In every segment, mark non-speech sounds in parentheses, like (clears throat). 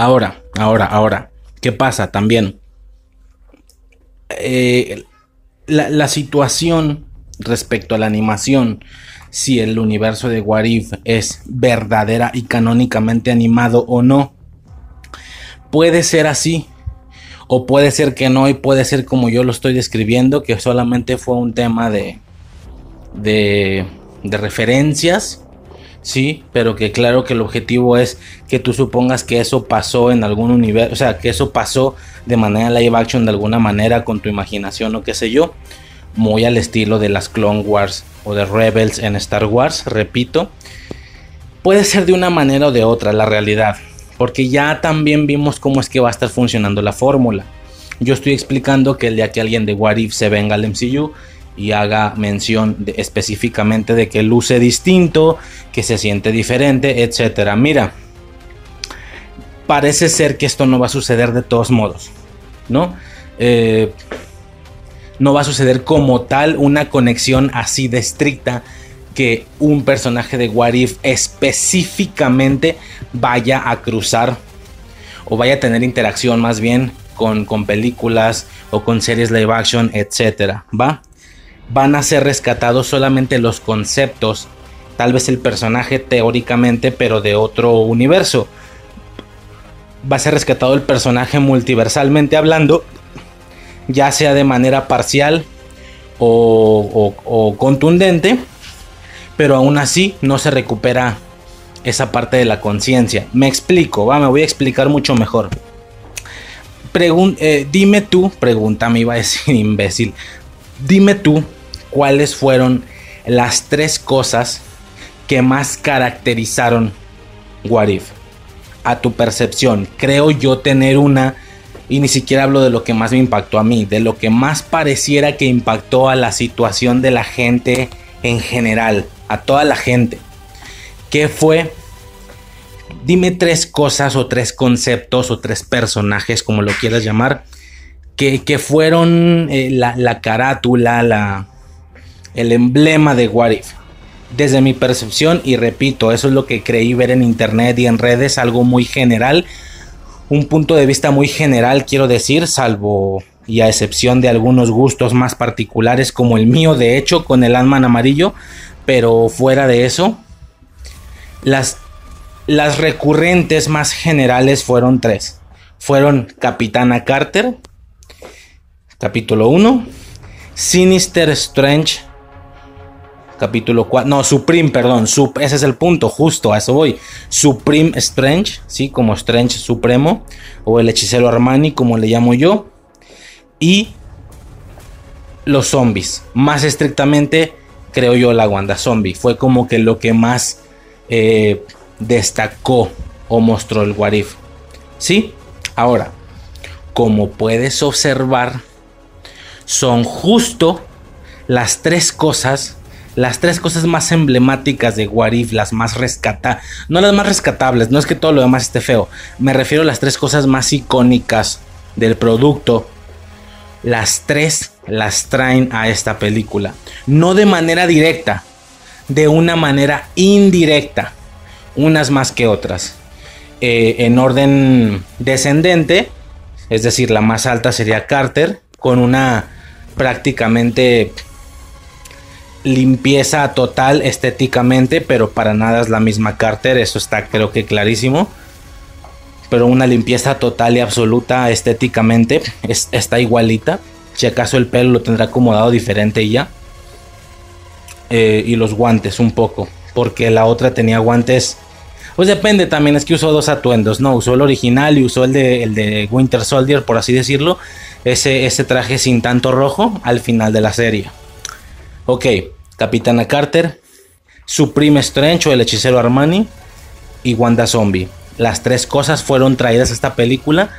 Ahora, ahora, ahora. ¿Qué pasa también? Eh, la, situación respecto a la animación, si el universo de Warif es verdadera y canónicamente animado o no, puede ser así. O puede ser que no, y puede ser como yo lo estoy describiendo, que solamente fue un tema de, de, de referencias sí, pero que claro que el objetivo es que tú supongas que eso pasó en algún universo, o sea, que eso pasó de manera live action de alguna manera con tu imaginación o qué sé yo, muy al estilo de las Clone Wars o de Rebels en Star Wars, repito, puede ser de una manera o de otra la realidad, porque ya también vimos cómo es que va a estar funcionando la fórmula. Yo estoy explicando que el día que alguien de What If se venga al MCU, y haga mención específicamente de que luce distinto, que se siente diferente, etcétera. Mira, parece ser que esto no va a suceder de todos modos, ¿no? Eh, no va a suceder como tal una conexión así de estricta que un personaje de What If específicamente vaya a cruzar o vaya a tener interacción más bien con, con películas o con series live action, etcétera, ¿va? Van a ser rescatados solamente los conceptos, tal vez el personaje teóricamente, pero de otro universo. Va a ser rescatado el personaje multiversalmente hablando, ya sea de manera parcial o, contundente, pero aún así no se recupera esa parte de la conciencia. Me explico, va, me voy a explicar mucho mejor. Eh, dime tú, pregunta, me iba a decir (laughs) imbécil. Dime tú cuáles fueron las tres cosas que más caracterizaron What A tu percepción, creo yo tener una, y ni siquiera hablo de lo que más me impactó a mí, de lo que más pareciera que impactó a la situación de la gente en general, a toda la gente. ¿Qué fue? Dime tres cosas o tres conceptos o tres personajes, como lo quieras llamar, que, fueron eh, la, la carátula, la, el emblema de What If. Desde mi percepción, y repito, eso es lo que creí ver en internet y en redes, algo muy general, un punto de vista muy general, quiero decir, salvo y a excepción de algunos gustos más particulares como el mío, de hecho, con el Ant-Man amarillo, pero fuera de eso, las, las recurrentes más generales fueron tres. Fueron Capitana Carter, capítulo 1, Sinister Strange, capítulo 4, no, Supreme, perdón, ese es el punto, justo a eso voy. Supreme Strange, ¿sí? Como Strange Supremo, o el hechicero Armani, como le llamo yo. Y los zombies, más estrictamente, creo yo, la Wanda Zombie. Fue como que lo que más eh, destacó o mostró el Warif. ¿Sí? Ahora, como puedes observar, son justo las tres cosas las tres cosas más emblemáticas de Warif, las más rescatables, no las más rescatables, no es que todo lo demás esté feo, me refiero a las tres cosas más icónicas del producto. Las tres las traen a esta película, no de manera directa, de una manera indirecta, unas más que otras. Eh, en orden descendente, es decir, la más alta sería Carter, con una prácticamente limpieza total estéticamente, pero para nada es la misma Carter, eso está creo que clarísimo. Pero una limpieza total y absoluta estéticamente está igualita. Si acaso el pelo lo tendrá acomodado diferente ya. Eh, y los guantes un poco. Porque la otra tenía guantes. Pues depende también, es que usó dos atuendos, ¿no? Usó el original y usó el de, el de Winter Soldier, por así decirlo. Ese, ese traje sin tanto rojo al final de la serie. Ok, Capitana Carter, Supreme Strange o el hechicero Armani y Wanda Zombie. Las tres cosas fueron traídas a esta película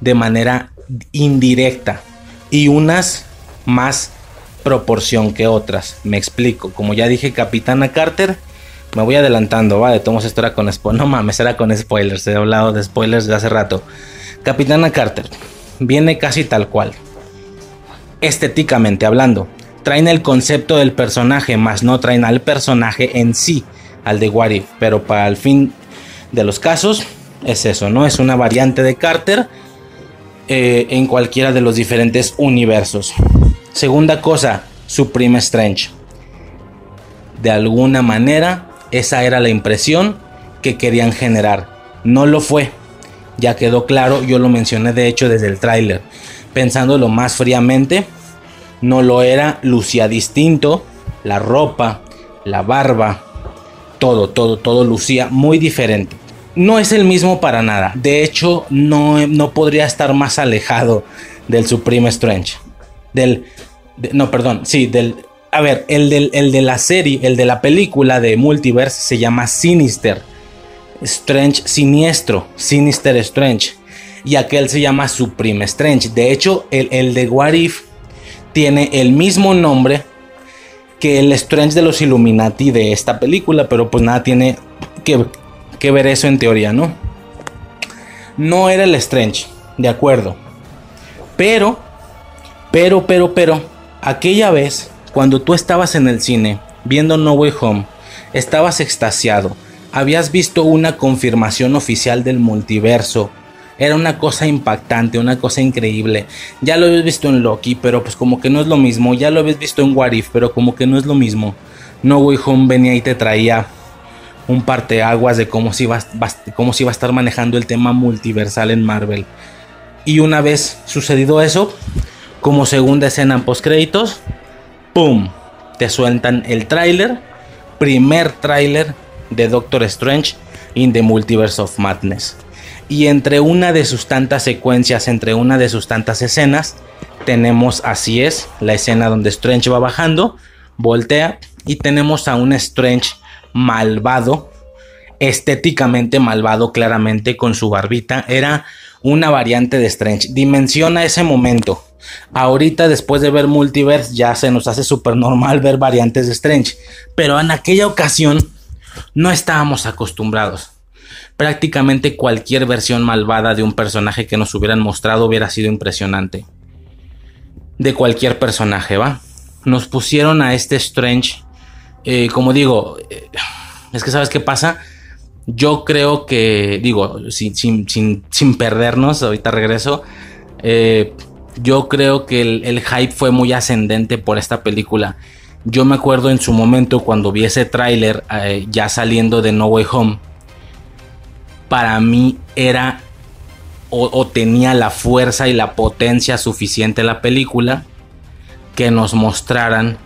de manera indirecta y unas más proporción que otras. Me explico. Como ya dije, Capitana Carter, me voy adelantando, vale, tomo esto era con spoilers. (laughs) No mames, era con spoilers. He hablado de spoilers de hace rato. Capitana Carter viene casi tal cual. Estéticamente hablando traen el concepto del personaje, más no traen al personaje en sí, al de What Pero para el fin de los casos, es eso, ¿no? Es una variante de Carter eh, en cualquiera de los diferentes universos. Segunda cosa, Supreme Strange. De alguna manera, esa era la impresión que querían generar. No lo fue. Ya quedó claro, yo lo mencioné de hecho desde el tráiler. Pensándolo más fríamente, no lo era, lucía distinto, la ropa, la barba, todo, todo, todo lucía muy diferente. No es el mismo para nada. De hecho, no, no podría estar más alejado del Supreme Strange. Del. no, perdón. Sí, del. A ver, el, del, el de la serie, el de la película de Multiverse se llama Sinister. Strange siniestro. Sinister Strange. Y aquel se llama Supreme Strange. De hecho, el, el de What If tiene el mismo nombre que el Strange de los Illuminati de esta película, pero pues nada tiene que, ver eso en teoría, ¿no? No era el Strange, de acuerdo. Pero, pero, pero, pero, aquella vez, cuando tú estabas en el cine viendo No Way Home, estabas extasiado, habías visto una confirmación oficial del multiverso, era una cosa impactante, una cosa increíble. Ya lo habéis visto en Loki, pero pues como que no es lo mismo. Ya lo habéis visto en What If, pero como que no es lo mismo. No Way Home venía y te traía un parteaguas de cómo se, iba, cómo iba a estar manejando el tema multiversal en Marvel. Y una vez sucedido eso, como segunda escena en postcréditos, ¡pum! Te sueltan el tráiler, primer tráiler de Doctor Strange in the Multiverse of Madness y entre una de sus tantas secuencias, entre una de sus tantas escenas, tenemos, así es, la escena donde Strange va bajando, voltea y tenemos a un Strange malvado, estéticamente malvado claramente con su barbita, era una variante de Strange. Dimensiona ese momento. Ahorita después de ver Multiverse ya se nos hace súper normal ver variantes de Strange, pero en aquella ocasión no estábamos acostumbrados prácticamente cualquier versión malvada de un personaje que nos hubieran mostrado hubiera sido impresionante. De cualquier personaje, ¿va? Nos pusieron a este Strange, eh, como digo, eh, es que sabes qué pasa. Yo creo que, digo, sin, sin, perdernos, ahorita regreso. Eh, yo creo que el, el, hype fue muy ascendente por esta película. Yo me acuerdo en su momento cuando vi ese tráiler ya saliendo de No Way Home para mí era o, tenía la fuerza y la potencia suficiente la película que nos mostraran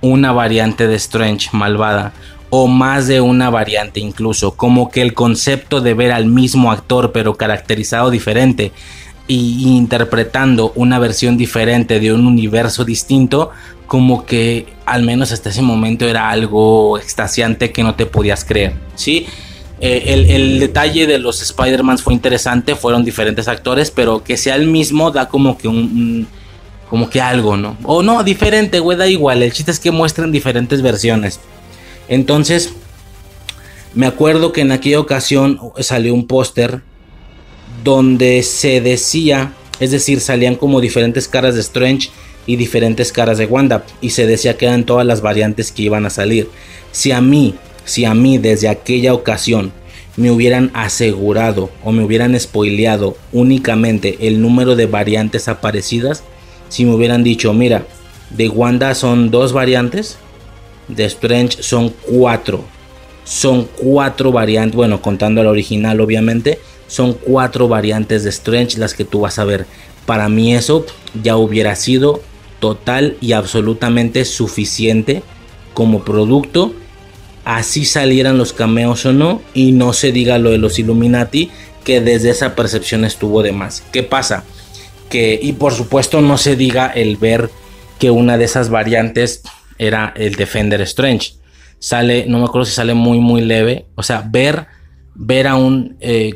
una variante de Strange malvada o más de una variante incluso, como que el concepto de ver al mismo actor pero caracterizado diferente y interpretando una versión diferente de un universo distinto, como que al menos hasta ese momento era algo extasiante que no te podías creer, ¿sí? Eh, el, detalle de los Spider-Man fue interesante, fueron diferentes actores, pero que sea el mismo da como que un, como que algo, ¿no? O no, diferente, güey, da igual. El chiste es que muestran diferentes versiones. Entonces, me acuerdo que en aquella ocasión salió un póster donde se decía, es decir, salían como diferentes caras de Strange y diferentes caras de Wanda, y se decía que eran todas las variantes que iban a salir. Si a mí si a mí desde aquella ocasión me hubieran asegurado o me hubieran spoileado únicamente el número de variantes aparecidas, si me hubieran dicho, mira, de Wanda son dos variantes, de Strange son cuatro, son cuatro variantes, bueno, contando la original obviamente, son cuatro variantes de Strange las que tú vas a ver. Para mí eso ya hubiera sido total y absolutamente suficiente como producto así salieran los cameos o no, y no se diga lo de los Illuminati, que desde esa percepción estuvo de más. ¿Qué pasa? Que, y por supuesto no se diga el ver que una de esas variantes era el Defender Strange. Sale, no me acuerdo si sale muy, muy leve. O sea, ver, ver a un eh,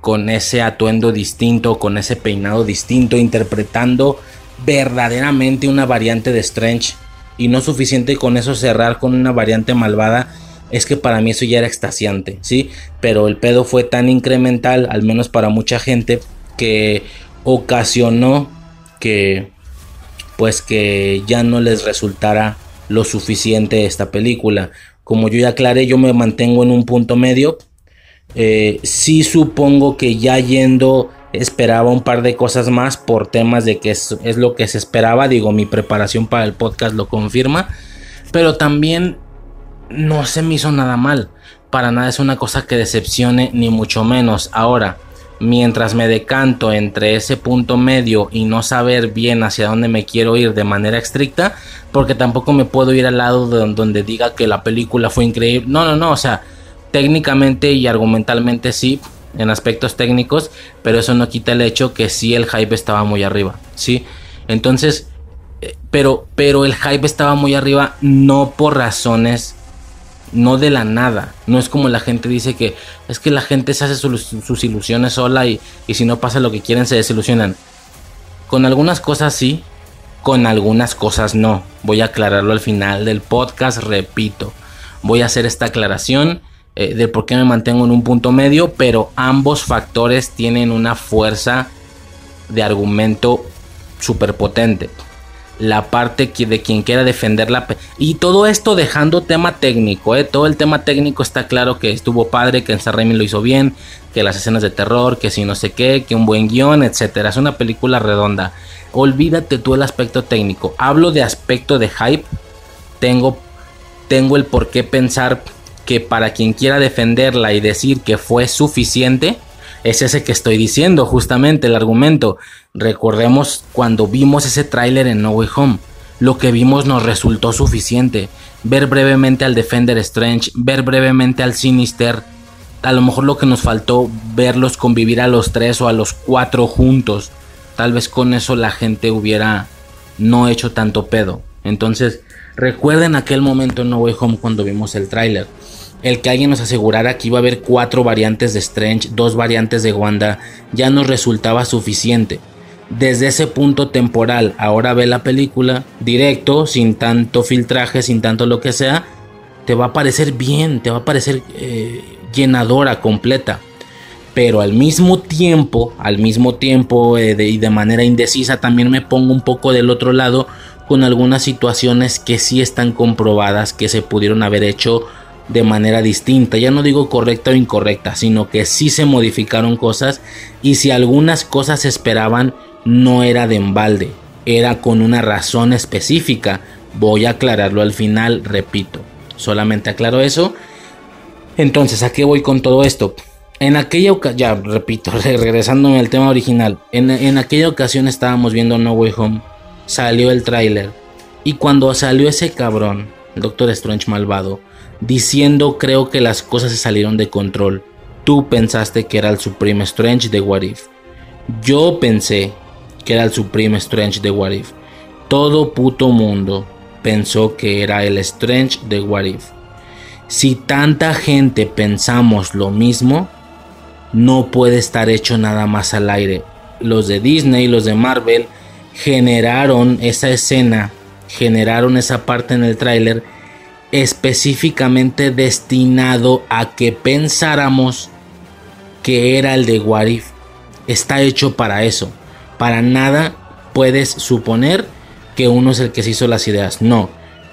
con ese atuendo distinto, con ese peinado distinto, interpretando verdaderamente una variante de Strange y no suficiente con eso cerrar con una variante malvada, es que para mí eso ya era extasiante, ¿sí? Pero el pedo fue tan incremental, al menos para mucha gente, que ocasionó que pues que ya no les resultara lo suficiente esta película. Como yo ya aclaré, yo me mantengo en un punto medio. Eh, sí supongo que ya yendo esperaba un par de cosas más por temas de que es, lo que se esperaba. Digo, mi preparación para el podcast lo confirma. Pero también no se me hizo nada mal. Para nada es una cosa que decepcione, ni mucho menos. Ahora, mientras me decanto entre ese punto medio y no saber bien hacia dónde me quiero ir de manera estricta, porque tampoco me puedo ir al lado de donde diga que la película fue increíble. No, no, no, o sea, técnicamente y argumentalmente sí, en aspectos técnicos, pero eso no quita el hecho que sí el hype estaba muy arriba, ¿sí? Entonces, eh, pero, pero el hype estaba muy arriba no por razones no de la nada. No es como la gente dice que es que la gente se hace sus, ilusiones sola y, y, si no pasa lo que quieren se desilusionan. Con algunas cosas sí, con algunas cosas no. Voy a aclararlo al final del podcast, repito. Voy a hacer esta aclaración eh, de por qué me mantengo en un punto medio, pero ambos factores tienen una fuerza de argumento súper potente la parte de quien quiera defender la... Y todo esto dejando tema técnico, ¿eh? Todo el tema técnico está claro que estuvo padre, que en San lo hizo bien, que las escenas de terror, que si no sé qué, que un buen guion, etcétera. Es una película redonda. Olvídate tú el aspecto técnico. Hablo de aspecto de hype. Tengo, tengo el por qué pensar que para quien quiera defenderla y decir que fue suficiente, es ese que estoy diciendo, justamente el argumento. Recordemos cuando vimos ese tráiler en No Way Home. Lo que vimos nos resultó suficiente. Ver brevemente al Defender Strange, ver brevemente al Sinister. A lo mejor lo que nos faltó verlos convivir a los tres o a los cuatro juntos. Tal vez con eso la gente hubiera no hecho tanto pedo. Entonces, recuerden aquel momento en No Way Home cuando vimos el tráiler el que alguien nos asegurara que iba a haber cuatro variantes de Strange, dos variantes de Wanda, ya nos resultaba suficiente. Desde ese punto temporal, ahora ve la película directo, sin tanto filtraje, sin tanto lo que sea, te va a parecer bien, te va a parecer eh, llenadora, completa. Pero al mismo tiempo, al mismo tiempo eh, y de manera indecisa, también me pongo un poco del otro lado con algunas situaciones que sí están comprobadas que se pudieron haber hecho de manera distinta. Ya no digo correcta o incorrecta, sino que sí se modificaron cosas y si algunas cosas se esperaban no era de embalde, era con una razón específica. Voy a aclararlo al final, repito. Solamente aclaro eso. Entonces, ¿a qué voy con todo esto? En aquella ocasión, ya repito, (laughs) regresando al tema original, en, en aquella ocasión estábamos viendo No Way Home, salió el tráiler y cuando salió ese cabrón, Doctor Strange malvado, diciendo creo que las cosas se salieron de control. Tú pensaste que era el Supreme Strange de What If. Yo pensé que era el Supreme Strange de What If. Todo puto mundo pensó que era el Strange de What If. Si tanta gente pensamos lo mismo, no puede estar hecho nada más al aire. Los de Disney, los de Marvel, generaron esa escena, generaron esa parte en el tráiler específicamente destinado a que pensáramos que era el de Warif. Está hecho para eso. Para nada puedes suponer que uno es el que se hizo las ideas. No,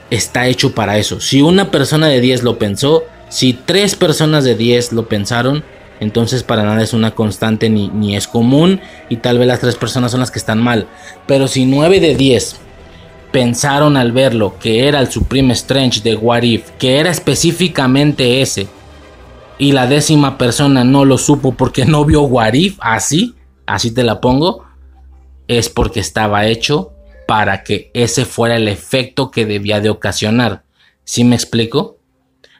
está hecho para eso. Si una persona de 10 lo pensó, si tres personas de 10 lo pensaron, entonces para nada es una constante ni, ni es común y tal vez las tres personas son las que están mal. Pero si 9 de 10 pensaron al verlo que era el Supreme Strange de What If, que era específicamente ese, y la décima persona no lo supo porque no vio What If, así, así te la pongo, es porque estaba hecho para que ese fuera el efecto que debía de ocasionar. ¿Sí me explico?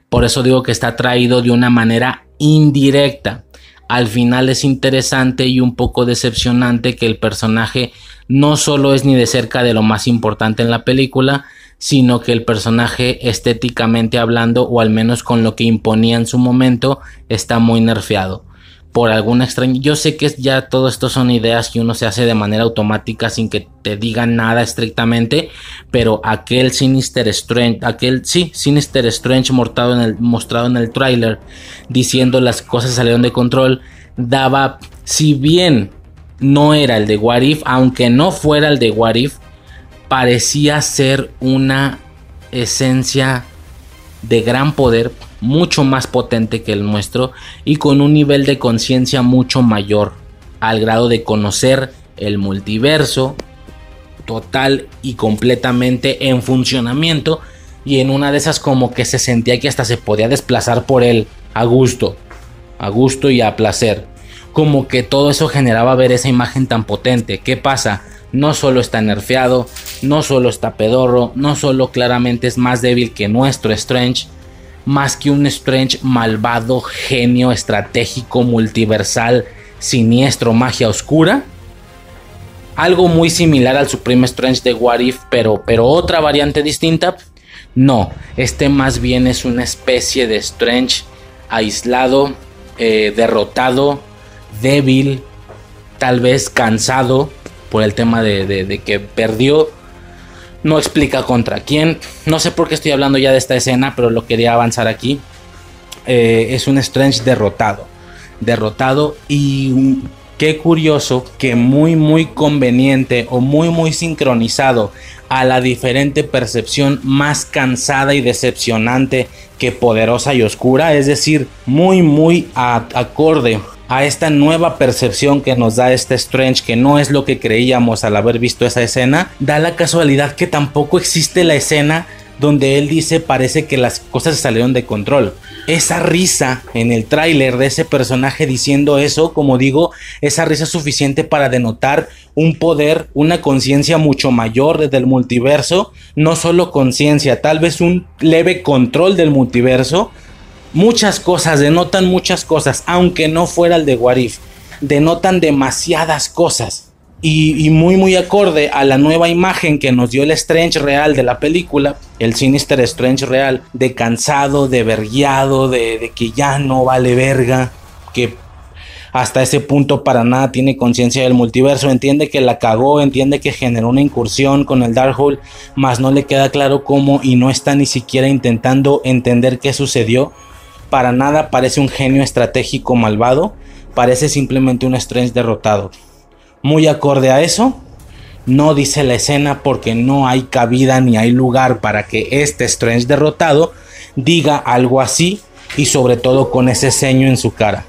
Por eso digo que está traído de una manera indirecta. Al final es interesante y un poco decepcionante que el personaje no solo es ni de cerca de lo más importante en la película, sino que el personaje estéticamente hablando, o al menos con lo que imponía en su momento, está muy nerfeado. Por alguna extraña. Yo sé que ya todo esto son ideas que uno se hace de manera automática sin que te digan nada estrictamente. Pero aquel Sinister Strange. Aquel, sí, Sinister Strange mostrado en el, mostrado. Diciendo las cosas salieron de control. Daba. Si bien no era el de Warif, aunque no fuera el de Warif, parecía ser una esencia de gran poder, mucho más potente que el nuestro y con un nivel de conciencia mucho mayor, al grado de conocer el multiverso total y completamente en funcionamiento y en una de esas como que se sentía que hasta se podía desplazar por él a gusto, a gusto y a placer. Como que todo eso generaba ver esa imagen tan potente. ¿Qué pasa? No solo está nerfeado, no solo está pedorro, no solo claramente es más débil que nuestro Strange, más que un Strange malvado, genio, estratégico, multiversal, siniestro, magia oscura. Algo muy similar al Supreme Strange de What If, pero, pero otra variante distinta. No, este más bien es una especie de Strange aislado, eh, derrotado, débil, tal vez cansado por el tema de, que perdió. No explica contra quién. No sé por qué estoy hablando ya de esta escena, pero lo quería avanzar aquí. Eh, es un Strange derrotado. Derrotado y qué curioso que muy muy conveniente o muy muy sincronizado a la diferente percepción más cansada y decepcionante que poderosa y oscura, es decir, muy muy acorde a esta nueva percepción que nos da este Strange, que no es lo que creíamos al haber visto esa escena, da la casualidad que tampoco existe la escena donde él dice parece que las cosas salieron de control. Esa risa en el tráiler de ese personaje diciendo eso, como digo, esa risa es suficiente para denotar un poder, una conciencia mucho mayor desde el multiverso, no solo conciencia, tal vez un leve control del multiverso. Muchas cosas, denotan muchas cosas, aunque no fuera el de Warif, denotan demasiadas cosas. Y, muy muy acorde a la nueva imagen que nos dio el Strange real de la película, el Sinister Strange real, de cansado, de verguiado, de, de que ya no vale verga, que hasta ese punto para nada tiene conciencia del multiverso, entiende que la cagó, entiende que generó una incursión con el Darkhold, mas no le queda claro cómo y no está ni siquiera intentando entender qué sucedió. Para nada parece un genio estratégico malvado, parece simplemente un Strange derrotado. Muy acorde a eso, no dice la escena porque no hay cabida ni hay lugar para que este Strange derrotado diga algo así y sobre todo con ese ceño en su cara.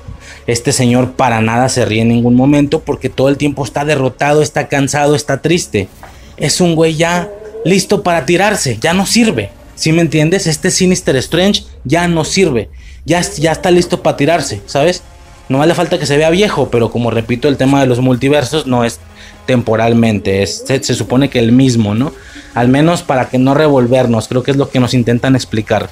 Este señor para nada se ríe en ningún momento porque todo el tiempo está derrotado, está cansado, está triste. Es un güey ya listo para tirarse, ya no sirve. Si me entiendes? Este Sinister Strange ya no sirve. Ya, está listo para tirarse, ¿sabes? No le falta que se vea viejo, pero como repito, el tema de los multiversos no es temporalmente, es, se, supone que el mismo, ¿no? Al menos para que no revolvernos, creo que es lo que nos intentan explicar.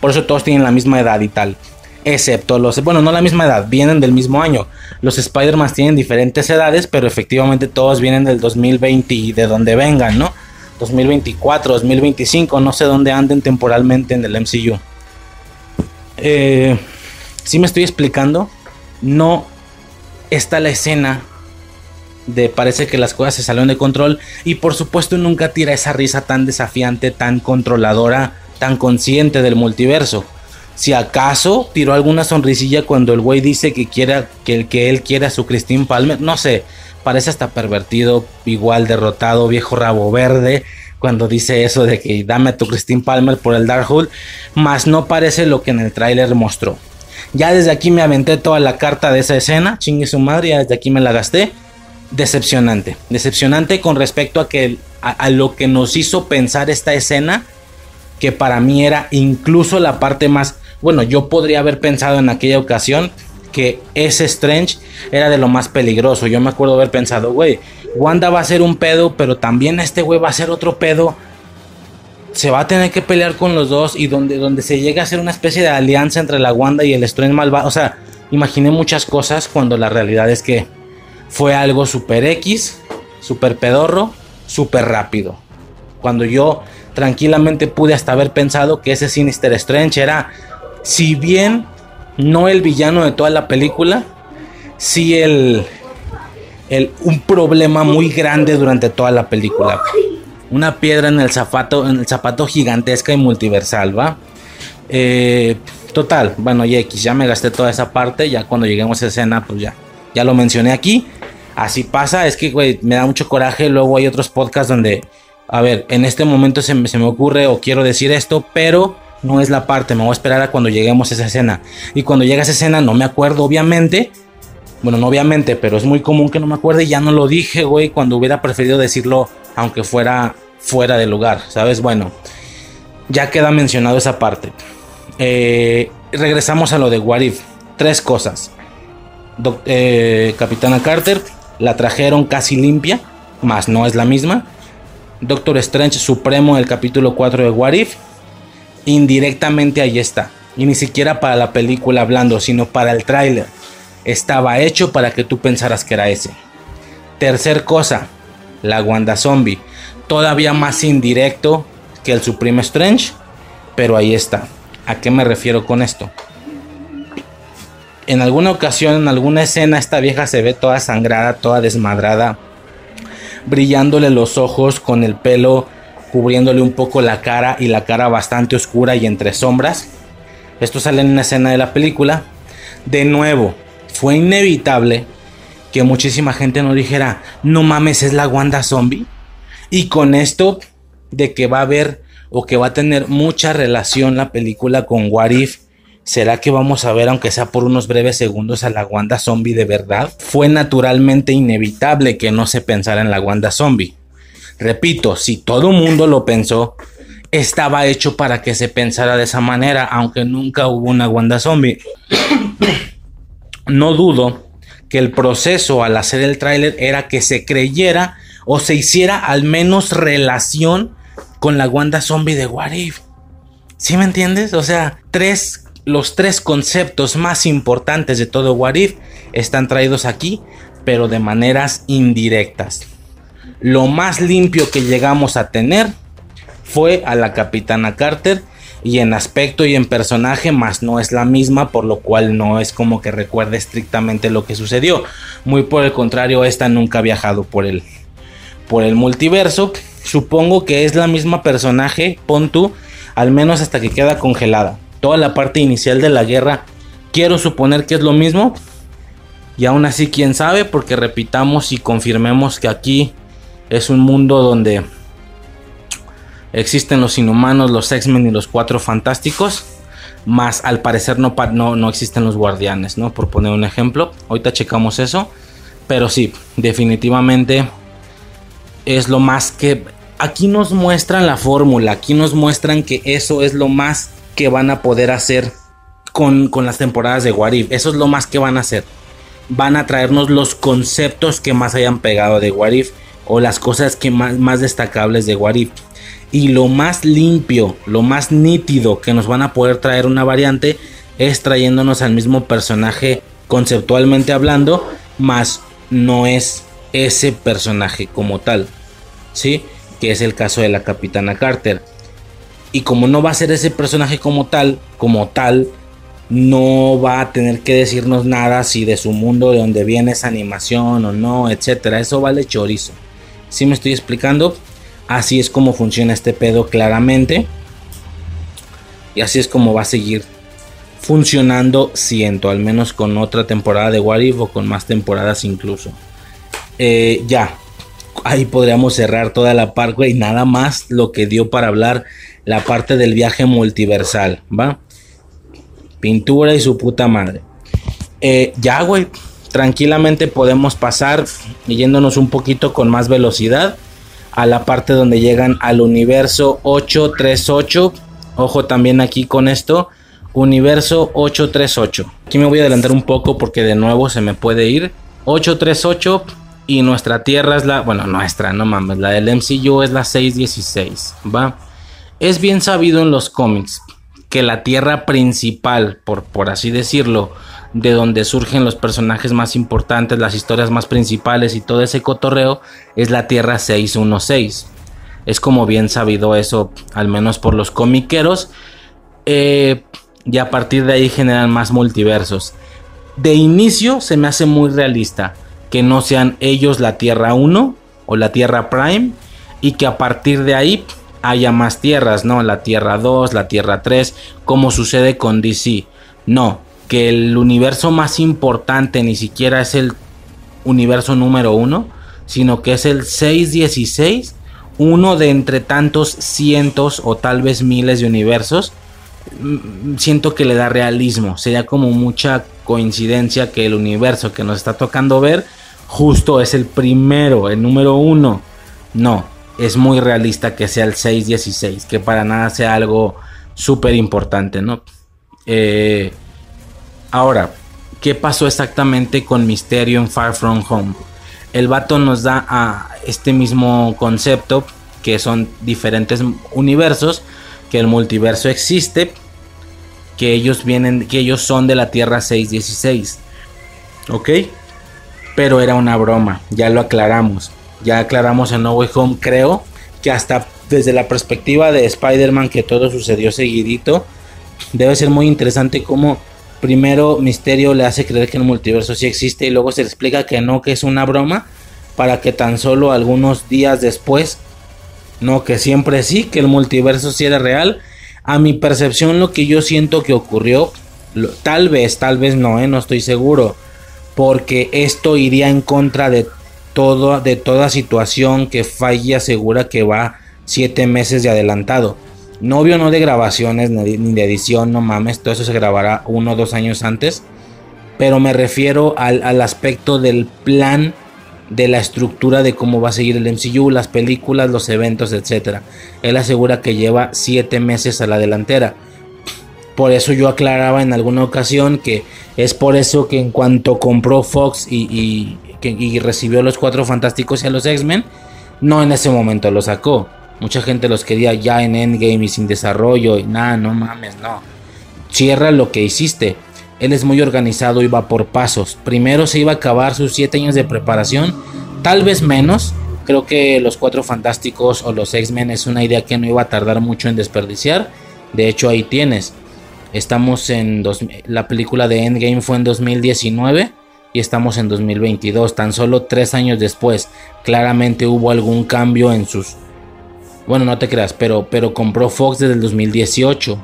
Por eso todos tienen la misma edad y tal. Excepto los, bueno, no la misma edad, vienen del mismo año. Los Spider-Man tienen diferentes edades, pero efectivamente todos vienen del 2020 y de donde vengan, ¿no? 2024, 2025, no sé dónde anden temporalmente en el MCU. Eh, si me estoy explicando, no está la escena de parece que las cosas se salieron de control y por supuesto nunca tira esa risa tan desafiante, tan controladora, tan consciente del multiverso. Si acaso tiró alguna sonrisilla cuando el güey dice que quiera que, que él quiera a su Christine Palmer, no sé, parece hasta pervertido, igual derrotado, viejo rabo verde, cuando dice eso de que dame a tu Christine Palmer por el Darkhold, más no parece lo que en el tráiler mostró. Ya desde aquí me aventé toda la carta de esa escena, chingue su madre, ya desde aquí me la gasté. Decepcionante, decepcionante con respecto a, que, a, lo que nos hizo pensar esta escena, que para mí era incluso la parte más, bueno, yo podría haber pensado en aquella ocasión que ese Strange era de lo más peligroso. Yo me acuerdo haber pensado, güey, Wanda va a ser un pedo, pero también este güey va a ser otro pedo se va a tener que pelear con los dos y donde, donde se llega a hacer una especie de alianza entre la Wanda y el Strange malvado. O sea, imaginé muchas cosas cuando la realidad es que fue algo super X, super pedorro, super rápido. Cuando yo tranquilamente pude hasta haber pensado que ese Sinister Strange era, si bien no el villano de toda la película, sí el, el un problema muy grande durante toda la película una piedra en el zapato, en el zapato gigantesca y multiversal, ¿va? Eh, total, bueno, y X, ya me gasté toda esa parte, ya cuando lleguemos a escena, pues ya, ya lo mencioné aquí. Así pasa, es que, güey, me da mucho coraje. Luego hay otros podcasts donde a ver, en este momento se me, se me ocurre o quiero decir esto, pero no es la parte, me voy a esperar a cuando lleguemos a esa escena. Y cuando llega a esa escena no me acuerdo, obviamente. Bueno, no obviamente, pero es muy común que no me acuerde y ya no lo dije, güey, cuando hubiera preferido decirlo aunque fuera fuera de lugar, ¿sabes? Bueno, ya queda mencionado esa parte. Eh, regresamos a lo de Warif. Tres cosas. Eh, Capitana Carter la trajeron casi limpia, más no es la misma. Doctor Strange Supremo, el capítulo 4 de Warif indirectamente ahí está. Y ni siquiera para la película hablando, sino para el tráiler. Estaba hecho para que tú pensaras que era ese. Tercer cosa, la Wanda Zombie. Todavía más indirecto que el Supreme Strange, pero ahí está. ¿A qué me refiero con esto? En alguna ocasión, en alguna escena, esta vieja se ve toda sangrada, toda desmadrada, brillándole los ojos con el pelo cubriéndole un poco la cara y la cara bastante oscura y entre sombras. Esto sale en una escena de la película. De nuevo, fue inevitable que muchísima gente no dijera, no mames, es la Wanda zombie. Y con esto de que va a haber o que va a tener mucha relación la película con What If, ¿será que vamos a ver, aunque sea por unos breves segundos, a la Wanda zombie de verdad? Fue naturalmente inevitable que no se pensara en la Wanda zombie. Repito, si todo mundo lo pensó, estaba hecho para que se pensara de esa manera, aunque nunca hubo una Wanda Zombie. No dudo que el proceso al hacer el tráiler era que se creyera o se hiciera al menos relación con la Wanda Zombie de What. ¿Sí me entiendes? O sea, tres, los tres conceptos más importantes de todo What están traídos aquí, pero de maneras indirectas lo más limpio que llegamos a tener fue a la capitana Carter y en aspecto y en personaje más no es la misma por lo cual no es como que recuerde estrictamente lo que sucedió. Muy por el contrario esta nunca ha viajado por el por el multiverso. Supongo que es la misma personaje pon tú al menos hasta que queda congelada. Toda la parte inicial de la guerra quiero suponer que es lo mismo. Y aún así quién sabe porque repitamos y confirmemos que aquí es un mundo donde existen los inhumanos, los X-Men y los cuatro fantásticos. Más al parecer no, no, no existen los guardianes, ¿no? Por poner un ejemplo. Ahorita checamos eso. Pero sí, definitivamente es lo más que... Aquí nos muestran la fórmula, aquí nos muestran que eso es lo más que van a poder hacer con, con las temporadas de Warif. Eso es lo más que van a hacer. Van a traernos los conceptos que más hayan pegado de Warif o las cosas que más, destacables de Warif. Y lo más limpio, lo más nítido que nos van a poder traer una variante es trayéndonos al mismo personaje conceptualmente hablando, más no es ese personaje como tal. ¿Sí? Que es el caso de la Capitana Carter. Y como no va a ser ese personaje como tal, como tal, no va a tener que decirnos nada si de su mundo de donde viene esa animación o no, etcétera. Eso vale chorizo. Si me estoy explicando? Así es como funciona este pedo claramente. Y así es como va a seguir funcionando, siento, al menos con otra temporada de Warif o con más temporadas incluso. Eh, ya, ahí podríamos cerrar toda la parte, y nada más lo que dio para hablar la parte del viaje multiversal, ¿va? Pintura y su puta madre. Eh, ya, güey, tranquilamente podemos pasar yéndonos un poquito con más velocidad a la parte donde llegan al universo 838. Ojo también aquí con esto. Universo 838. Aquí me voy a adelantar un poco porque de nuevo se me puede ir. 838 y nuestra Tierra es la, bueno, nuestra, no mames, la del MCU es la 616, ¿va? Es bien sabido en los cómics que la Tierra principal, por, por así decirlo, de donde surgen los personajes más importantes, las historias más principales y todo ese cotorreo, es la Tierra 616. Es como bien sabido eso, al menos por los comiqueros. Eh, y a partir de ahí generan más multiversos. De inicio se me hace muy realista que no sean ellos la Tierra 1 o la Tierra Prime y que a partir de ahí haya más tierras, ¿no? La Tierra 2, la Tierra 3, como sucede con DC. No, que el universo más importante ni siquiera es el universo número uno, sino que es el 616 uno de entre tantos cientos o tal vez miles de universos, mm, siento que le da realismo. Sería como mucha coincidencia que el universo que nos está tocando ver justo es el primero, el número uno. No, es muy realista que sea el 616, que para nada sea algo súper importante, ¿no? Eh, ahora, ¿qué pasó exactamente con Misterio en Far From Home? El vato nos da a este mismo concepto, que son diferentes universos, que el multiverso existe, que ellos vienen, que ellos son de la Tierra 616. ¿Ok? Pero era una broma, ya lo aclaramos. Ya aclaramos en No Way Home, creo que hasta desde la perspectiva de Spider-Man que todo sucedió seguidito, debe ser muy interesante cómo primero Misterio le hace creer que el multiverso sí existe y luego se le explica que no, que es una broma, para que tan solo algunos días después, no, que siempre sí, que el multiverso sí era real. A mi percepción lo que yo siento que ocurrió, tal vez, tal vez no, ¿eh? no estoy seguro, porque esto iría en contra de todo, de toda situación que Falle asegura que va siete meses de adelantado. Novio no de grabaciones ni de edición, no mames, todo eso se grabará uno o dos años antes. Pero me refiero al, al aspecto del plan de la estructura de cómo va a seguir el MCU, las películas, los eventos, etc. Él asegura que lleva siete meses a la delantera. Por eso yo aclaraba en alguna ocasión que es por eso que en cuanto compró Fox y, y recibió los cuatro fantásticos y a los X-Men, no en ese momento lo sacó. Mucha gente los quería ya en Endgame y sin desarrollo y nada, no mames, no. Cierra lo que hiciste. Él es muy organizado y va por pasos. Primero se iba a acabar sus siete años de preparación, tal vez menos. Creo que los cuatro fantásticos o los X-Men es una idea que no iba a tardar mucho en desperdiciar. De hecho, ahí tienes. Estamos en la película de Endgame fue en 2019 y estamos en 2022, tan solo tres años después. Claramente hubo algún cambio en sus... Bueno, no te creas, pero, pero compró Fox desde el 2018.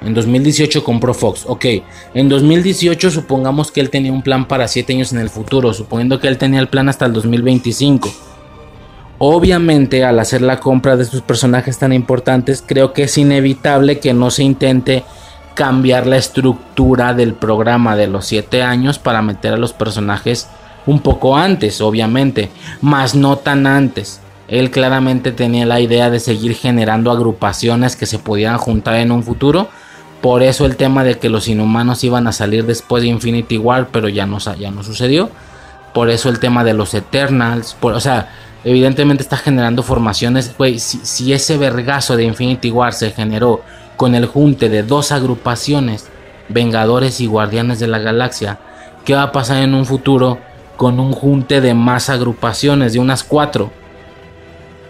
En 2018 compró Fox. Ok, en 2018 supongamos que él tenía un plan para siete años en el futuro, suponiendo que él tenía el plan hasta el 2025. Obviamente al hacer la compra de estos personajes tan importantes, creo que es inevitable que no se intente cambiar la estructura del programa de los 7 años para meter a los personajes un poco antes, obviamente, más no tan antes. Él claramente tenía la idea de seguir generando agrupaciones que se pudieran juntar en un futuro. Por eso el tema de que los inhumanos iban a salir después de Infinity War, pero ya no, ya no sucedió. Por eso el tema de los Eternals. o sea, evidentemente está generando formaciones. Güey, si, si ese vergazo de Infinity War se generó con el junte de dos agrupaciones, Vengadores y Guardianes de la Galaxia, ¿qué va a pasar en un futuro con un junte de más agrupaciones, de unas cuatro?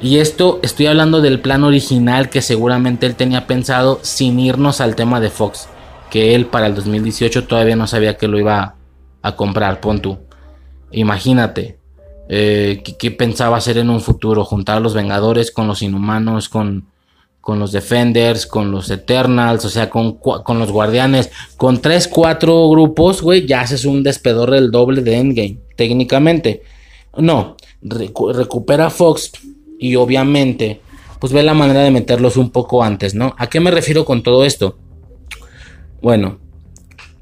Y esto estoy hablando del plan original que seguramente él tenía pensado sin irnos al tema de Fox, que él para el 2018 todavía no sabía que lo iba a, comprar, pon tú. Imagínate, eh, ¿qué, ¿qué, pensaba hacer en un futuro? Juntar a los Vengadores con los Inhumanos, con con los Defenders, con los Eternals, o sea, con, con los Guardianes, con 3, 4 grupos, güey, ya haces un despedor del doble de Endgame, técnicamente. No, recupera Fox y obviamente, pues ve la manera de meterlos un poco antes, ¿no? ¿A qué me refiero con todo esto? Bueno,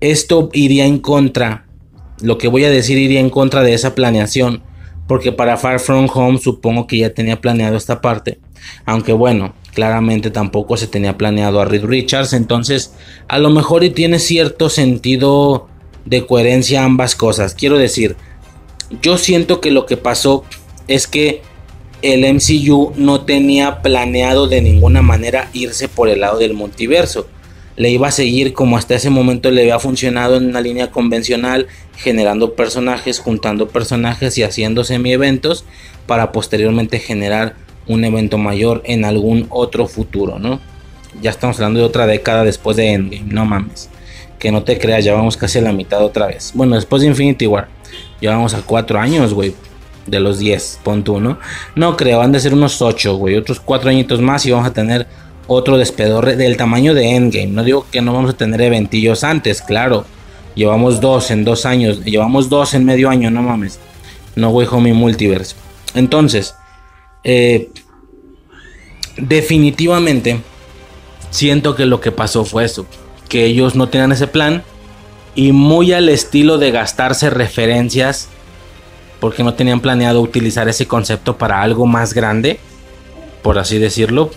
esto iría en contra, lo que voy a decir iría en contra de esa planeación, porque para Far From Home supongo que ya tenía planeado esta parte, aunque bueno, claramente tampoco se tenía planeado a Reed Richards, entonces a lo mejor y tiene cierto sentido de coherencia ambas cosas. Quiero decir, yo siento que lo que pasó es que el MCU no tenía planeado de ninguna manera irse por el lado del multiverso. Le iba a seguir como hasta ese momento le había funcionado en una línea convencional, generando personajes, juntando personajes y haciendo semi-eventos para posteriormente generar un evento mayor en algún otro futuro, ¿no? Ya estamos hablando de otra década después de Endgame, no mames. Que no te creas, ya vamos casi a la mitad otra vez. Bueno, después de Infinity War, ya vamos a cuatro años, güey. De los 10, pon tú, ¿no? No creo, van de ser unos 8, güey. Otros cuatro añitos más y vamos a tener otro despedor del tamaño de Endgame. No digo que no vamos a tener eventillos antes, claro. Llevamos dos en dos años. Llevamos dos en medio año, no mames. No, güey, homie multiverse. Entonces, Eh, definitivamente siento que lo que pasó fue eso, que ellos no tenían ese plan y muy al estilo de gastarse referencias porque no tenían planeado utilizar ese concepto para algo más grande, por así decirlo,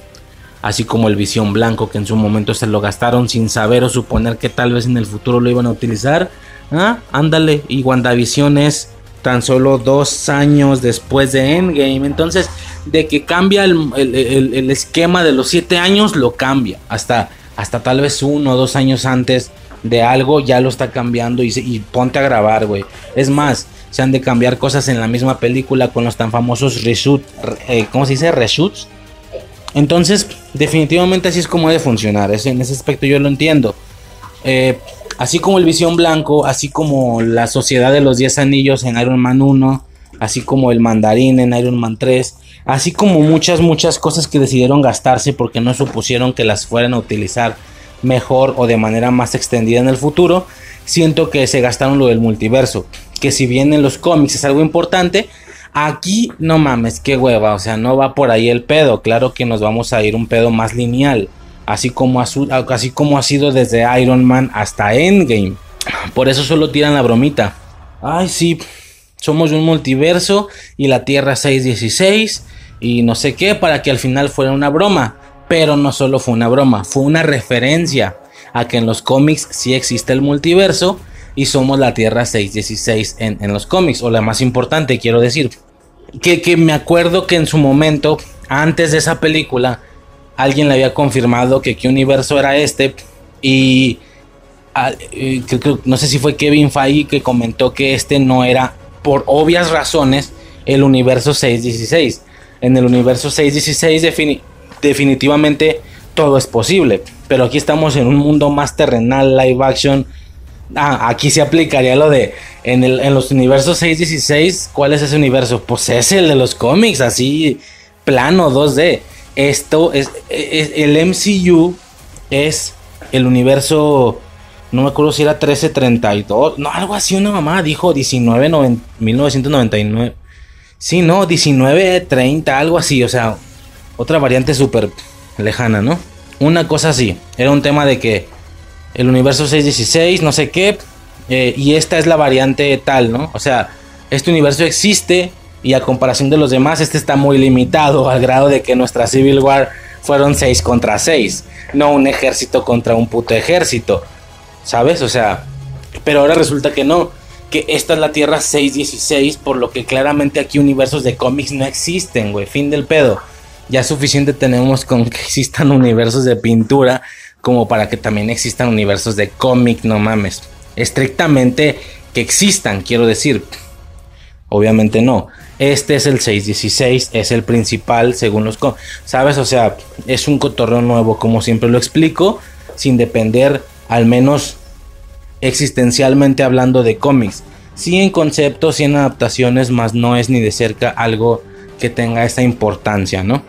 así como el visión blanco que en su momento se lo gastaron sin saber o suponer que tal vez en el futuro lo iban a utilizar. Ah, ándale, y WandaVision es tan solo dos años después de Endgame. Entonces, de que cambia el, esquema de los siete años, lo cambia. Hasta, hasta tal vez uno o dos años antes de algo ya lo está cambiando y, ponte a grabar, güey. Es más, se han de cambiar cosas en la misma película con los tan famosos reshoot, eh, ¿cómo se dice? Reshoots. Entonces, definitivamente así es como debe funcionar. en ese aspecto yo lo entiendo. Eh, Así como el Visión Blanco, así como la Sociedad de los 10 Anillos en Iron Man 1, así como el Mandarín en Iron Man 3, así como muchas, muchas cosas que decidieron gastarse porque no supusieron que las fueran a utilizar mejor o de manera más extendida en el futuro, siento que se gastaron lo del multiverso, que si bien en los cómics es algo importante, aquí no mames, qué hueva, o sea, no va por ahí el pedo, claro que nos vamos a ir un pedo más lineal así como, así como ha sido desde Iron Man hasta Endgame. Por eso solo tiran la bromita. Ay, sí, somos un multiverso y la Tierra 616 y no sé qué para que al final fuera una broma. Pero no solo fue una broma, fue una referencia a que en los cómics sí existe el multiverso y somos la Tierra 616 en, en los cómics, o la más importante, quiero decir. Que, que me acuerdo que en su momento, antes de esa película, alguien le había confirmado que qué universo era este y ah, no sé si fue Kevin Feige que comentó que este no era por obvias razones el universo 616. En el universo 616 definitivamente todo es posible, pero aquí estamos en un mundo más terrenal, live action. Ah, aquí se aplicaría lo de en, el, en los universos 616, ¿cuál es ese universo? Pues es el de los cómics, así plano 2D esto es, el MCU es el universo no me acuerdo si era 1332, no, algo así una mamá dijo 19 1999. Sí, no, 1930, algo así, o sea, otra variante súper lejana, ¿no? Una cosa así, era un tema de que el universo 616, no sé qué, eh, y esta es la variante tal, ¿no? O sea, este universo existe, y a comparación de los demás, este está muy limitado al grado de que nuestra Civil War fueron 6 contra 6, no un ejército contra un puto ejército, ¿sabes? O sea, pero ahora resulta que no, que esta es la Tierra 616, por lo que claramente aquí universos de cómics no existen, güey, fin del pedo. Ya suficiente tenemos con que existan (laughs) universos de pintura como para que también existan universos de cómic, no mames. Estrictamente que existan, quiero decir. Obviamente no. Este es el 616, es el principal según los... ¿Sabes? O sea, es un cotorreo nuevo, como siempre lo explico, sin depender, al menos existencialmente hablando de cómics. Sí en conceptos, sí en adaptaciones, más no es ni de cerca algo que tenga esta importancia, ¿no?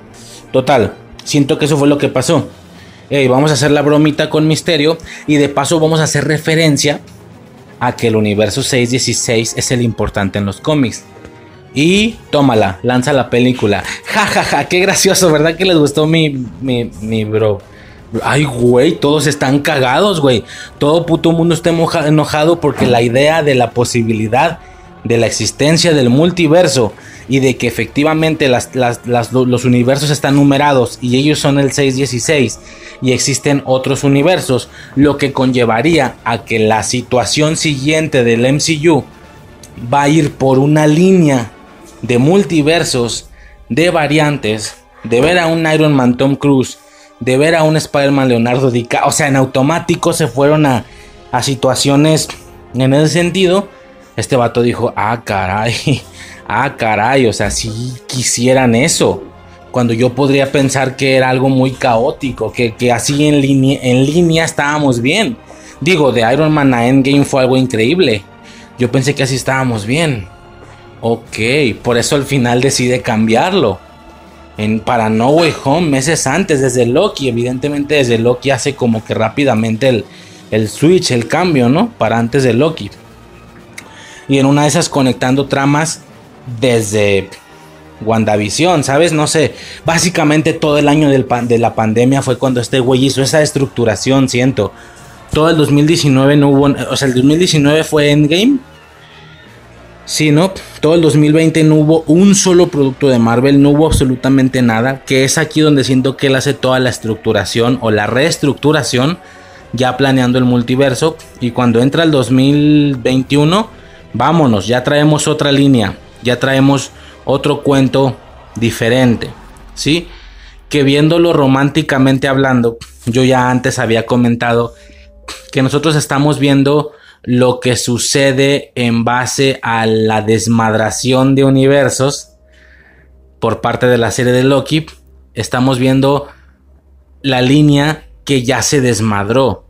Total, siento que eso fue lo que pasó. Vamos a hacer la bromita con Misterio y de paso vamos a hacer referencia a que el universo 616 es el importante en los cómics. Y tómala, lanza la película. (laughs) Ja, ja, ja, qué gracioso, ¿verdad que les gustó mi, mi, mi bro? Ay, güey, todos están cagados, güey. Todo puto mundo está enojado porque la idea de la posibilidad de la existencia del multiverso y de que efectivamente los universos están numerados y ellos son el 616 y existen otros universos, lo que conllevaría a que la situación siguiente del MCU va a ir por una línea de multiversos, de variantes, de ver a un Iron Man Tom Cruise, de ver a un Spider-Man Leonardo DiCaprio, o sea, en automático se fueron a, a situaciones en ese sentido. Este vato dijo, ah, caray, ah, caray, o sea, si quisieran eso. Cuando yo podría pensar que era algo muy caótico, que, que así en línea, en línea estábamos bien. Digo, de Iron Man a Endgame fue algo increíble. Yo pensé que así estábamos bien. Ok, por eso al final decide cambiarlo. En, para No Way Home, meses antes, desde Loki. Evidentemente, desde Loki hace como que rápidamente el, el switch, el cambio, ¿no? Para antes de Loki. Y en una de esas conectando tramas desde WandaVision, ¿sabes? No sé. Básicamente todo el año de la pandemia fue cuando este güey hizo esa estructuración, siento. Todo el 2019 no hubo. O sea, el 2019 fue Endgame. Sí, ¿no? Todo el 2020 no hubo un solo producto de Marvel, no hubo absolutamente nada. Que es aquí donde siento que él hace toda la estructuración o la reestructuración, ya planeando el multiverso. Y cuando entra el 2021, vámonos, ya traemos otra línea, ya traemos otro cuento diferente, ¿sí? Que viéndolo románticamente hablando, yo ya antes había comentado que nosotros estamos viendo lo que sucede en base a la desmadración de universos por parte de la serie de Loki. Estamos viendo la línea que ya se desmadró.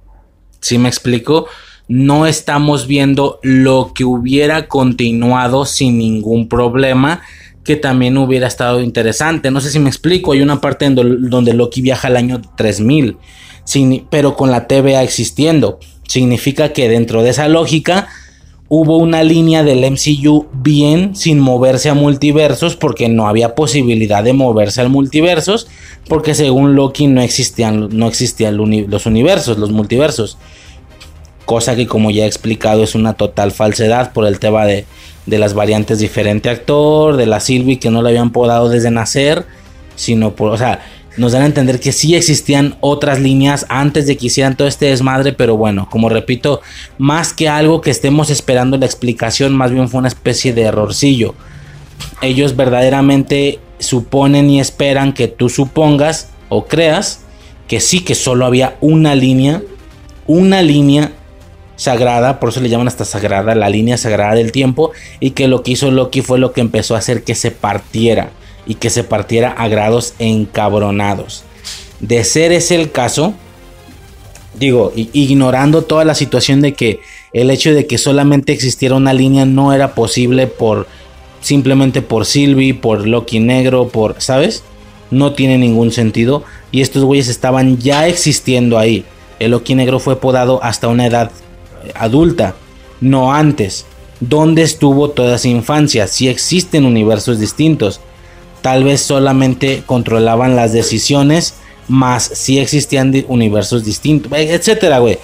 ¿Sí me explico? No estamos viendo lo que hubiera continuado sin ningún problema que también hubiera estado interesante. No sé si me explico, hay una parte donde Loki viaja al año 3000, pero con la TVA existiendo. Significa que dentro de esa lógica hubo una línea del MCU bien sin moverse a multiversos porque no había posibilidad de moverse al multiversos porque según Loki no existían, no existían los universos, los multiversos. Cosa que como ya he explicado es una total falsedad por el tema de, de las variantes diferente actor, de la Sylvie que no le habían podado desde nacer, sino por, o sea, nos dan a entender que sí existían otras líneas antes de que hicieran todo este desmadre, pero bueno, como repito, más que algo que estemos esperando la explicación, más bien fue una especie de errorcillo. Ellos verdaderamente suponen y esperan que tú supongas o creas que sí que solo había una línea, una línea sagrada, por eso le llaman hasta sagrada, la línea sagrada del tiempo, y que lo que hizo Loki fue lo que empezó a hacer que se partiera y que se partiera a grados encabronados. De ser ese el caso, digo, ignorando toda la situación de que el hecho de que solamente existiera una línea no era posible por simplemente por Sylvie, por Loki negro, por, ¿sabes? No tiene ningún sentido y estos güeyes estaban ya existiendo ahí. El Loki negro fue podado hasta una edad adulta, no antes. ¿Dónde estuvo toda esa infancia? Si existen universos distintos. Tal vez solamente controlaban las decisiones, más si existían universos distintos, etcétera, güey.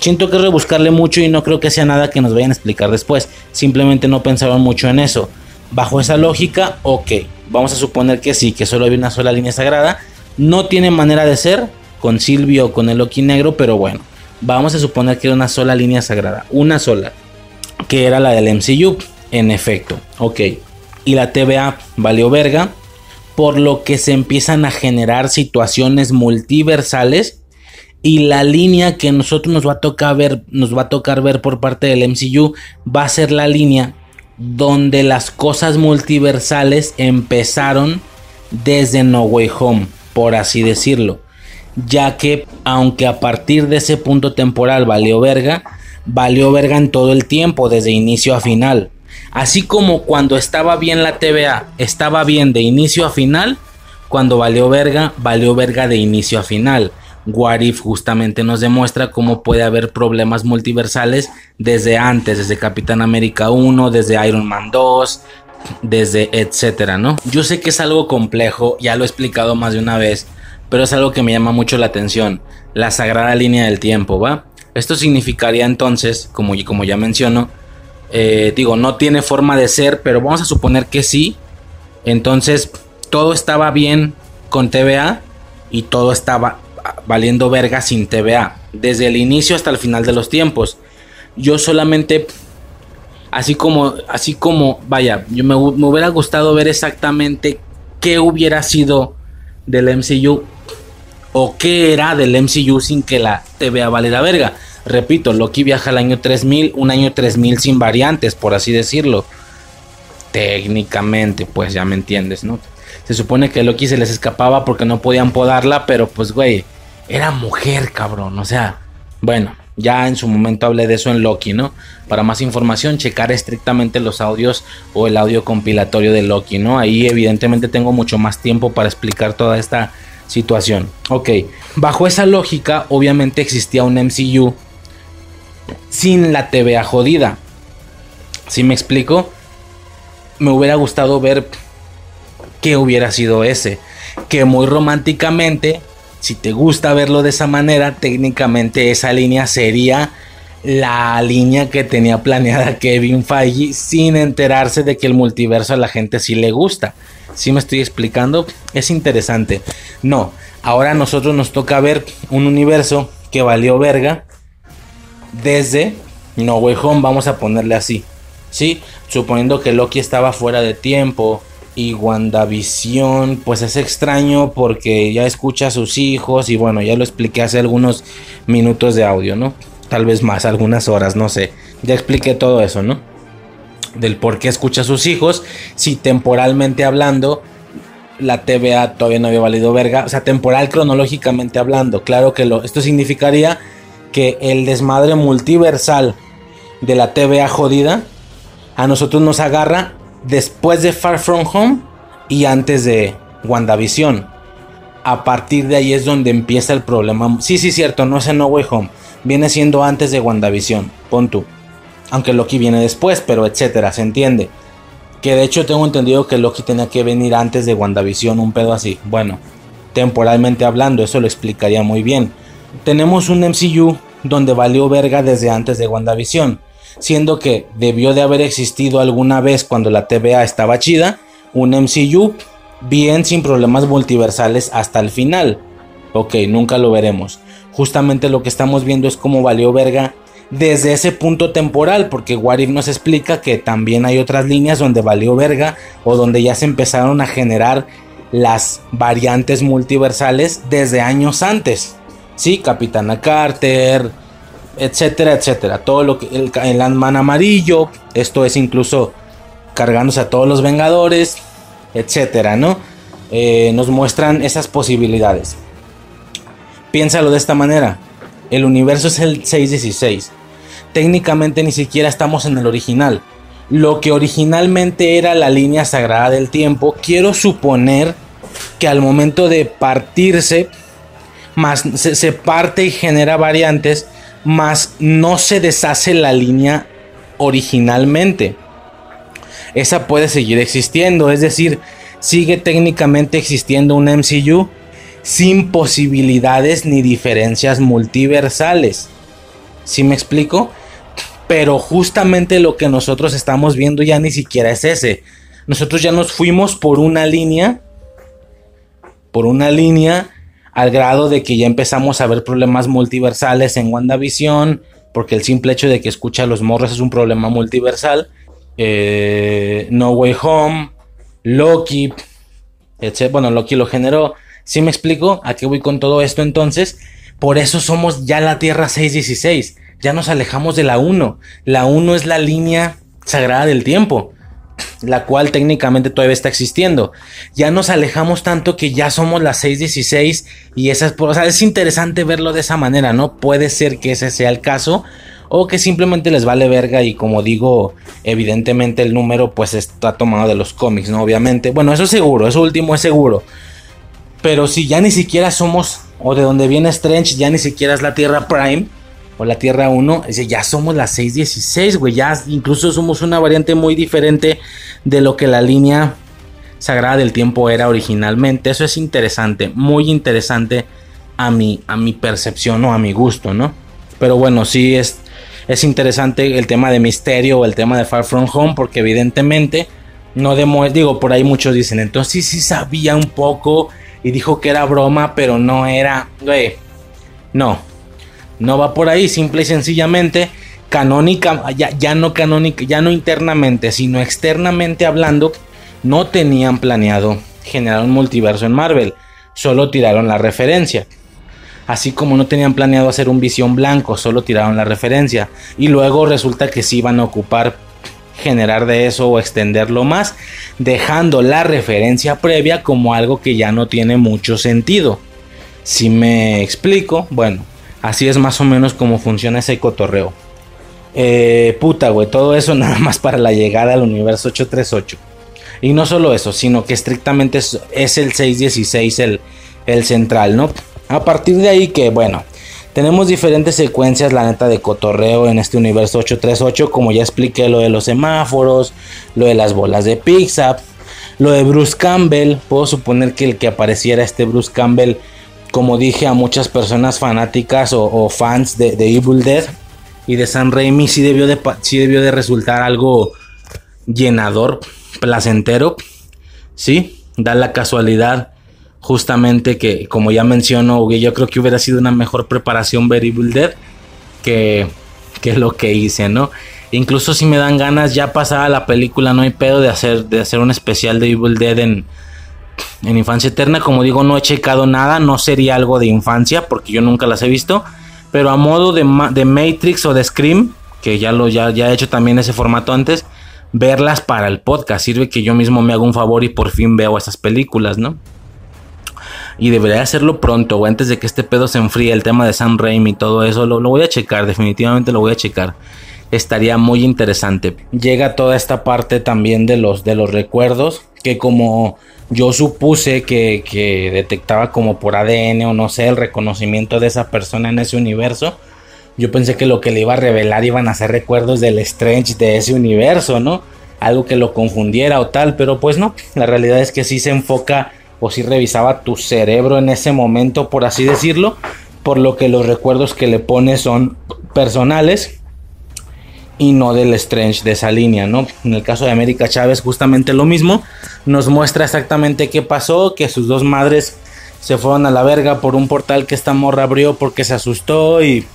Siento que rebuscarle mucho y no creo que sea nada que nos vayan a explicar después. Simplemente no pensaban mucho en eso. Bajo esa lógica, ok, vamos a suponer que sí, que solo hay una sola línea sagrada. No tiene manera de ser con Silvio o con el Loki negro, pero bueno Vamos a suponer que era una sola línea sagrada, una sola, que era la del MCU, en efecto, ok. Y la TVA valió verga, por lo que se empiezan a generar situaciones multiversales y la línea que nosotros nos va a tocar ver, nos va a tocar ver por parte del MCU va a ser la línea donde las cosas multiversales empezaron desde No Way Home, por así decirlo ya que aunque a partir de ese punto temporal valió verga, valió verga en todo el tiempo, desde inicio a final. Así como cuando estaba bien la TVA, estaba bien de inicio a final, cuando valió verga, valió verga de inicio a final. What If justamente nos demuestra cómo puede haber problemas multiversales desde antes, desde Capitán América 1, desde Iron Man 2, desde etcétera, ¿no? Yo sé que es algo complejo, ya lo he explicado más de una vez, pero es algo que me llama mucho la atención, la sagrada línea del tiempo, ¿va? Esto significaría entonces, como, como ya menciono, eh, digo, no tiene forma de ser, pero vamos a suponer que sí. Entonces, todo estaba bien con TVA y todo estaba valiendo verga sin TVA, desde el inicio hasta el final de los tiempos. Yo solamente, así como, así como, vaya, yo me, me hubiera gustado ver exactamente qué hubiera sido del MCU o qué era del MCU sin que la TVA valiera verga. Repito, Loki viaja al año 3000, un año 3000 sin variantes, por así decirlo. Técnicamente, pues ya me entiendes, ¿no? Se supone que Loki se les escapaba porque no podían podarla, pero pues, güey, era mujer, cabrón. O sea, bueno, ya en su momento hablé de eso en Loki, ¿no? Para más información, checar estrictamente los audios o el audio compilatorio de Loki, ¿no? Ahí evidentemente tengo mucho más tiempo para explicar toda esta situación. Ok, bajo esa lógica, obviamente existía un MCU sin la TVA jodida. Si me explico, me hubiera gustado ver que hubiera sido ese. Que muy románticamente, si te gusta verlo de esa manera, técnicamente esa línea sería la línea que tenía planeada (laughs) Kevin Feige sin enterarse de que el multiverso a la gente sí le gusta. Si me estoy explicando, es interesante. No, ahora a nosotros nos toca ver un universo que valió verga desde No Way Home, vamos a ponerle así. ¿Sí? Suponiendo que Loki estaba fuera de tiempo y WandaVision, pues es extraño porque ya escucha a sus hijos y bueno, ya lo expliqué hace algunos minutos de audio, ¿no? Tal vez más, algunas horas, no sé. Ya expliqué todo eso, ¿no? Del por qué escucha a sus hijos, si temporalmente hablando la TVA todavía no había valido verga, o sea, temporal cronológicamente hablando, claro que lo, esto significaría que el desmadre multiversal de la TVA jodida a nosotros nos agarra después de Far From Home y antes de WandaVision. A partir de ahí es donde empieza el problema. Sí, sí, cierto, no es en No Way Home. Viene siendo antes de WandaVision. Pon tú. Aunque Loki viene después, pero etcétera, se entiende. Que de hecho tengo entendido que Loki tenía que venir antes de WandaVision, un pedo así. Bueno, temporalmente hablando, eso lo explicaría muy bien. Tenemos un MCU donde valió verga desde antes de WandaVision siendo que debió de haber existido alguna vez cuando la TVA estaba chida, un MCU bien sin problemas multiversales hasta el final. Ok, nunca lo veremos. Justamente lo que estamos viendo es cómo valió verga desde ese punto temporal, porque Warif nos explica que también hay otras líneas donde valió verga o donde ya se empezaron a generar las variantes multiversales desde años antes. Sí, Capitana Carter, etcétera, etcétera. Todo lo que el, el Ant-Man amarillo, esto es incluso cargándose a todos los Vengadores, etcétera, ¿no? Eh, nos muestran esas posibilidades. Piénsalo de esta manera: el universo es el 616. Técnicamente ni siquiera estamos en el original. Lo que originalmente era la línea sagrada del tiempo, quiero suponer que al momento de partirse, más se parte y genera variantes, más no se deshace la línea originalmente. Esa puede seguir existiendo, es decir, sigue técnicamente existiendo un MCU sin posibilidades ni diferencias multiversales. ¿Sí me explico? Pero justamente lo que nosotros estamos viendo ya ni siquiera es ese. Nosotros ya nos fuimos por una línea, por una línea al grado de que ya empezamos a ver problemas multiversales en WandaVision, porque el simple hecho de que escucha a los morros es un problema multiversal. Eh, no Way Home, Loki, etc. Bueno, Loki lo generó. ¿Sí me explico a qué voy con todo esto entonces? Por eso somos ya la Tierra 616. Ya nos alejamos de la 1. La 1 es la línea sagrada del tiempo la cual técnicamente todavía está existiendo. Ya nos alejamos tanto que ya somos las 6.16 y esas, o sea, es interesante verlo de esa manera, ¿no? Puede ser que ese sea el caso o que simplemente les vale verga y como digo, evidentemente el número pues está tomado de los cómics, ¿no? Obviamente, bueno, eso es seguro, eso último es seguro. Pero si ya ni siquiera somos, o de donde viene Strange, ya ni siquiera es la Tierra Prime, o la Tierra 1, ya somos la 616, güey, ya incluso somos una variante muy diferente de lo que la línea sagrada del tiempo era originalmente. Eso es interesante, muy interesante a mi, a mi percepción o a mi gusto, ¿no? Pero bueno, sí es, es interesante el tema de misterio o el tema de Far From Home, porque evidentemente no demuestra, digo, por ahí muchos dicen, entonces sí, sí sabía un poco y dijo que era broma, pero no era, güey, no, no va por ahí, simple y sencillamente canónica, ya, ya no canónica, ya no internamente, sino externamente hablando, no tenían planeado generar un multiverso en Marvel, solo tiraron la referencia. Así como no tenían planeado hacer un visión blanco, solo tiraron la referencia. Y luego resulta que sí iban a ocupar generar de eso o extenderlo más, dejando la referencia previa como algo que ya no tiene mucho sentido. Si me explico, bueno, Así es más o menos como funciona ese cotorreo. Eh, puta, güey, todo eso (laughs) nada más para la llegada al universo 838. Y no solo eso, sino que estrictamente es, el 616 el, el central, ¿no? A partir de ahí que, bueno, tenemos diferentes secuencias, la neta, de cotorreo en este universo 838, como ya expliqué lo de los semáforos, lo de las bolas de pizza, Lo de Bruce Campbell, puedo suponer que el que apareciera este Bruce Campbell, como dije a muchas personas fanáticas o, fans de, Evil Dead y de San Raimi, sí debió de, sí debió de resultar algo llenador, placentero. Sí, da la casualidad justamente que, como ya menciono, yo creo que hubiera sido una mejor preparación ver Evil Dead que, que lo que hice, ¿no? Incluso si me dan ganas, ya pasada la película, no hay pedo de hacer, de hacer un especial de Evil Dead en, en Infancia Eterna. Como digo, no he checado nada, no sería algo de infancia, porque yo nunca las he visto. Pero a modo de, de Matrix o de Scream, que ya, lo, ya, ya he hecho también ese formato antes, verlas para el podcast. Sirve que yo mismo me hago un favor y por fin veo esas películas, ¿no? Y debería hacerlo pronto, o antes de que este pedo se enfríe, el tema de Sam Raimi y todo eso, lo, lo voy a checar, definitivamente lo voy a checar estaría muy interesante. Llega toda esta parte también de los, de los recuerdos, que como yo supuse que, que, detectaba como por ADN o no sé, el reconocimiento de esa persona en ese universo, yo pensé que lo que le iba a revelar iban a ser recuerdos del Strange de ese universo, ¿no? Algo que lo confundiera o tal, pero pues no, la realidad es que sí se enfoca o sí revisaba tu cerebro en ese momento, por así decirlo, por lo que los recuerdos que le pone son personales y no del Strange de esa línea, ¿no? En el caso de América Chávez justamente lo mismo, nos muestra exactamente qué pasó, que sus dos madres se fueron a la verga por un portal que esta morra abrió porque se asustó y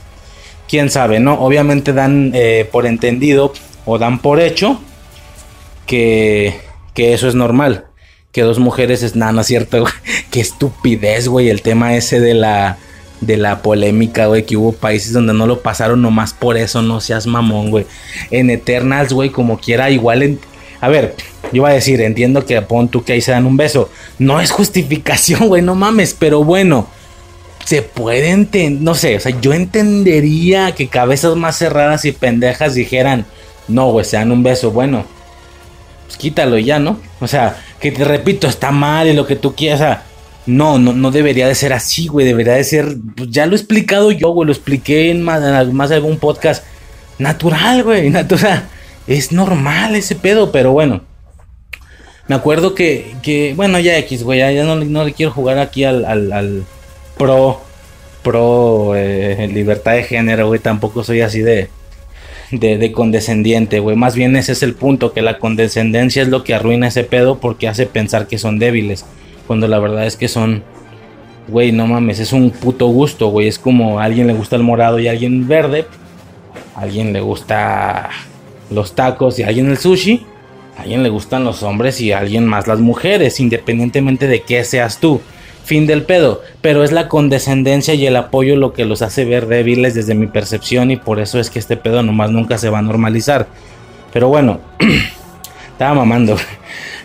quién sabe, ¿no? Obviamente dan eh, por entendido o dan por hecho que, que eso es normal, que dos mujeres es nada, ¿no es cierto? (laughs) Qué estupidez, güey, el tema ese de la de la polémica, güey, que hubo países donde no lo pasaron nomás por eso, no seas mamón, güey. En Eternals, güey, como quiera, igual en... A ver, yo iba a decir, entiendo que pon tú que ahí se dan un beso. No es justificación, (laughs) güey, no mames, pero bueno, se puede entender, no sé, o sea, yo entendería que cabezas más cerradas y pendejas dijeran, no, güey, se dan un beso, bueno, pues quítalo ya, ¿no? O sea, que te repito, está mal y lo que tú quieras, o sea, no, no, no debería de ser así, güey. Debería de ser. Pues ya lo he explicado yo, güey. Lo expliqué en más, de algún podcast. Natural, güey. Natural. Es normal ese pedo, pero bueno. Me acuerdo que, que bueno, ya X, güey. Ya, no, no, le quiero jugar aquí al, al, pro. Pro eh, libertad de género, güey. Tampoco soy así de, de, de condescendiente, güey. Más bien ese es el punto, que la condescendencia es lo que arruina ese pedo porque hace pensar que son débiles. Cuando la verdad es que son, güey, no mames, es un puto gusto, güey. Es como a alguien le gusta el morado y alguien verde. Alguien le gusta los tacos y alguien el sushi. Alguien le gustan los hombres y alguien más las mujeres, independientemente de qué seas tú. Fin del pedo. Pero es la condescendencia y el apoyo lo que los hace ver débiles desde mi percepción y por eso es que este pedo nomás nunca se va a normalizar. Pero bueno, (clears throat) estaba mamando. (laughs)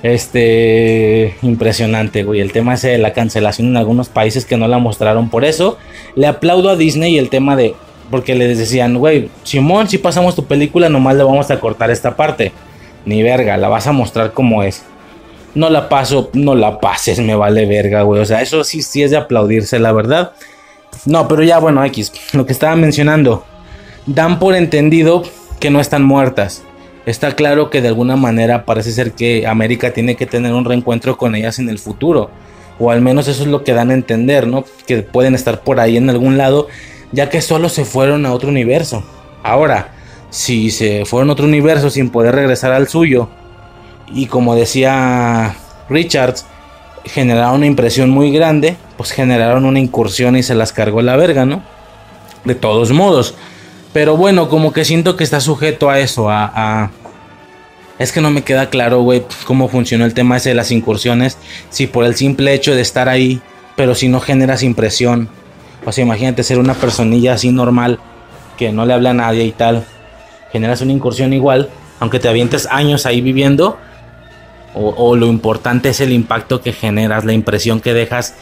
Este, impresionante, güey. El tema ese de la cancelación en algunos países que no la mostraron. Por eso le aplaudo a Disney el tema de, porque les decían, güey, Simón, si pasamos tu película, nomás le vamos a cortar esta parte. Ni verga, la vas a mostrar como es. No la paso, no la pases, me vale verga, güey. O sea, eso sí, sí es de aplaudirse, la verdad. No, pero ya, bueno, X, lo que estaba mencionando. Dan por entendido que no están muertas está claro que de alguna manera parece ser que América tiene que tener un reencuentro con ellas en el futuro. O al menos eso es lo que dan a entender, ¿no? Que pueden estar por ahí en algún lado, ya que solo se fueron a otro universo. Ahora, si se fueron a otro universo sin poder regresar al suyo, y como decía Richards, generaron una impresión muy grande, pues generaron una incursión y se las cargó la verga, ¿no? De todos modos. Pero bueno, como que siento que está sujeto a eso, a, Es que no me queda claro, güey, cómo funcionó el tema ese de las incursiones. Si por el simple hecho de estar ahí, pero si no generas impresión. O sea, imagínate ser una personilla así normal, que no le habla a nadie y tal. Generas una incursión igual, aunque te avientes años ahí viviendo. O, lo importante es el impacto que generas, la impresión que dejas,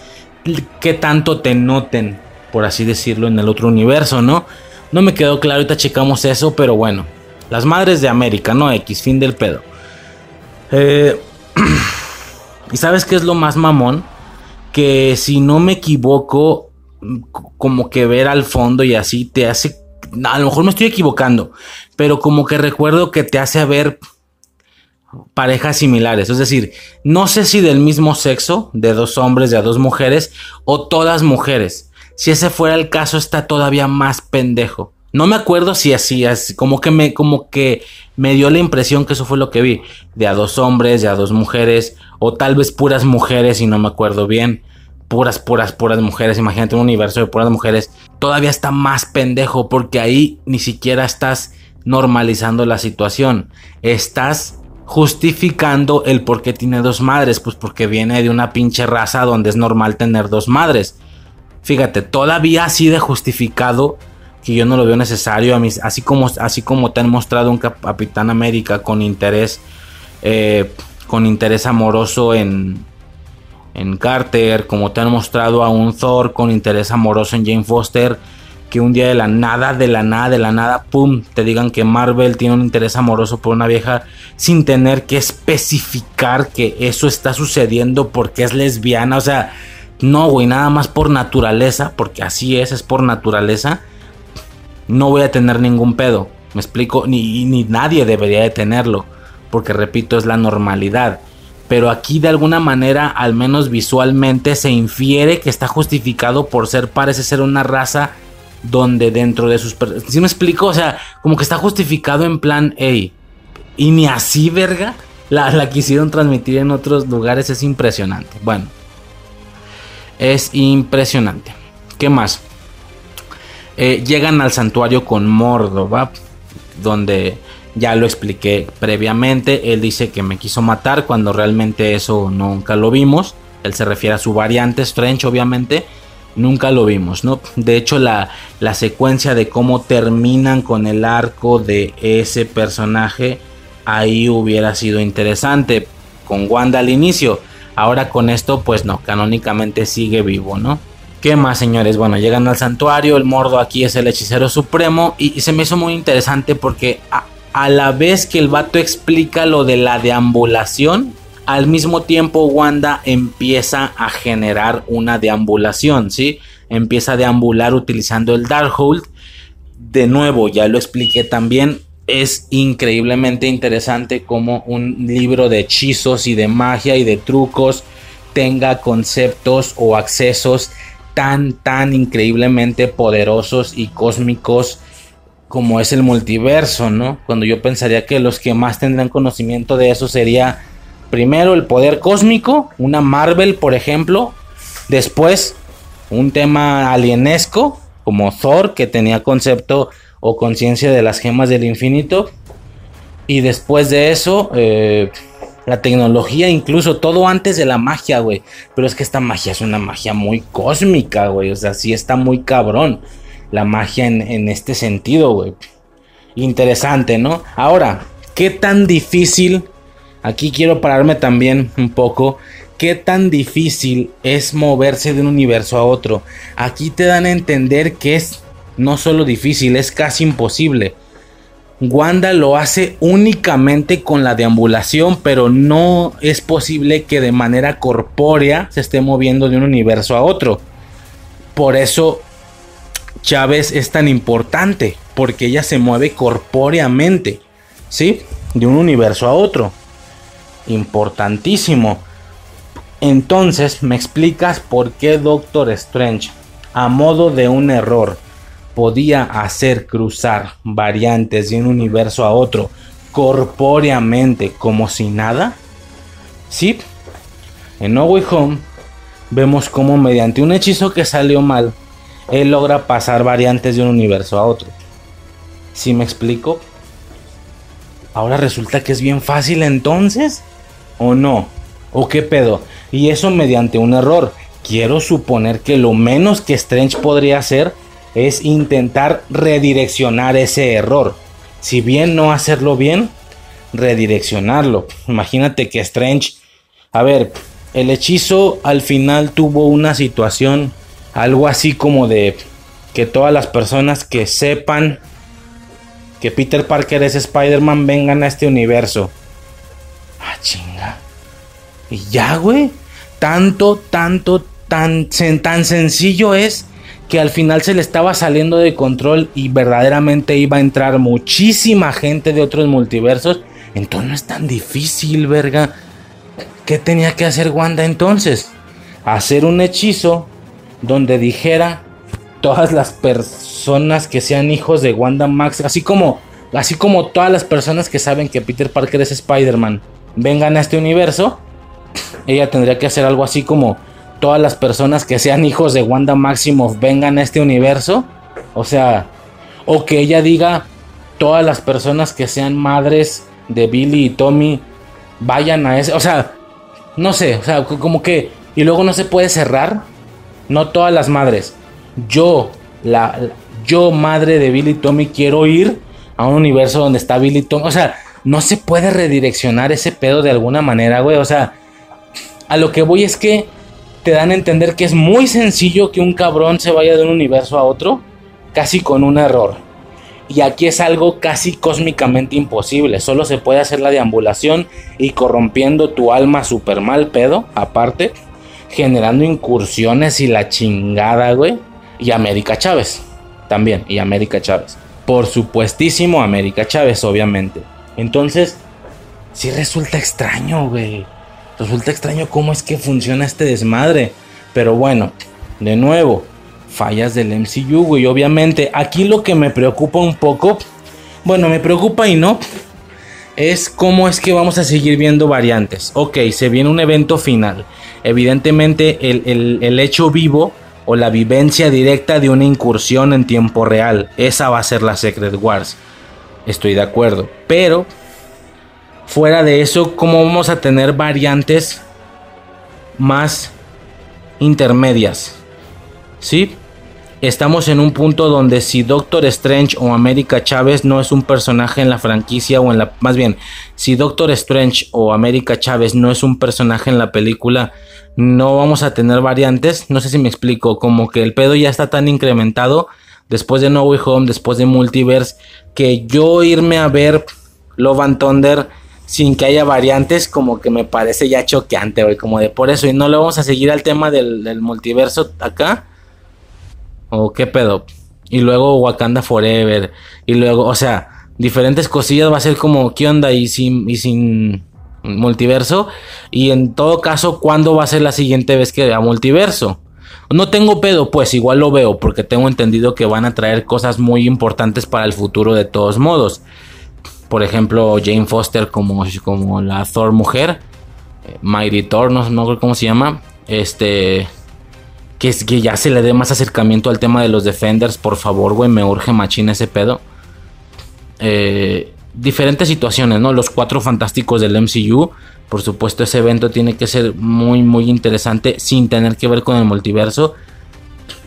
que tanto te noten, por así decirlo, en el otro universo, ¿no? No me quedó claro, ahorita checamos eso, pero bueno. Las madres de América, no X, fin del pedo. Eh, (clears throat) ¿Y sabes qué es lo más mamón? Que si no me equivoco, como que ver al fondo y así te hace... A lo mejor me estoy equivocando, pero como que recuerdo que te hace ver... parejas similares. Es decir, no sé si del mismo sexo, de dos hombres, de dos mujeres, o todas mujeres. Si ese fuera el caso, está todavía más pendejo. No me acuerdo si así, así, como que me, como que me dio la impresión que eso fue lo que vi. De a dos hombres, de a dos mujeres, o tal vez puras mujeres y no me acuerdo bien. Puras, puras, puras mujeres. Imagínate un universo de puras mujeres. Todavía está más pendejo porque ahí ni siquiera estás normalizando la situación. Estás justificando el por qué tiene dos madres. Pues porque viene de una pinche raza donde es normal tener dos madres. Fíjate, todavía así de justificado que yo no lo veo necesario. A mí, así, como, así como te han mostrado un Capitán América con interés, eh, con interés amoroso en, en Carter, como te han mostrado a un Thor con interés amoroso en Jane Foster que un día de la nada, de la nada, de la nada, pum, te digan que Marvel tiene un interés amoroso por una vieja sin tener que especificar que eso está sucediendo porque es lesbiana. O sea, no, güey, nada más por naturaleza, porque así es, es por naturaleza. No voy a tener ningún pedo. Me explico, ni, ni nadie debería de tenerlo, porque repito, es la normalidad. Pero aquí de alguna manera, al menos visualmente, se infiere que está justificado por ser, parece ser una raza donde dentro de sus... ¿Sí me explico? O sea, como que está justificado en plan, hey, y ni así, verga, la, la quisieron transmitir en otros lugares, es impresionante. Bueno, es impresionante. ¿Qué más? Eh, llegan al santuario con Mordo, ¿va? Donde ya lo expliqué previamente. Él dice que me quiso matar cuando realmente eso nunca lo vimos. Él se refiere a su variante Strange, obviamente nunca lo vimos, ¿no? De hecho, la, la secuencia de cómo terminan con el arco de ese personaje, ahí hubiera sido interesante. Con Wanda al inicio. Ahora con esto, pues no, canónicamente sigue vivo, ¿no? ¿Qué más, señores? Bueno, llegan al santuario, el mordo aquí es el hechicero supremo y, se me hizo muy interesante porque a, a la vez que el vato explica lo de la deambulación, al mismo tiempo Wanda empieza a generar una deambulación, ¿sí? Empieza a deambular utilizando el Darkhold. De nuevo, ya lo expliqué también, es increíblemente interesante como un libro de hechizos y de magia y de trucos tenga conceptos o accesos tan, tan increíblemente poderosos y cósmicos como es el multiverso, ¿no? Cuando yo pensaría que los que más tendrán conocimiento de eso sería Primero el poder cósmico, una Marvel, por ejemplo. Después un tema alienesco, como Thor, que tenía concepto o conciencia de las gemas del infinito. Y después de eso, eh, la tecnología, incluso todo antes de la magia, güey. Pero es que esta magia es una magia muy cósmica, güey. O sea, sí está muy cabrón la magia en, en este sentido, güey. Interesante, ¿no? Ahora, ¿qué tan difícil Aquí quiero pararme también un poco. ¿Qué tan difícil es moverse de un universo a otro? Aquí te dan a entender que es no solo difícil, es casi imposible. Wanda lo hace únicamente con la deambulación, pero no es posible que de manera corpórea se esté moviendo de un universo a otro. Por eso Chávez es tan importante, porque ella se mueve corpóreamente, ¿sí? De un universo a otro importantísimo. Entonces, ¿me explicas por qué Doctor Strange, a modo de un error, podía hacer cruzar variantes de un universo a otro corpóreamente como si nada? Sí, en No Way Home vemos como mediante un hechizo que salió mal, él logra pasar variantes de un universo a otro. ¿Sí me explico? Ahora resulta que es bien fácil entonces o no? ¿O qué pedo? Y eso mediante un error. Quiero suponer que lo menos que Strange podría hacer es intentar redireccionar ese error. Si bien no hacerlo bien, redireccionarlo. Imagínate que Strange... A ver, el hechizo al final tuvo una situación algo así como de que todas las personas que sepan que Peter Parker es Spider-Man vengan a este universo. Ah, chinga. Y ya, güey. Tanto, tanto, tan, tan sencillo es que al final se le estaba saliendo de control y verdaderamente iba a entrar muchísima gente de otros multiversos Entonces no es tan difícil, verga. ¿Qué tenía que hacer Wanda entonces? Hacer un hechizo donde dijera todas las personas que sean hijos de Wanda Max, así como así como todas las personas que saben que Peter Parker es Spider-Man, vengan a este universo, ella tendría que hacer algo así como todas las personas que sean hijos de Wanda Maximoff vengan a este universo, o sea, o que ella diga todas las personas que sean madres de Billy y Tommy vayan a ese, o sea, no sé, o sea, como que y luego no se puede cerrar, no todas las madres. Yo la yo madre de Billy y Tommy quiero ir a un universo donde está Billy y Tommy, o sea, no se puede redireccionar ese pedo de alguna manera, güey, o sea, a lo que voy es que te dan a entender que es muy sencillo que un cabrón se vaya de un universo a otro, casi con un error. Y aquí es algo casi cósmicamente imposible. Solo se puede hacer la deambulación y corrompiendo tu alma super mal pedo, aparte, generando incursiones y la chingada, güey. Y América Chávez, también, y América Chávez. Por supuestísimo, América Chávez, obviamente. Entonces, sí resulta extraño, güey. Resulta extraño cómo es que funciona este desmadre. Pero bueno, de nuevo, fallas del MCU, güey. Obviamente, aquí lo que me preocupa un poco, bueno, me preocupa y no, es cómo es que vamos a seguir viendo variantes. Ok, se viene un evento final. Evidentemente, el, el hecho vivo o la vivencia directa de una incursión en tiempo real. Esa va a ser la Secret Wars. Estoy de acuerdo. Pero Fuera de eso, ¿cómo vamos a tener variantes más intermedias? ¿Sí? Estamos en un punto donde si Doctor Strange o América Chávez no es un personaje en la franquicia o en la... Más bien, si Doctor Strange o América Chávez no es un personaje en la película, no vamos a tener variantes. No sé si me explico, como que el pedo ya está tan incrementado después de No Way Home, después de Multiverse, que yo irme a ver Love and Thunder sin que haya variantes, como que me parece ya choqueante, güey, como de por eso. Y no le vamos a seguir al tema del, multiverso acá. ¿O qué pedo? Y luego Wakanda Forever. Y luego, o sea, diferentes cosillas va a ser como, ¿qué onda? Y sin, y sin multiverso. Y en todo caso, ¿cuándo va a ser la siguiente vez que vea multiverso? No tengo pedo, pues igual lo veo, porque tengo entendido que van a traer cosas muy importantes para el futuro de todos modos por ejemplo, Jane Foster como, como la Thor mujer, eh, Mighty Thor, no, no cómo se llama, este, que, que ya se le dé más acercamiento al tema de los Defenders, por favor, güey, me urge machina ese pedo. Eh, diferentes situaciones, ¿no? Los cuatro fantásticos del MCU. Por supuesto, ese evento tiene que ser muy, muy interesante sin tener que ver con el multiverso.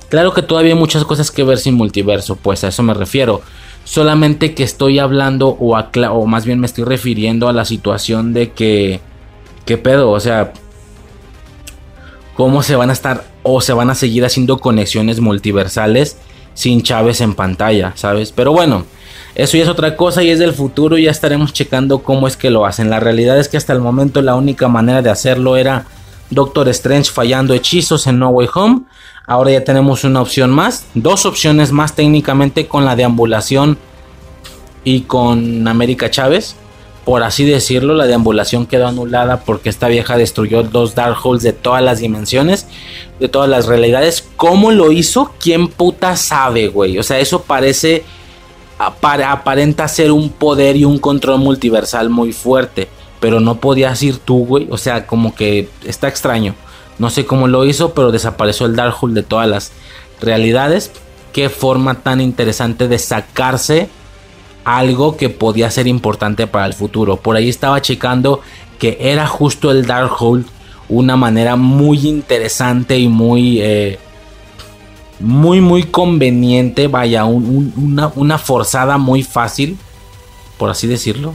Claro que todavía hay muchas cosas que ver sin multiverso, pues a eso me refiero. Solamente que estoy hablando o, o más bien me estoy refiriendo a la situación de que... ¿Qué pedo? O sea... ¿Cómo se van a estar o se van a seguir haciendo conexiones multiversales sin Chávez en pantalla, ¿sabes? Pero bueno, eso ya es otra cosa y es del futuro ya estaremos checando cómo es que lo hacen. La realidad es que hasta el momento la única manera de hacerlo era Doctor Strange fallando hechizos en No Way Home. Ahora ya tenemos una opción más, dos opciones más técnicamente con la deambulación y con América Chávez. Por así decirlo, la deambulación quedó anulada porque esta vieja destruyó dos Darkholds de todas las dimensiones, de todas las realidades. ¿Cómo lo hizo? ¿Quién puta sabe, güey? O sea, eso parece, aparenta ser un poder y un control multiversal muy fuerte. Pero no podías ir tú, güey. O sea, como que está extraño. No sé cómo lo hizo, pero desapareció el Darkhold de todas las realidades. Qué forma tan interesante de sacarse algo que podía ser importante para el futuro. Por ahí estaba checando que era justo el Darkhold una manera muy interesante y muy eh, muy muy conveniente vaya una, forzada muy fácil por así decirlo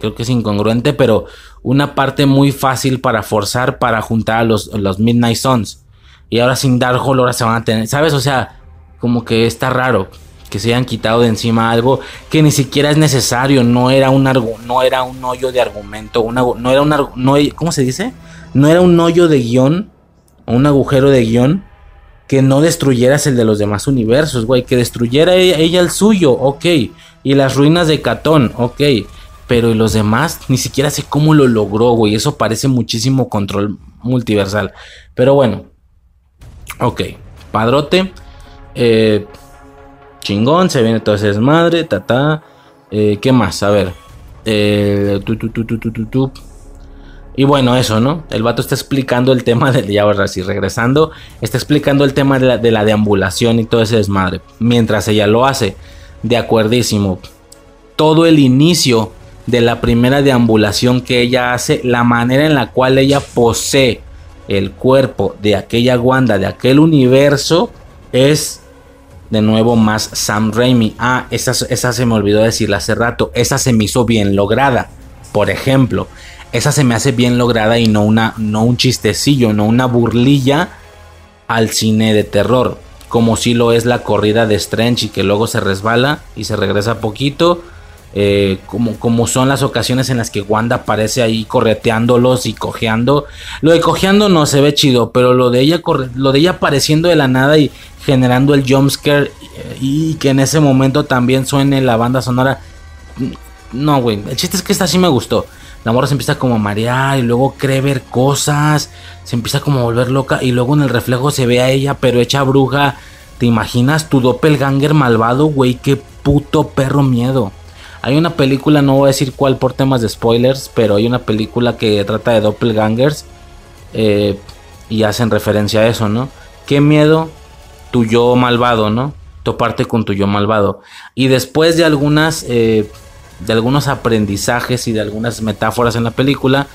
creo que es incongruente pero una parte muy fácil para forzar para juntar a los, los Midnight Suns. Y ahora sin Darkhold ahora se van a tener, ¿sabes? O sea, como que está raro que se hayan quitado de encima algo que ni siquiera es necesario, no era un no era un hoyo de argumento, no era un no, ¿cómo se dice? No era un hoyo de guion un agujero de guion que no destruyeras el de los demás universos, güey, que destruyera ella, ella, el suyo, ok, y las ruinas de Catón, ok, Pero y los demás, ni siquiera sé cómo lo logró, güey. Eso parece muchísimo control multiversal. Pero bueno. Ok. Padrote. Eh, chingón. Se viene todo ese desmadre. Ta, eh, ¿Qué más? A ver. Eh, y bueno, eso, ¿no? El vato está explicando el tema de. Ya ahora sí, regresando. Está explicando el tema de la, de la deambulación y todo ese desmadre. Mientras ella lo hace. De acuerdísimo. Todo el inicio de la primera deambulación que ella hace, la manera en la cual ella posee el cuerpo de aquella Wanda, de aquel universo, es de nuevo más Sam Raimi. Ah, esa, esa se me olvidó decirla hace rato. Esa se me hizo bien lograda. Por ejemplo, esa se me hace bien lograda y no, una, no un chistecillo, no una burlilla al cine de terror. Como si lo es la corrida de Strange y que luego se resbala y se regresa poquito eh, como, como son las ocasiones en las que Wanda aparece ahí correteándolos y cojeando. Lo de cojeando no se ve chido, pero lo de ella, lo de ella apareciendo de la nada y generando el jumpscare y, y que en ese momento también suene la banda sonora. No, güey, el chiste es que esta sí me gustó. La morra se empieza como a marear y luego cree ver cosas, se empieza como a volver loca y luego en el reflejo se ve a ella pero hecha bruja. ¿Te imaginas tu doppelganger malvado, güey? Qué puto perro miedo. Hay una película, no voy a decir cuál por temas de spoilers, pero hay una película que trata de doppelgangers eh, y hacen referencia a eso, ¿no? Qué miedo tu yo malvado, ¿no? Toparte con tu yo malvado. Y después de algunas, eh, de algunos aprendizajes y de algunas metáforas en la película,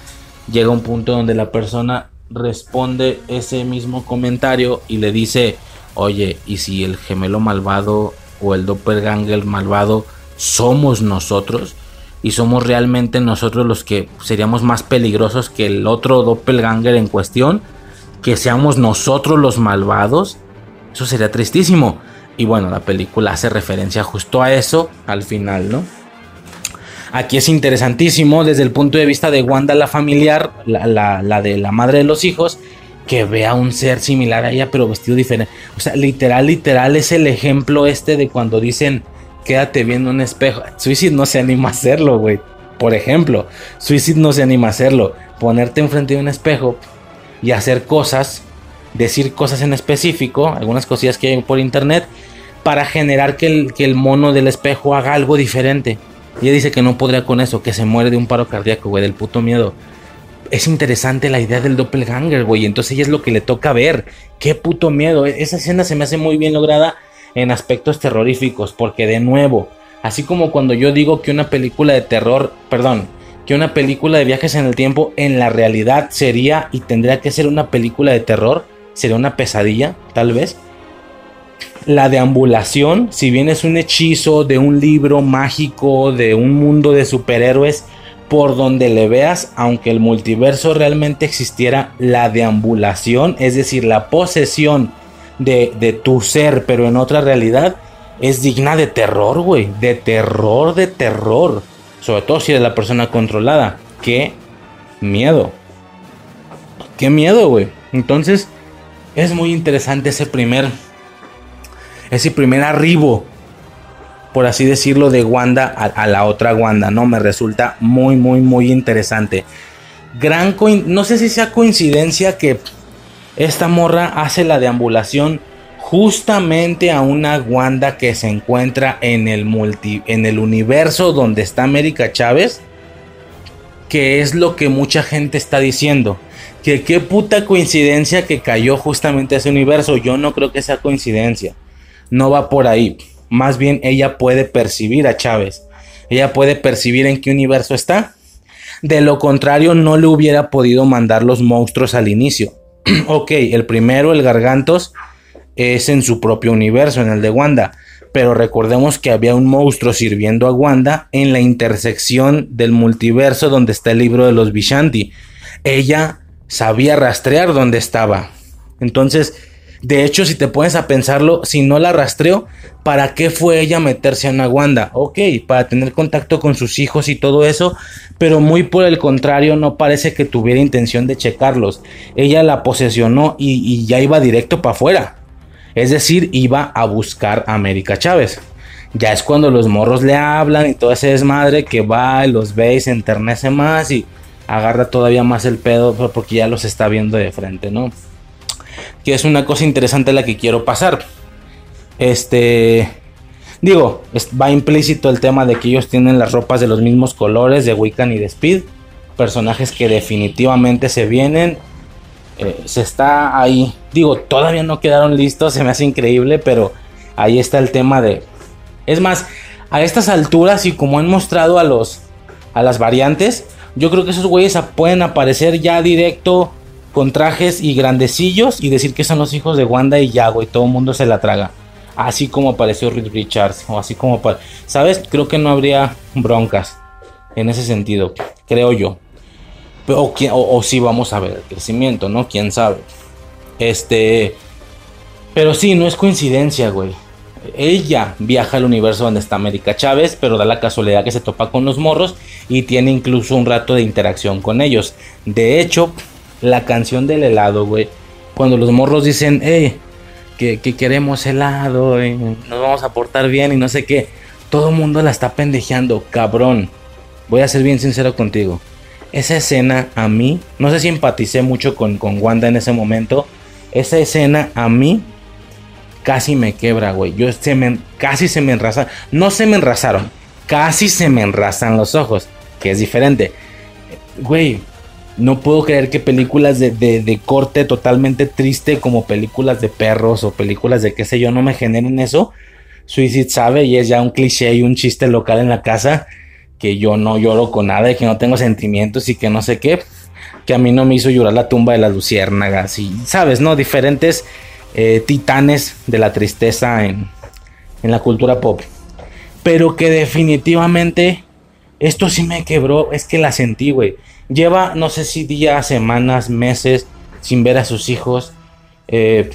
llega un punto donde la persona responde ese mismo comentario y le dice, oye, ¿y si el gemelo malvado o el doppelganger malvado somos nosotros y somos realmente nosotros los que seríamos más peligrosos que el otro doppelganger en cuestión, que seamos nosotros los malvados, eso sería tristísimo. Y bueno, la película hace referencia justo a eso al final, ¿no? Aquí es interesantísimo desde el punto de vista de Wanda la familiar, la, la de la madre de los hijos, que vea un ser similar a ella pero vestido diferente. O sea, literal, literal es el ejemplo este de cuando dicen quédate viendo un espejo. Suicide no se anima a hacerlo, güey. Por ejemplo, Suicide no se anima a hacerlo. Ponerte enfrente de un espejo y hacer cosas, decir cosas en específico, algunas cosillas que hay por internet, para generar que el, que el mono del espejo haga algo diferente. Ella dice que no podría con eso, que se muere de un paro cardíaco, güey, del puto miedo. Es interesante la idea del doppelganger, güey. Entonces ella es lo que le toca ver. Qué puto miedo. Esa escena se me hace muy bien lograda en aspectos terroríficos, porque de nuevo, así como cuando yo digo que una película de terror, perdón, que una película de viajes en el tiempo en la realidad sería y tendría que ser una película de terror, sería una pesadilla, tal vez. La deambulación, si bien es un hechizo de un libro mágico, de un mundo de superhéroes, por donde le veas, aunque el multiverso realmente existiera, la deambulación, es decir, la posesión de, tu ser, pero en otra realidad, es digna de terror, güey. De terror, de terror. Sobre todo si eres la persona controlada. Qué miedo. Qué miedo, güey. Entonces, es muy interesante ese primer. Ese primer arribo. Por así decirlo, de Wanda a, la otra Wanda, ¿no? Me resulta muy, muy, muy interesante. Gran no sé si sea coincidencia que esta morra hace la deambulación justamente a una Wanda que se encuentra en el multi, en el universo donde está América Chávez, que es lo que mucha gente está diciendo. Que qué puta coincidencia que cayó justamente ese universo. Yo no creo que sea coincidencia. No va por ahí. Más bien ella puede percibir a Chávez. Ella puede percibir en qué universo está. De lo contrario, no le hubiera podido mandar los monstruos al inicio. (clears throat) ok, el primero, el Gargantos, es en su propio universo, en el de Wanda. Pero recordemos que había un monstruo sirviendo a Wanda en la intersección del multiverso donde está el libro de los Vishanti. Ella sabía rastrear dónde estaba. Entonces, de hecho, si te pones a pensarlo, si no la rastreó, ¿para qué fue ella meterse a una Wanda? Ok, para tener contacto con sus hijos y todo eso, pero muy por el contrario, no parece que tuviera intención de checarlos. Ella la posesionó y, ya iba directo para afuera. Es decir, iba a buscar a América Chávez. Ya es cuando los morros le hablan y todo ese desmadre que va y los ve y se enternece más y agarra todavía más el pedo porque ya los está viendo de frente, ¿no? Que es una cosa interesante la que quiero pasar. Este. Digo, va implícito el tema de que ellos tienen las ropas de los mismos colores de Wiccan y de Speed. Personajes que definitivamente se vienen. Eh, se está ahí. Digo, todavía no quedaron listos. Se me hace increíble. Pero ahí está el tema de. Es más, a estas alturas y como han mostrado a los. A las variantes yo creo que esos güeyes pueden aparecer ya directo con trajes y grandecillos y decir que son los hijos de Wanda y ya, y todo el mundo se la traga. Así como apareció Reed Richards, o así como, ¿sabes? Creo que no habría broncas en ese sentido, creo yo. O, o, o sí vamos a ver el crecimiento, ¿no? ¿Quién sabe? Este... Pero sí, no es coincidencia, güey. Ella viaja al universo donde está América Chávez, pero da la casualidad que se topa con los morros y tiene incluso un rato de interacción con ellos. De hecho, la canción del helado, güey, cuando los morros dicen, hey, que, queremos helado, nos vamos a portar bien y no sé qué, todo el mundo la está pendejeando, cabrón. Voy a ser bien sincero contigo. Esa escena a mí, no sé si empaticé mucho con, con Wanda en ese momento. Esa escena a mí casi me quebra, güey. Yo se me, casi se me enrasan. No se me enrasaron, casi se me enrasan los ojos, que es diferente. Güey, no puedo creer que películas de, corte totalmente triste como películas de perros o películas de qué sé yo no me generen eso. Suicide sabe y es ya un cliché y un chiste local en la casa que yo no lloro con nada y que no tengo sentimientos y que no sé qué. Que a mí no me hizo llorar la tumba de las luciérnagas y, ¿sabes? No, diferentes eh, titanes de la tristeza en, en la cultura pop. Pero que definitivamente esto sí me quebró, es que la sentí, güey. Lleva, no sé si días, semanas, meses sin ver a sus hijos. Eh,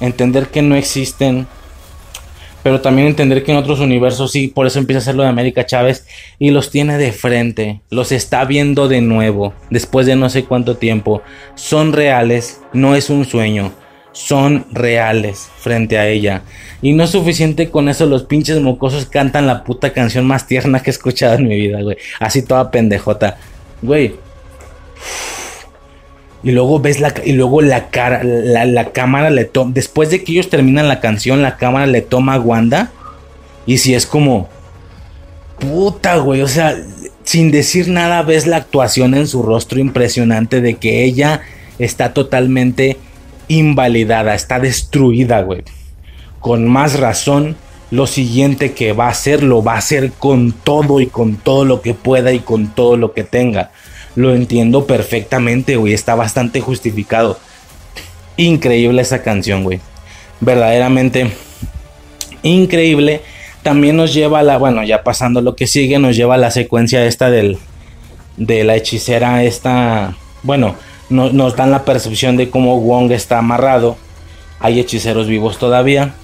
entender que no existen. Pero también entender que en otros universos sí, por eso empieza a hacer lo de América Chávez. Y los tiene de frente. Los está viendo de nuevo. Después de no sé cuánto tiempo. Son reales. No es un sueño son reales frente a ella. Y no es suficiente con eso, los pinches mocosos cantan la puta canción más tierna que he escuchado en mi vida, güey. Así toda pendejota. Güey. Y luego ves la y luego la cara la, cámara le toma después de que ellos terminan la canción, la cámara le toma a Wanda y si es como puta, güey, o sea, sin decir nada ves la actuación en su rostro impresionante de que ella está totalmente invalidada, está destruida, güey. Con más razón, lo siguiente que va a hacer lo va a hacer con todo y con todo lo que pueda y con todo lo que tenga. Lo entiendo perfectamente, güey. Está bastante justificado. Increíble esa canción, güey. Verdaderamente increíble. También nos lleva a la, bueno, ya pasando lo que sigue, nos lleva a la secuencia esta del, de la hechicera, esta, bueno, nos dan la percepción de cómo Wong está amarrado. Hay hechiceros vivos todavía.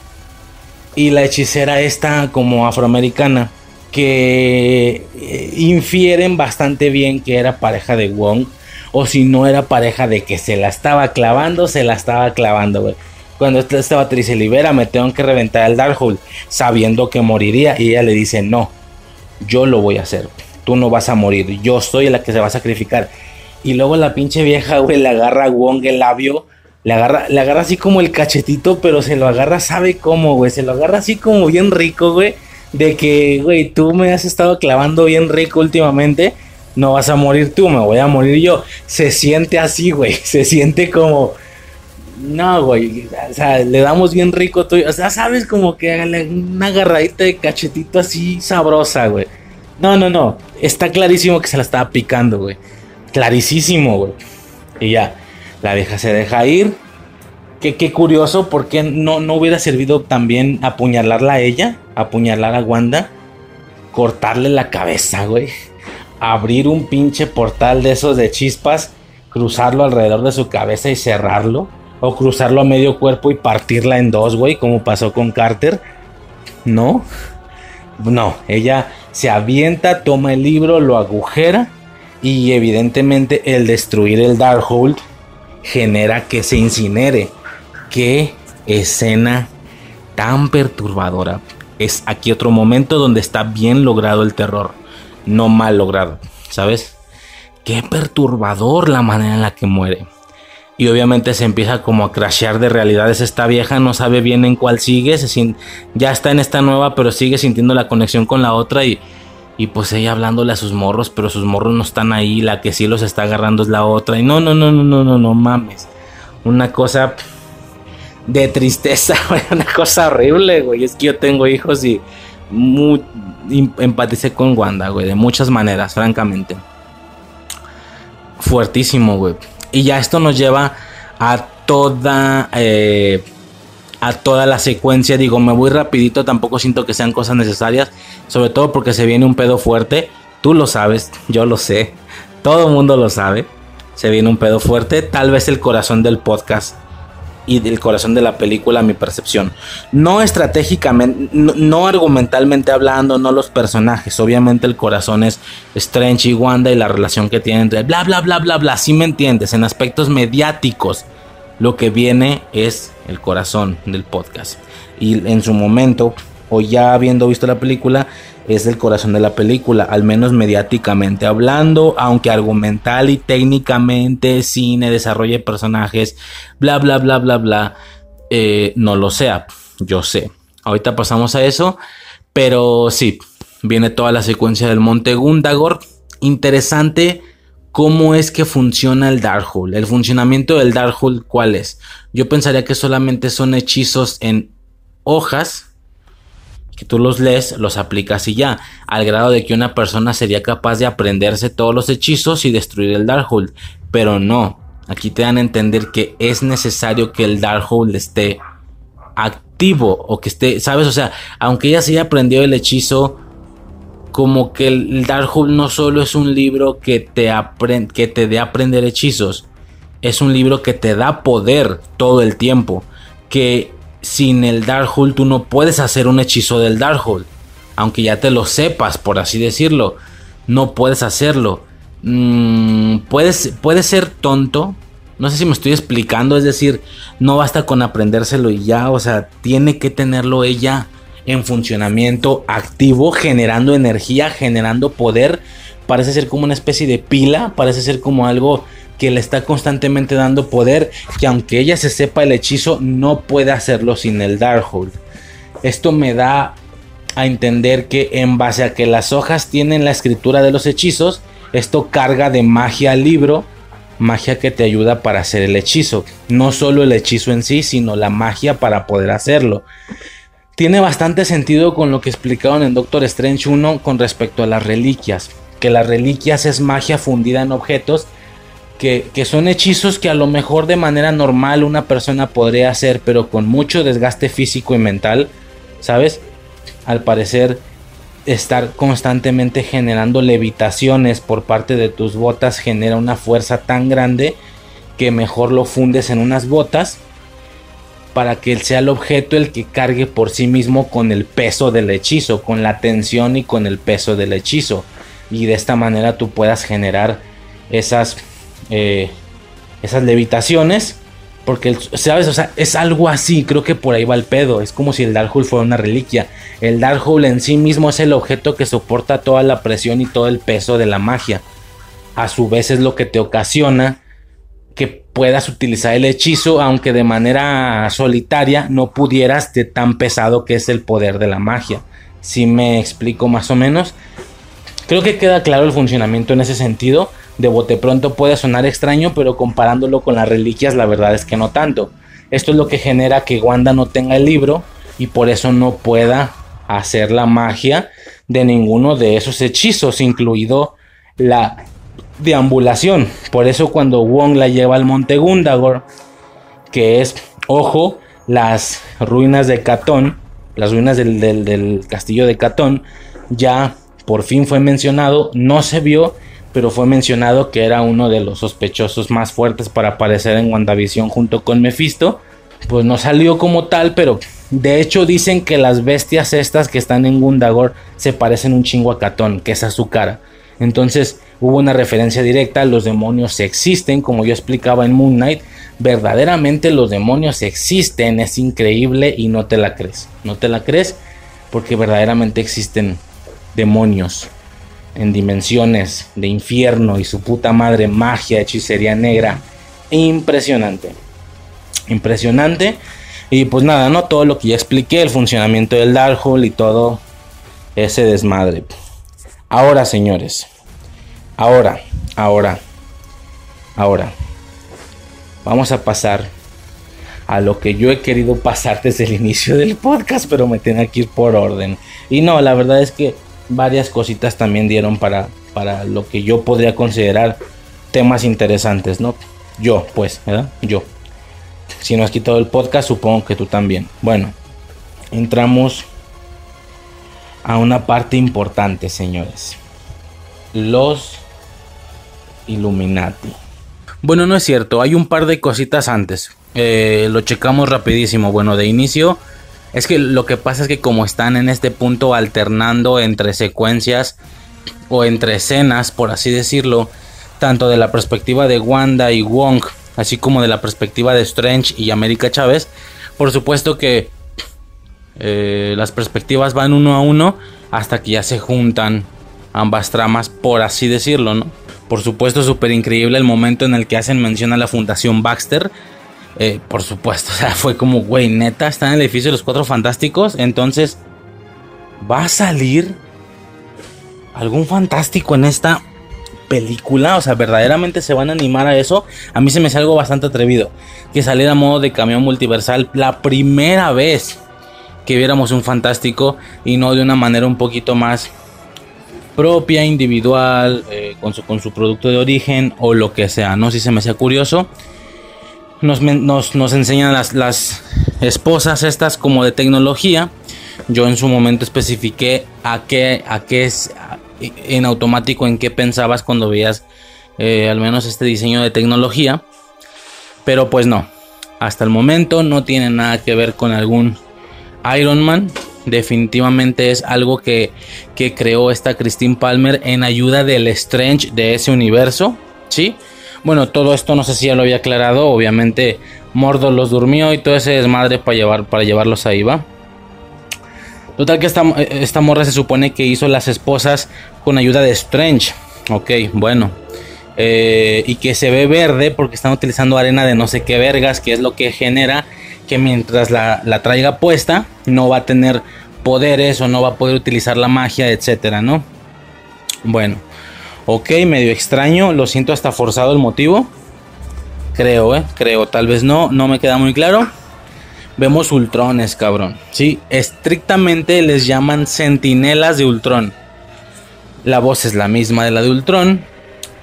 Y la hechicera está como afroamericana. Que eh, infieren bastante bien que era pareja de Wong. O si no era pareja de que se la estaba clavando, se la estaba clavando, Cuando esta batería se libera, me tengo que reventar el Darkhold. Sabiendo que moriría. Y ella le dice, no, yo lo voy a hacer. Tú no vas a morir. Yo soy la que se va a sacrificar y luego la pinche vieja, güey, le agarra a Wong el labio. Le agarra, le agarra así como el cachetito, pero se lo agarra, ¿sabe cómo? Se lo agarra así como bien rico, güey. De que, güey, tú me has estado clavando bien rico últimamente. No vas a morir tú, me voy a morir yo. Se siente así, güey. (laughs) Se siente como. No, güey. O sea, le damos bien rico tú. O sea, sabes como que una agarradita de cachetito así sabrosa, güey. No, no, no. Está clarísimo que se la estaba picando, güey. Clarísimo, güey. Y ya, la vieja se deja ir. Qué, curioso, porque no, no hubiera servido también apuñalarla a ella, apuñalar a Wanda, cortarle la cabeza, güey. Abrir un pinche portal de esos de chispas, cruzarlo alrededor de su cabeza y cerrarlo. O cruzarlo a medio cuerpo y partirla en dos, güey, como pasó con Carter. No, no, ella se avienta, toma el libro, lo agujera y evidentemente el destruir el Darkhold genera que se incinere. Qué escena tan perturbadora. es aquí otro momento donde está bien logrado el terror, no mal logrado, ¿sabes? Qué perturbador la manera en la que muere. Y obviamente se empieza como a crashear de realidades. Esta vieja no sabe bien en cuál sigue. Ya está en esta nueva, pero sigue sintiendo la conexión con la otra. Y, y pues ella hablándole a sus morros, pero sus morros no están ahí. La que sí los está agarrando es la otra. Y no, no, no, no, no, no, no mames. Una cosa de tristeza, (laughs) Una cosa horrible, güey. Es que yo tengo hijos y muy, empaticé con Wanda, güey. De muchas maneras, francamente. Fuertísimo, güey. Y ya esto nos lleva a toda... Eh, a toda la secuencia. Digo, me voy rapidito, tampoco siento que sean cosas necesarias. Sobre todo porque se viene un pedo fuerte. Tú lo sabes, yo lo sé. Todo el mundo lo sabe. Se viene un pedo fuerte. Tal vez el corazón del podcast y del corazón de la película, mi percepción. No estratégicamente, no, argumentalmente hablando, no los personajes. Obviamente el corazón es Strange y Wanda y la relación que tienen entre bla bla bla bla bla. Si me entiendes, en aspectos mediáticos lo que viene es el corazón del podcast. Y en su momento, o ya habiendo visto la película, es el corazón de la película, al menos mediáticamente hablando, aunque argumental y técnicamente, cine, desarrollo de personajes, bla, bla, bla, bla, bla, eh, no lo sea, yo sé. Ahorita pasamos a eso, pero sí, viene toda la secuencia del Monte Gundagor. Interesante cómo es que funciona el Darkhold. El funcionamiento del Darkhold, ¿cuál es? Yo pensaría que solamente son hechizos en hojas tú los lees, los aplicas y ya, al grado de que una persona sería capaz de aprenderse todos los hechizos y destruir el Darkhold, pero no. Aquí te dan a entender que es necesario que el Darkhold esté activo o que esté, ¿sabes? O sea, aunque ella se haya aprendido el hechizo, como que el Darkhold no solo es un libro que te, que te dé aprender hechizos, es un libro que te da poder todo el tiempo, que sin el Darkhold tú no puedes hacer un hechizo del Darkhold, aunque ya te lo sepas, por así decirlo, no puedes hacerlo. Mm, puedes, puede ser tonto, no sé si me estoy explicando, es decir, no basta con aprendérselo y ya, o sea, tiene que tenerlo ella en funcionamiento activo, generando energía, generando poder. Parece ser como una especie de pila, parece ser como algo que le está constantemente dando poder, que aunque ella se sepa el hechizo, no puede hacerlo sin el Darkhold. Esto me da a entender que en base a que las hojas tienen la escritura de los hechizos, esto carga de magia al libro, magia que te ayuda para hacer el hechizo. No solo el hechizo en sí, sino la magia para poder hacerlo tiene bastante sentido con lo que explicaron en Doctor Strange 1 con respecto a las reliquias. Que las reliquias es magia fundida en objetos. Que, que, son hechizos que a lo mejor de manera normal una persona podría hacer, pero con mucho desgaste físico y mental, ¿sabes? Al parecer, estar constantemente generando levitaciones por parte de tus botas genera una fuerza tan grande que mejor lo fundes en unas botas para que sea el objeto el que cargue por sí mismo con el peso del hechizo, con la tensión y con el peso del hechizo. Y de esta manera tú puedas generar esas, eh, esas levitaciones. Porque, ¿sabes? O sea, es algo así, creo que por ahí va el pedo. Es como si el Darkhold fuera una reliquia. El Darkhold en sí mismo es el objeto que soporta toda la presión y todo el peso de la magia. A su vez es lo que te ocasiona que puedas utilizar el hechizo, aunque de manera solitaria no pudieras de tan pesado que es el poder de la magia. Si me explico más o menos. Creo que queda claro el funcionamiento en ese sentido. De bote pronto puede sonar extraño, pero comparándolo con las reliquias, la verdad es que no tanto. Esto es lo que genera que Wanda no tenga el libro y por eso no pueda hacer la magia de ninguno de esos hechizos, incluido la deambulación. Por eso cuando Wong la lleva al monte Gundagor, que es, ojo, las ruinas de Catón, las ruinas del, castillo de Catón, ya por fin fue mencionado, no se vio, pero fue mencionado que era uno de los sospechosos más fuertes para aparecer en WandaVision junto con Mephisto. Pues no salió como tal, pero de hecho dicen que las bestias estas que están en Gundagor se parecen un chingo a que es a su cara. Entonces, hubo una referencia directa, los demonios existen, como yo explicaba en Moon Knight, verdaderamente los demonios existen, es increíble y no te la crees, no te la crees, porque verdaderamente existen demonios en dimensiones de infierno y su puta madre magia, hechicería negra. Impresionante. Impresionante. Y pues nada, ¿no? Todo lo que ya expliqué, el funcionamiento del Darkhold y todo ese desmadre. Ahora, señores. Ahora, ahora, ahora. Vamos a pasar a lo que yo he querido pasar desde el inicio del podcast, pero me tengo que ir por orden. Y no, la verdad es que varias cositas también dieron para, para lo que yo podría considerar temas interesantes, ¿no? Yo, pues, ¿verdad? Yo. Si no has quitado el podcast, supongo que tú también. Bueno, entramos a una parte importante, señores. Los Illuminati. Bueno, no es cierto, hay un par de cositas antes. Eh, lo checamos rapidísimo. Bueno, de inicio, es que lo que pasa es que como están en este punto alternando entre secuencias o entre escenas, por así decirlo, tanto de la perspectiva de Wanda y Wong, así como de la perspectiva de Strange y América Chávez, por supuesto que eh, las perspectivas van uno a uno hasta que ya se juntan ambas tramas, por así decirlo, ¿no? Por supuesto, súper increíble el momento en el que hacen mención a la Fundación Baxter. Eh, por supuesto, (laughs) o sea, fue como, güey, neta, está en el edificio de los Cuatro Fantásticos. Entonces, ¿va a salir algún fantástico en esta película? O sea, verdaderamente se van a animar a eso. A mí se me hace algo bastante atrevido. Que saliera a modo de camión multiversal la primera vez que viéramos un fantástico y no de una manera un poquito más propia, individual, eh, con, su, con su producto de origen o lo que sea, ¿no? Si se me hacía curioso. Nos, nos, enseñan las, las, esposas estas como de tecnología. Yo en su momento especifiqué a qué, a qué es en automático en qué pensabas cuando veías eh, al menos este diseño de tecnología. Pero pues no, hasta el momento no tiene nada que ver con algún Iron Man. Definitivamente es algo que, que creó esta Christine Palmer en ayuda del Strange de ese universo. ¿Sí? Bueno, todo esto no sé si ya lo había aclarado. Obviamente Mordo los durmió y todo ese desmadre para, llevar, para llevarlos ahí, ¿va? Total que esta, esta morra se supone que hizo las esposas con ayuda de Strange. Ok, bueno. Eh, y que se ve verde porque están utilizando arena de no sé qué vergas, que es lo que genera que mientras la, traiga puesta no va a tener poderes o no va a poder utilizar la magia, etcétera, ¿no? Bueno, ok, medio extraño, lo siento hasta forzado el motivo. Creo, eh, creo, tal vez no, no me queda muy claro. Vemos ultrones, cabrón. Sí, estrictamente les llaman sentinelas de Ultron. La voz es la misma de la de Ultron.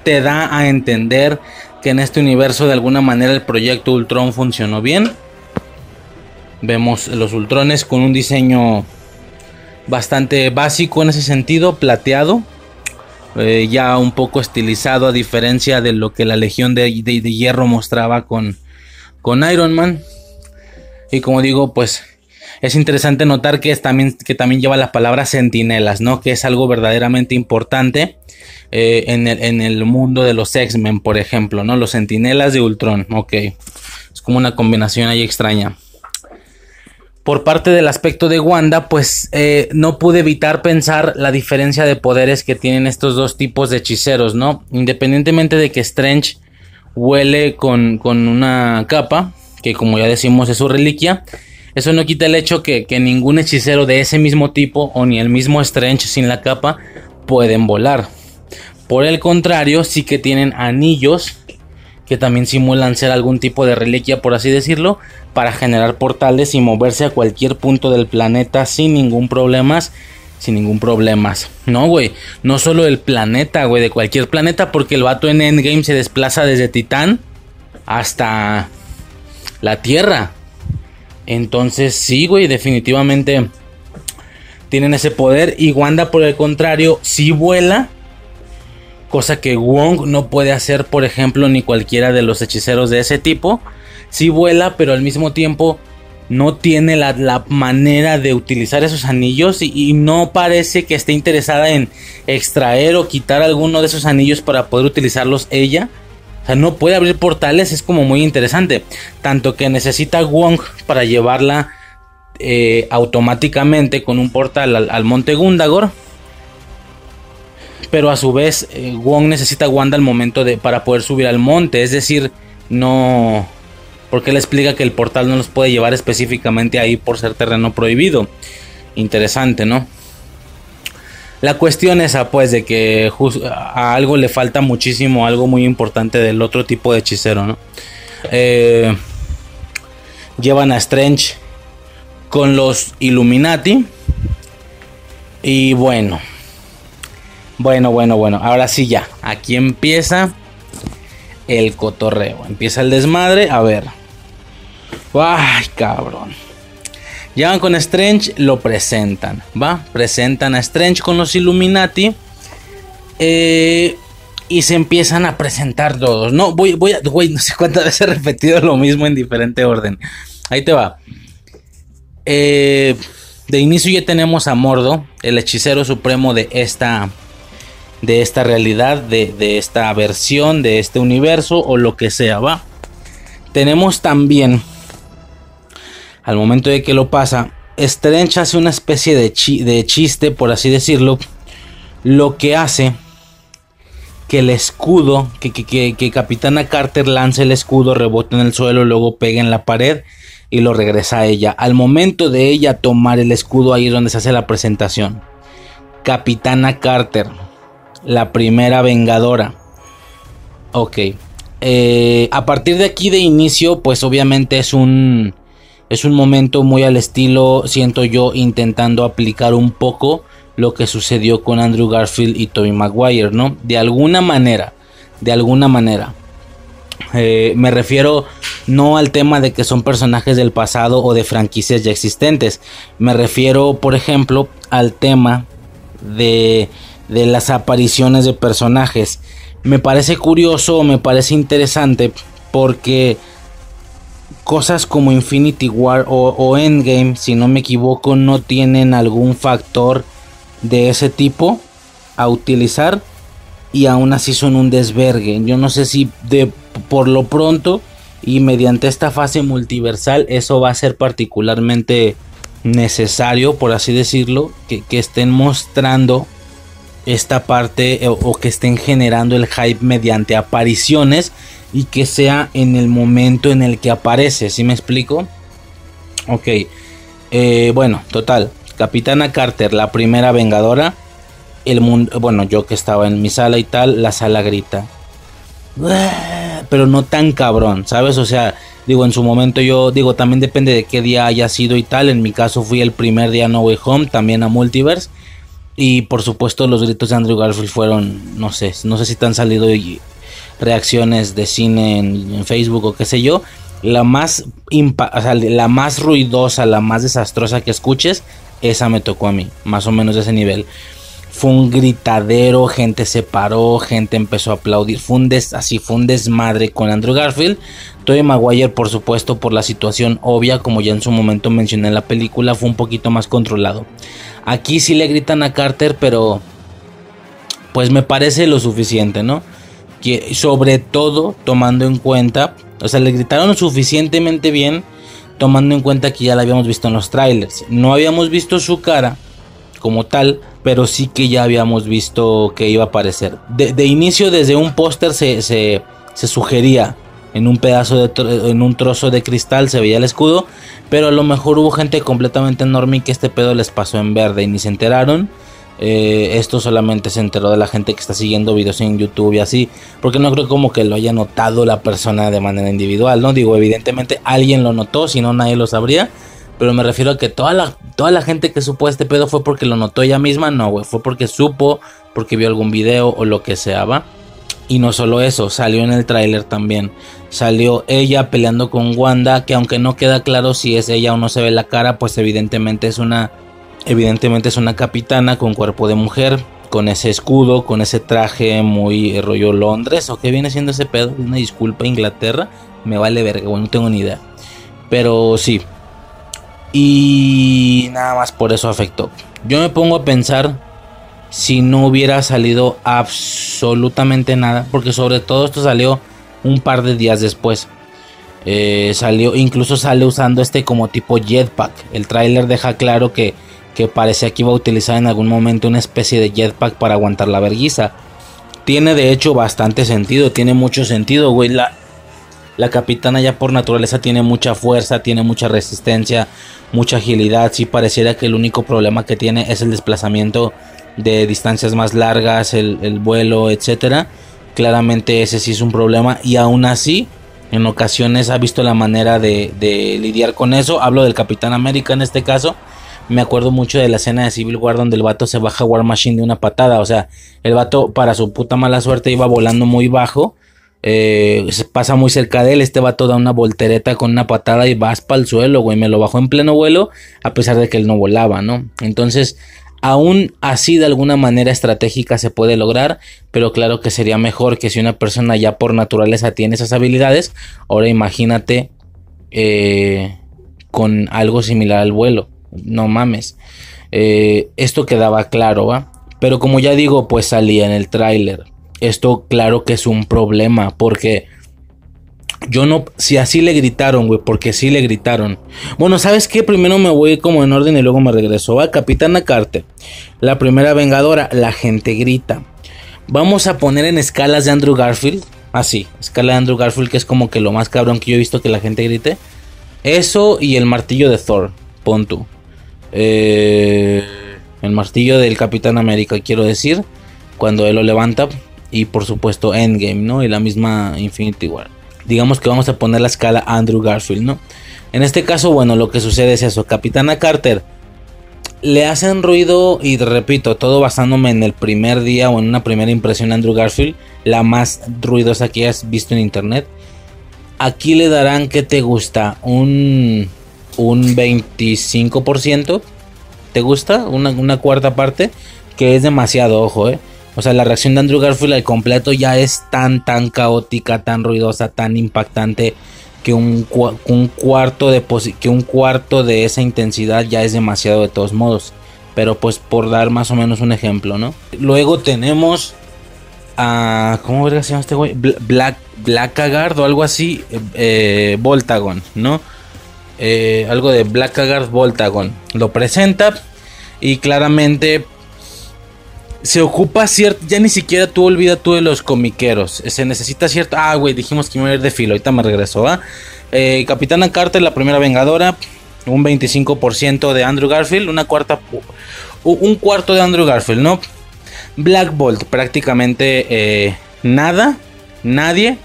Te da a entender que en este universo de alguna manera el proyecto Ultron funcionó bien Vemos los Ultrones con un diseño bastante básico en ese sentido, plateado. Eh, ya un poco estilizado a diferencia de lo que la Legión de, Hierro mostraba con, con Iron Man. Y como digo, pues es interesante notar que, también, que también lleva la palabra sentinelas, ¿no? Que es algo verdaderamente importante eh, en, el, en, el, mundo de los X-Men, por ejemplo, ¿no? Los sentinelas de Ultron, ok. Es como una combinación ahí extraña por parte del aspecto de Wanda, pues eh, no pude evitar pensar la diferencia de poderes que tienen estos dos tipos de hechiceros, ¿no? Independientemente de que Strange huele con, una capa, que como ya decimos es su reliquia, eso no quita el hecho que, que ningún hechicero de ese mismo tipo, o ni el mismo Strange sin la capa, pueden volar. Por el contrario, sí que tienen anillos que también simulan ser algún tipo de reliquia, por así decirlo, para generar portales y moverse a cualquier punto del planeta sin ningún problema. Sin ningún problema. No, güey. No solo el planeta, güey. De cualquier planeta. Porque el vato en Endgame se desplaza desde Titán hasta la Tierra. Entonces, sí, güey. Definitivamente tienen ese poder. Y Wanda, por el contrario, sí vuela cosa que Wong no puede hacer, por ejemplo, ni cualquiera de los hechiceros de ese tipo. Sí vuela, pero al mismo tiempo no tiene la, manera de utilizar esos anillos y, no parece que esté interesada en extraer o quitar alguno de esos anillos para poder utilizarlos ella. O sea, no puede abrir portales, es como muy interesante. Tanto que necesita Wong para llevarla eh, automáticamente con un portal al, monte Gundagor. Pero a su vez, eh, Wong necesita Wanda al momento de para poder subir al monte. Es decir, no. Porque él explica que el portal no los puede llevar específicamente ahí por ser terreno prohibido. Interesante, ¿no? La cuestión esa, pues, de que a algo le falta muchísimo, algo muy importante del otro tipo de hechicero, ¿no? Eh, llevan a Strange con los Illuminati. Y bueno. Bueno, bueno, bueno. Ahora sí ya. Aquí empieza el cotorreo. Empieza el desmadre. A ver. Ay, cabrón. Llegan con Strange, lo presentan. ¿Va? Presentan a Strange con los Illuminati. Eh, y se empiezan a presentar todos. No, voy, voy a. no sé cuántas veces he repetido lo mismo en diferente orden. Ahí te va. Eh, de inicio ya tenemos a Mordo, el hechicero supremo de esta, de esta realidad, de, de esta versión, de este universo o lo que sea, va. Tenemos también, al momento de que lo pasa, Strange hace una especie de, de chiste, por así decirlo, lo que hace que el escudo, que, que, que, Capitana Carter lance el escudo, rebote en el suelo, luego pegue en la pared y lo regresa a ella. Al momento de ella tomar el escudo, ahí es donde se hace la presentación. Capitana Carter, la primera vengadora. Ok. Eh, a partir de aquí de inicio, pues obviamente es un, es un momento muy al estilo, siento yo, intentando aplicar un poco lo que sucedió con Andrew Garfield y Tobey Maguire, ¿no? De alguna manera, de alguna manera. Eh, me refiero no al tema de que son personajes del pasado o de franquicias ya existentes. Me refiero, por ejemplo, al tema de, de las apariciones de personajes. Me parece curioso, me parece interesante porque cosas como Infinity War o, o, Endgame, si no me equivoco, no tienen algún factor de ese tipo a utilizar y aún así son un desvergue. Yo no sé si de por lo pronto y mediante esta fase multiversal eso va a ser particularmente necesario, por así decirlo, que, estén mostrando esta parte o, o, que estén generando el hype mediante apariciones y que sea en el momento en el que aparece, ¿sí me explico? Ok, eh, bueno, total, Capitana Carter, la primera vengadora, el mundo, bueno, yo que estaba en mi sala y tal, la sala grita pero no tan cabrón, ¿sabes? O sea, digo, en su momento yo digo, también depende de qué día haya sido y tal. En mi caso fui el primer día No Way Home, también a Multiverse. Y por supuesto los gritos de Andrew Garfield fueron, no sé, no sé si te han salido reacciones de cine en, Facebook o qué sé yo. La más, sea, la más ruidosa, la más desastrosa que escuches, esa me tocó a mí, más o menos de ese nivel fue un gritadero, gente se paró, gente empezó a aplaudir, fue un así fue un desmadre con Andrew Garfield. Tobey Maguire, por supuesto, por la situación obvia, como ya en su momento mencioné en la película, fue un poquito más controlado. Aquí sí le gritan a Carter, pero pues me parece lo suficiente, ¿no? Que sobre todo tomando en cuenta, o sea, le gritaron suficientemente bien, tomando en cuenta que ya la habíamos visto en los trailers. No habíamos visto su cara como tal, pero sí que ya habíamos visto que iba a aparecer. De, inicio, desde un póster se, se, sugería en un pedazo de en un trozo de cristal se veía el escudo, pero a lo mejor hubo gente completamente enorme que este pedo les pasó en verde y ni se enteraron. Eh, esto solamente se enteró de la gente que está siguiendo videos en YouTube y así, porque no creo como que lo haya notado la persona de manera individual, ¿no? Digo, evidentemente alguien lo notó, si no nadie lo sabría, pero me refiero a que toda la, toda la gente que supo este pedo fue porque lo notó ella misma. No. Fue porque supo, porque vio algún video o lo que sea. Y no solo eso, salió en el tráiler también. Salió ella peleando con Wanda, que aunque no queda claro si es ella o no se ve la cara, pues evidentemente es una evidentemente es una capitana con cuerpo de mujer, con ese escudo, con ese traje muy rollo Londres, o qué viene siendo ese pedo, una disculpa Inglaterra, me vale verga, bueno, no tengo ni idea. Pero sí, y nada más por eso afectó. Yo me pongo a pensar si no hubiera salido absolutamente nada, porque sobre todo esto salió un par de días después. Eh, salió, incluso sale usando este como tipo jetpack. El tráiler deja claro que, que parecía que iba a utilizar en algún momento una especie de jetpack para aguantar la verguiza. Tiene de hecho bastante sentido, tiene mucho sentido, güey. La, la capitana ya por naturaleza tiene mucha fuerza, tiene mucha resistencia, mucha agilidad. Sí pareciera que el único problema que tiene es el desplazamiento de distancias más largas, el, vuelo, etcétera. Claramente ese sí es un problema y aún así en ocasiones ha visto la manera de, de, lidiar con eso. Hablo del Capitán América en este caso. Me acuerdo mucho de la escena de Civil War donde el vato se baja War Machine de una patada. O sea, el vato para su puta mala suerte iba volando muy bajo eh, pasa muy cerca de él. Este va toda una voltereta con una patada y vas para el suelo, güey. Me lo bajó en pleno vuelo, a pesar de que él no volaba, ¿no? Entonces, aún así, de alguna manera estratégica se puede lograr, pero claro que sería mejor que si una persona ya por naturaleza tiene esas habilidades, ahora imagínate eh, con algo similar al vuelo. No mames. Eh, esto quedaba claro, ¿va? Pero como ya digo, pues salía en el tráiler esto claro que es un problema porque yo no, si así le gritaron, güey, porque sí le gritaron. Bueno, ¿sabes qué? Primero me voy como en orden y luego me regreso. a Capitana Carter, la primera vengadora, la gente grita. Vamos a poner en escalas de Andrew Garfield. Así, escala de Andrew Garfield, que es como que lo más cabrón que yo he visto que la gente grite. Eso y el martillo de Thor, pon tú. Eh, el martillo del Capitán América, quiero decir. Cuando él lo levanta, y por supuesto Endgame, ¿no? Y la misma Infinity War. Digamos que vamos a poner la escala Andrew Garfield, ¿no? En este caso, bueno, lo que sucede es eso. Capitana Carter le hacen ruido y repito, todo basándome en el primer día o en una primera impresión de Andrew Garfield, la más ruidosa que has visto en internet. Aquí le darán que te gusta un un 25%. ¿Te gusta? Una, una cuarta parte. Que es demasiado, ojo, eh. O sea, la reacción de Andrew Garfield al completo ya es tan, tan caótica, tan ruidosa, tan impactante que un, cuarto de que un cuarto de esa intensidad ya es demasiado de todos modos. Pero pues por dar más o menos un ejemplo, ¿no? Luego tenemos a... ¿Cómo se llama este güey? Black, Blackguard o algo así. Eh, Voltagon, ¿no? Eh, algo de Blackguard Voltagon. Lo presenta y claramente se ocupa cierto. Ya ni siquiera tú olvida tú de los comiqueros. Se necesita cierto. Ah, güey, dijimos que iba a ir de filo. Ahorita me regresó, ¿ah? Eh, Capitana Carter, la primera vengadora. Un 25% de Andrew Garfield. Una cuarta. Un cuarto de Andrew Garfield, ¿no? Black Bolt, prácticamente eh, nada. Nadie.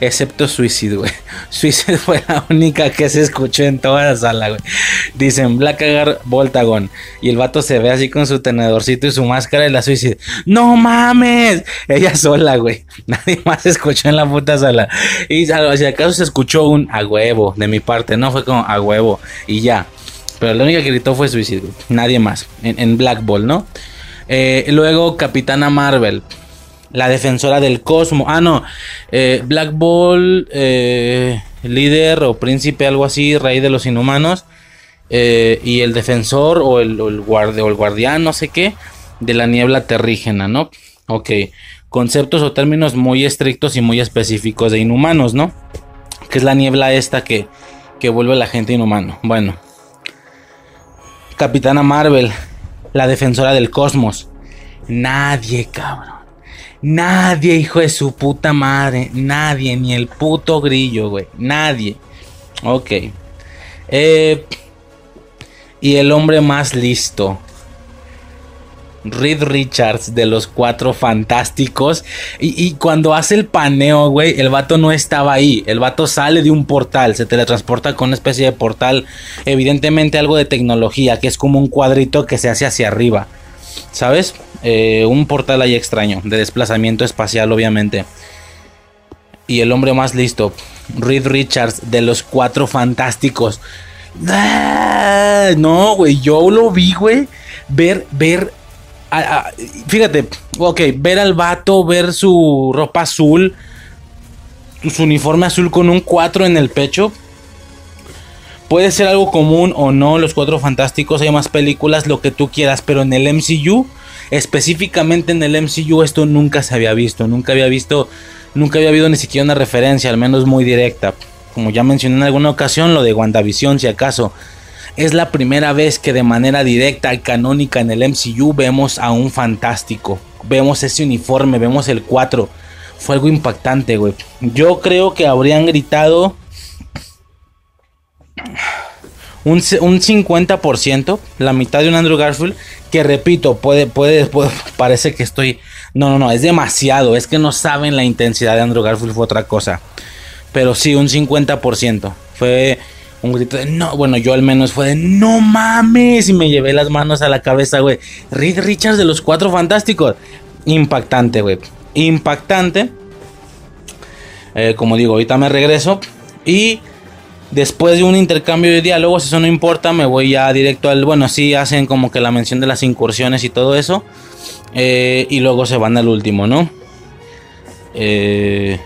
Excepto Suicide, güey. (laughs) Suicide fue la única que se escuchó en toda la sala, güey. Dicen Blackguard Voltagon. Y el vato se ve así con su tenedorcito y su máscara y la Suicide. ¡No mames! Ella sola, güey. (laughs) Nadie más escuchó en la puta sala. Y si acaso se escuchó un a huevo de mi parte, ¿no? Fue como a huevo. Y ya. Pero la única que gritó fue Suicide, Nadie más. En, Black Ball, ¿no? Eh, luego Capitana Marvel la defensora del cosmos. Ah, no. Eh, Black Ball, eh, líder o príncipe, algo así, rey de los inhumanos. Eh, y el defensor o el, o el guardián, no sé qué, de la niebla terrígena, ¿no? Ok. Conceptos o términos muy estrictos y muy específicos de inhumanos, ¿no? Que es la niebla esta que, que vuelve a la gente inhumano. Bueno. Capitana Marvel, la defensora del cosmos. Nadie, cabrón Nadie, hijo de su puta madre. Nadie, ni el puto grillo, güey. Nadie. Ok. Eh, y el hombre más listo. Reed Richards de los cuatro fantásticos. Y, y, cuando hace el paneo, güey, el vato no estaba ahí. El vato sale de un portal, se teletransporta con una especie de portal. Evidentemente algo de tecnología, que es como un cuadrito que se hace hacia arriba. ¿Sabes? Eh, un portal ahí extraño, de desplazamiento espacial obviamente. Y el hombre más listo, Reed Richards, de los cuatro fantásticos. ¡Ah! No, güey, yo lo vi, güey. Ver, ver. fíjate, ok, ver al vato, ver su ropa azul, su uniforme azul con un 4 en el pecho. Puede ser algo común o no, los cuatro fantásticos, hay más películas, lo que tú quieras, pero en el MCU específicamente en el MCU esto nunca se había visto, nunca había visto, nunca había habido ni siquiera una referencia, al menos muy directa. como ya mencioné en alguna ocasión, lo de WandaVision, si acaso. Es la primera vez que de manera directa y canónica en el MCU vemos a un fantástico. Vemos ese uniforme, vemos el 4. Fue algo impactante, güey. Yo creo que habrían gritado un, 50%, la mitad de un Andrew Garfield, que repito, puede, puede, (laughs) puede, parece que estoy... No, no, no, es demasiado, es que no saben la intensidad de Andrew Garfield, fue otra cosa. Pero sí, un 50%. Fue un grito de no, bueno, yo al menos fue de no mames y me llevé las manos a la cabeza, güey. Reed Richards de los Cuatro Fantásticos. Impactante, güey. Impactante. Eh, como digo, ahorita me regreso. Y después de un intercambio de diálogos, eso no importa, me voy ya directo al... Bueno, sí hacen como que la mención de las incursiones y todo eso. Eh, y luego se van al último, ¿no? Eh...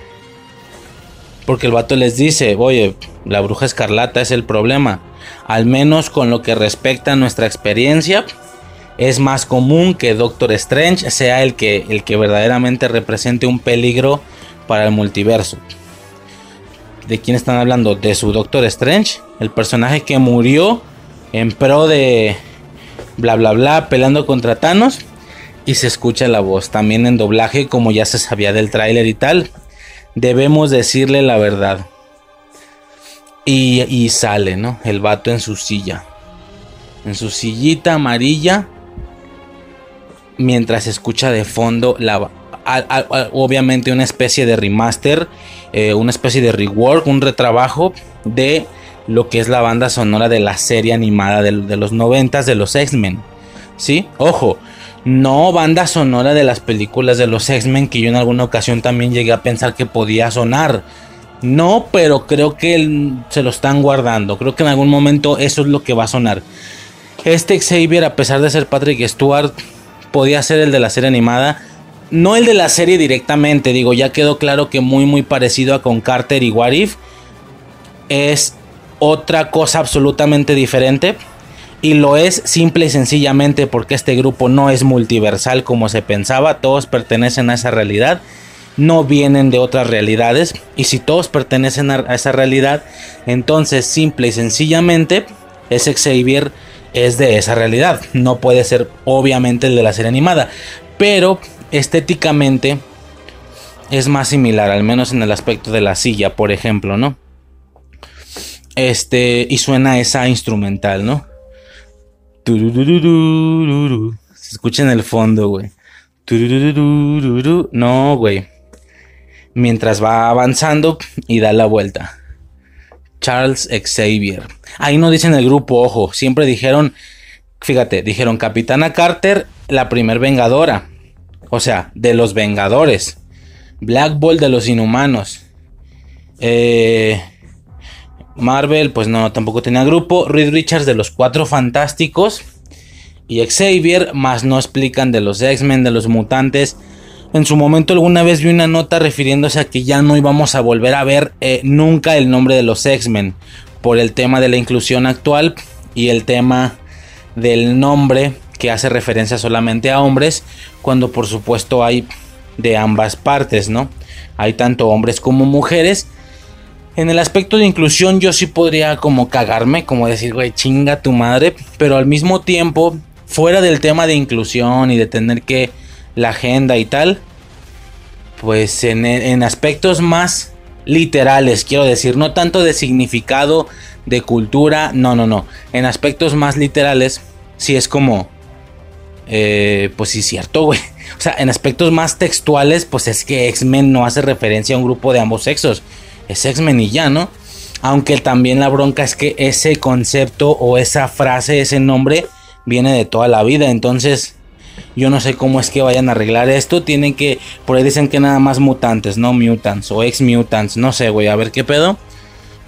Porque el vato les dice, oye, la bruja escarlata es el problema. Al menos con lo que respecta a nuestra experiencia, es más común que Doctor Strange sea el que, el que verdaderamente represente un peligro para el multiverso. ¿De quién están hablando? De su Doctor Strange, el personaje que murió en pro de bla bla bla peleando contra Thanos y se escucha la voz también en doblaje como ya se sabía del tráiler y tal debemos decirle la verdad. Y, sale, ¿no? El vato en su silla. En su sillita amarilla. Mientras escucha de fondo la... obviamente una especie de remaster. Eh, una especie de rework. Un retrabajo de lo que es la banda sonora de la serie animada de, de los noventas de los X-Men. ¿Sí? Ojo, no banda sonora de las películas de los X-Men que yo en alguna ocasión también llegué a pensar que podía sonar. No, pero creo que se lo están guardando. Creo que en algún momento eso es lo que va a sonar. Este Xavier, a pesar de ser Patrick Stewart, podía ser el de la serie animada. No el de la serie directamente, digo, ya quedó claro que muy muy parecido a con Carter y Warif. Es otra cosa absolutamente diferente. Y lo es simple y sencillamente porque este grupo no es multiversal como se pensaba, todos pertenecen a esa realidad, no vienen de otras realidades. Y si todos pertenecen a esa realidad, entonces simple y sencillamente ese Xavier es de esa realidad. No puede ser obviamente el de la serie animada, pero estéticamente es más similar, al menos en el aspecto de la silla, por ejemplo, ¿no? Este, y suena esa instrumental, ¿no? Se escucha en el fondo, güey. No, güey. Mientras va avanzando y da la vuelta. Charles Xavier. Ahí no dicen el grupo, ojo. Siempre dijeron, fíjate, dijeron Capitana Carter, la primer vengadora. O sea, de los Vengadores. Black Bolt de los Inhumanos. Eh, Marvel, pues no, tampoco tenía grupo. Reed Richards de los Cuatro Fantásticos. Y Xavier, más no explican de los X-Men, de los mutantes. En su momento alguna vez vi una nota refiriéndose a que ya no íbamos a volver a ver eh, nunca el nombre de los X-Men. Por el tema de la inclusión actual y el tema del nombre que hace referencia solamente a hombres. Cuando por supuesto hay de ambas partes, ¿no? Hay tanto hombres como mujeres. En el aspecto de inclusión yo sí podría como cagarme, como decir, güey, chinga tu madre, pero al mismo tiempo, fuera del tema de inclusión y de tener que la agenda y tal, pues en, aspectos más literales, quiero decir, no tanto de significado, de cultura, no, no, no, en aspectos más literales, sí es como, eh, pues sí, cierto, güey. (laughs) O sea, en aspectos más textuales, pues es que X-Men no hace referencia a un grupo de ambos sexos es X-Men y ya, ¿no? Aunque también la bronca es que ese concepto o esa frase, ese nombre, viene de toda la vida. Entonces, yo no sé cómo es que vayan a arreglar esto. Tienen que, por ahí dicen que nada más mutantes, no mutants o ex mutants. No sé, güey, a ver qué pedo.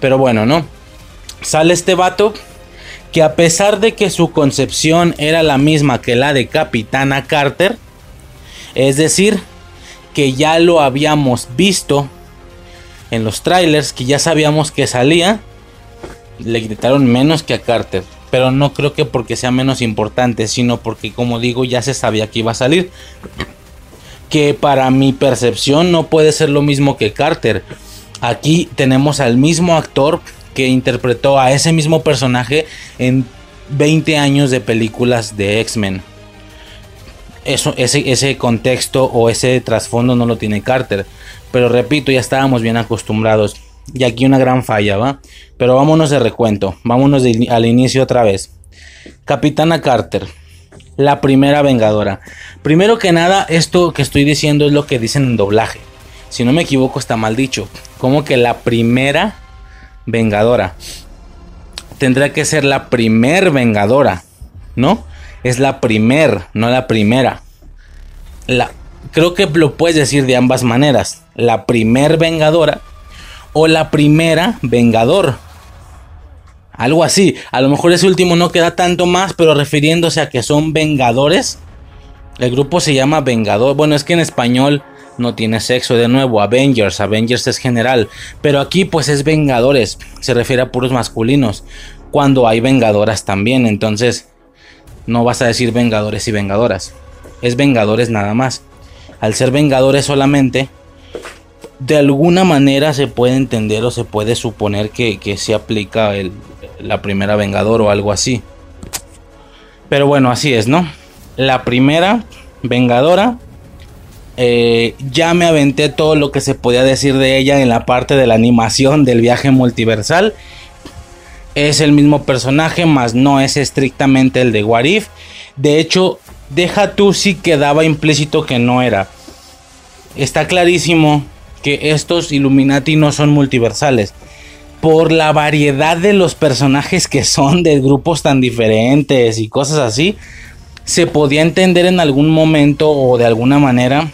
Pero bueno, ¿no? Sale este vato que a pesar de que su concepción era la misma que la de Capitana Carter, es decir, que ya lo habíamos visto en los trailers que ya sabíamos que salía, le gritaron menos que a Carter. Pero no creo que porque sea menos importante, sino porque como digo ya se sabía que iba a salir. Que para mi percepción no puede ser lo mismo que Carter. Aquí tenemos al mismo actor que interpretó a ese mismo personaje en 20 años de películas de X-Men. Eso, ese, ese contexto o ese trasfondo no lo tiene Carter. Pero repito, ya estábamos bien acostumbrados. Y aquí una gran falla, ¿va? Pero vámonos de recuento. Vámonos al inicio otra vez. Capitana Carter. La primera vengadora. Primero que nada, esto que estoy diciendo es lo que dicen en doblaje. Si no me equivoco, está mal dicho. Como que la primera vengadora. Tendrá que ser la primer vengadora, ¿no? Es la primer, no la primera. La, creo que lo puedes decir de ambas maneras. La primer vengadora o la primera vengador. Algo así. A lo mejor ese último no queda tanto más, pero refiriéndose a que son vengadores. El grupo se llama Vengador. Bueno, es que en español no tiene sexo de nuevo. Avengers, Avengers es general. Pero aquí pues es Vengadores. Se refiere a puros masculinos. Cuando hay Vengadoras también. Entonces no vas a decir Vengadores y Vengadoras. Es Vengadores nada más. Al ser Vengadores solamente, de alguna manera se puede entender o se puede suponer que, se aplica el, la primera Vengador o algo así. Pero bueno, así es, ¿no? La primera Vengadora eh, ya me aventé todo lo que se podía decir de ella en la parte de la animación del viaje multiversal. Es el mismo personaje, más no es estrictamente el de Warif. De hecho, deja tú si quedaba implícito que no era. Está clarísimo que estos Illuminati no son multiversales. Por la variedad de los personajes que son de grupos tan diferentes y cosas así, se podía entender en algún momento o de alguna manera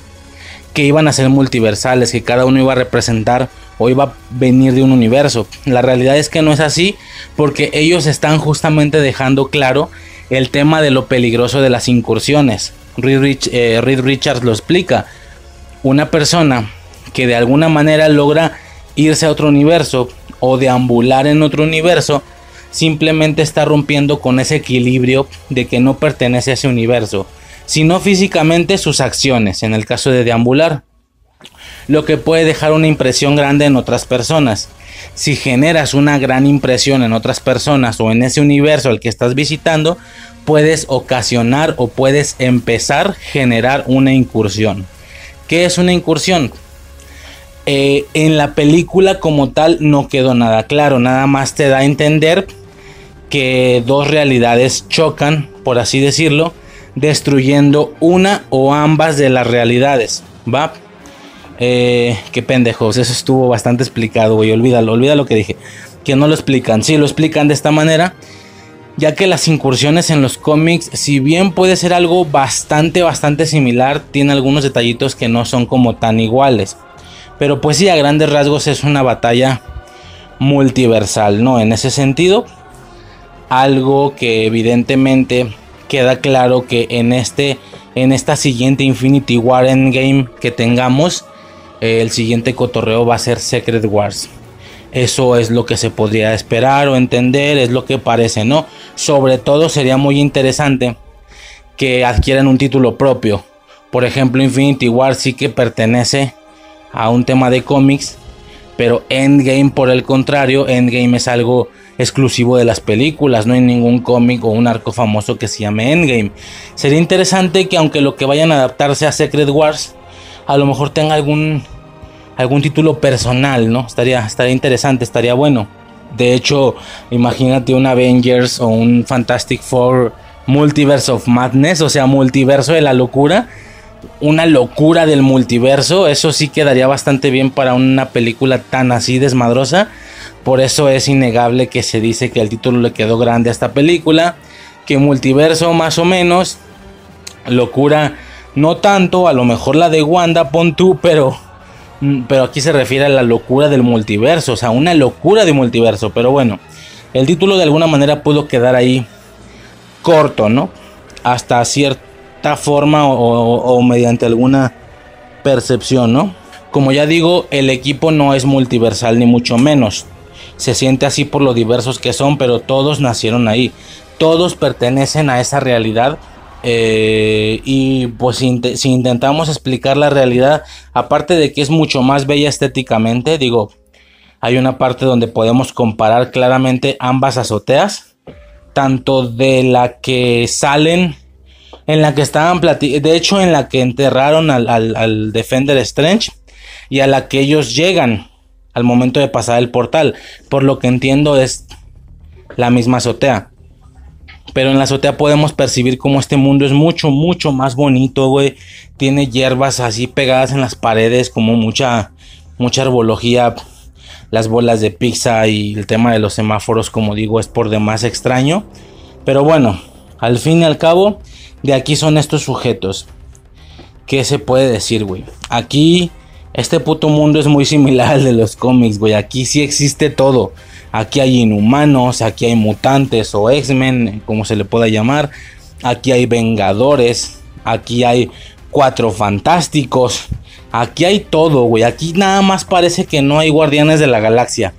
que iban a ser multiversales, que cada uno iba a representar o iba a venir de un universo. La realidad es que no es así porque ellos están justamente dejando claro el tema de lo peligroso de las incursiones. Reed, eh, Richards lo explica. Una persona que de alguna manera logra irse a otro universo o deambular en otro universo, simplemente está rompiendo con ese equilibrio de que no pertenece a ese universo sino físicamente sus acciones, en el caso de deambular, lo que puede dejar una impresión grande en otras personas. Si generas una gran impresión en otras personas o en ese universo al que estás visitando, puedes ocasionar o puedes empezar a generar una incursión. ¿Qué es una incursión? Eh, en la película como tal no quedó nada claro, nada más te da a entender que dos realidades chocan, por así decirlo, destruyendo una o ambas de las realidades. ¿Va? Eh, qué pendejos, eso estuvo bastante explicado, güey. Olvídalo, olvida lo que dije. Que no lo explican. Sí, lo explican de esta manera. Ya que las incursiones en los cómics, si bien puede ser algo bastante, bastante similar, tiene algunos detallitos que no son como tan iguales. Pero pues sí, a grandes rasgos es una batalla multiversal, ¿no? En ese sentido, algo que evidentemente queda claro que en este en esta siguiente Infinity War Endgame que tengamos eh, el siguiente cotorreo va a ser Secret Wars. Eso es lo que se podría esperar o entender, es lo que parece, ¿no? Sobre todo sería muy interesante que adquieran un título propio. Por ejemplo, Infinity War sí que pertenece a un tema de cómics, pero Endgame por el contrario, Endgame es algo exclusivo de las películas, no hay ningún cómic o un arco famoso que se llame Endgame. Sería interesante que aunque lo que vayan a adaptarse a Secret Wars, a lo mejor tenga algún algún título personal, ¿no? Estaría estaría interesante, estaría bueno. De hecho, imagínate un Avengers o un Fantastic Four Multiverse of Madness, o sea, multiverso de la locura. Una locura del multiverso, eso sí quedaría bastante bien para una película tan así desmadrosa. Por eso es innegable que se dice que el título le quedó grande a esta película. Que multiverso más o menos. Locura no tanto. A lo mejor la de Wanda, pon tú, pero... Mm, pero aquí se refiere a la locura del multiverso. O sea, una locura de multiverso. Pero bueno. El título de alguna manera pudo quedar ahí corto, ¿no? Hasta cierta forma o, o mediante alguna percepción, ¿no? Como ya digo, el equipo no es multiversal ni mucho menos se siente así por lo diversos que son, pero todos nacieron ahí, todos pertenecen a esa realidad. Eh, y pues si, intentamos explicar la realidad, aparte de que es mucho más bella estéticamente, digo, hay una parte donde podemos comparar claramente ambas azoteas, tanto de la que salen, en la que estaban de hecho en la que enterraron al, al Defender Strange y a la que ellos llegan al momento de pasar el portal. Por lo que entiendo es la misma azotea. Pero en la azotea podemos percibir como este mundo es mucho, mucho más bonito, güey. Tiene hierbas así pegadas en las paredes, como mucha, mucha herbología. Las bolas de pizza y el tema de los semáforos, como digo, es por demás extraño. Pero bueno, al fin y al cabo, de aquí son estos sujetos. ¿Qué se puede decir, güey? Aquí, este puto mundo es muy similar al de los cómics, güey. Aquí sí existe todo. Aquí hay inhumanos, aquí hay mutantes o X-Men, como se le pueda llamar. Aquí hay vengadores, aquí hay cuatro fantásticos. Aquí hay todo, güey. Aquí nada más parece que no hay guardianes de la galaxia.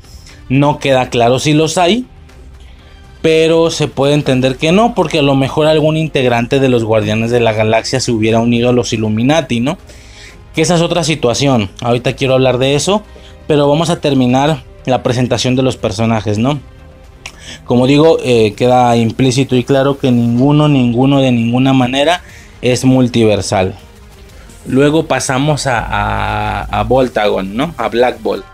No queda claro si los hay. Pero se puede entender que no, porque a lo mejor algún integrante de los Guardianes de la Galaxia se hubiera unido a los Illuminati, ¿no? Que esa es otra situación. Ahorita quiero hablar de eso. Pero vamos a terminar la presentación de los personajes, ¿no? Como digo, eh, queda implícito y claro que ninguno, ninguno de ninguna manera es multiversal. Luego pasamos a, a, Voltagon, ¿no? A Black Bolt.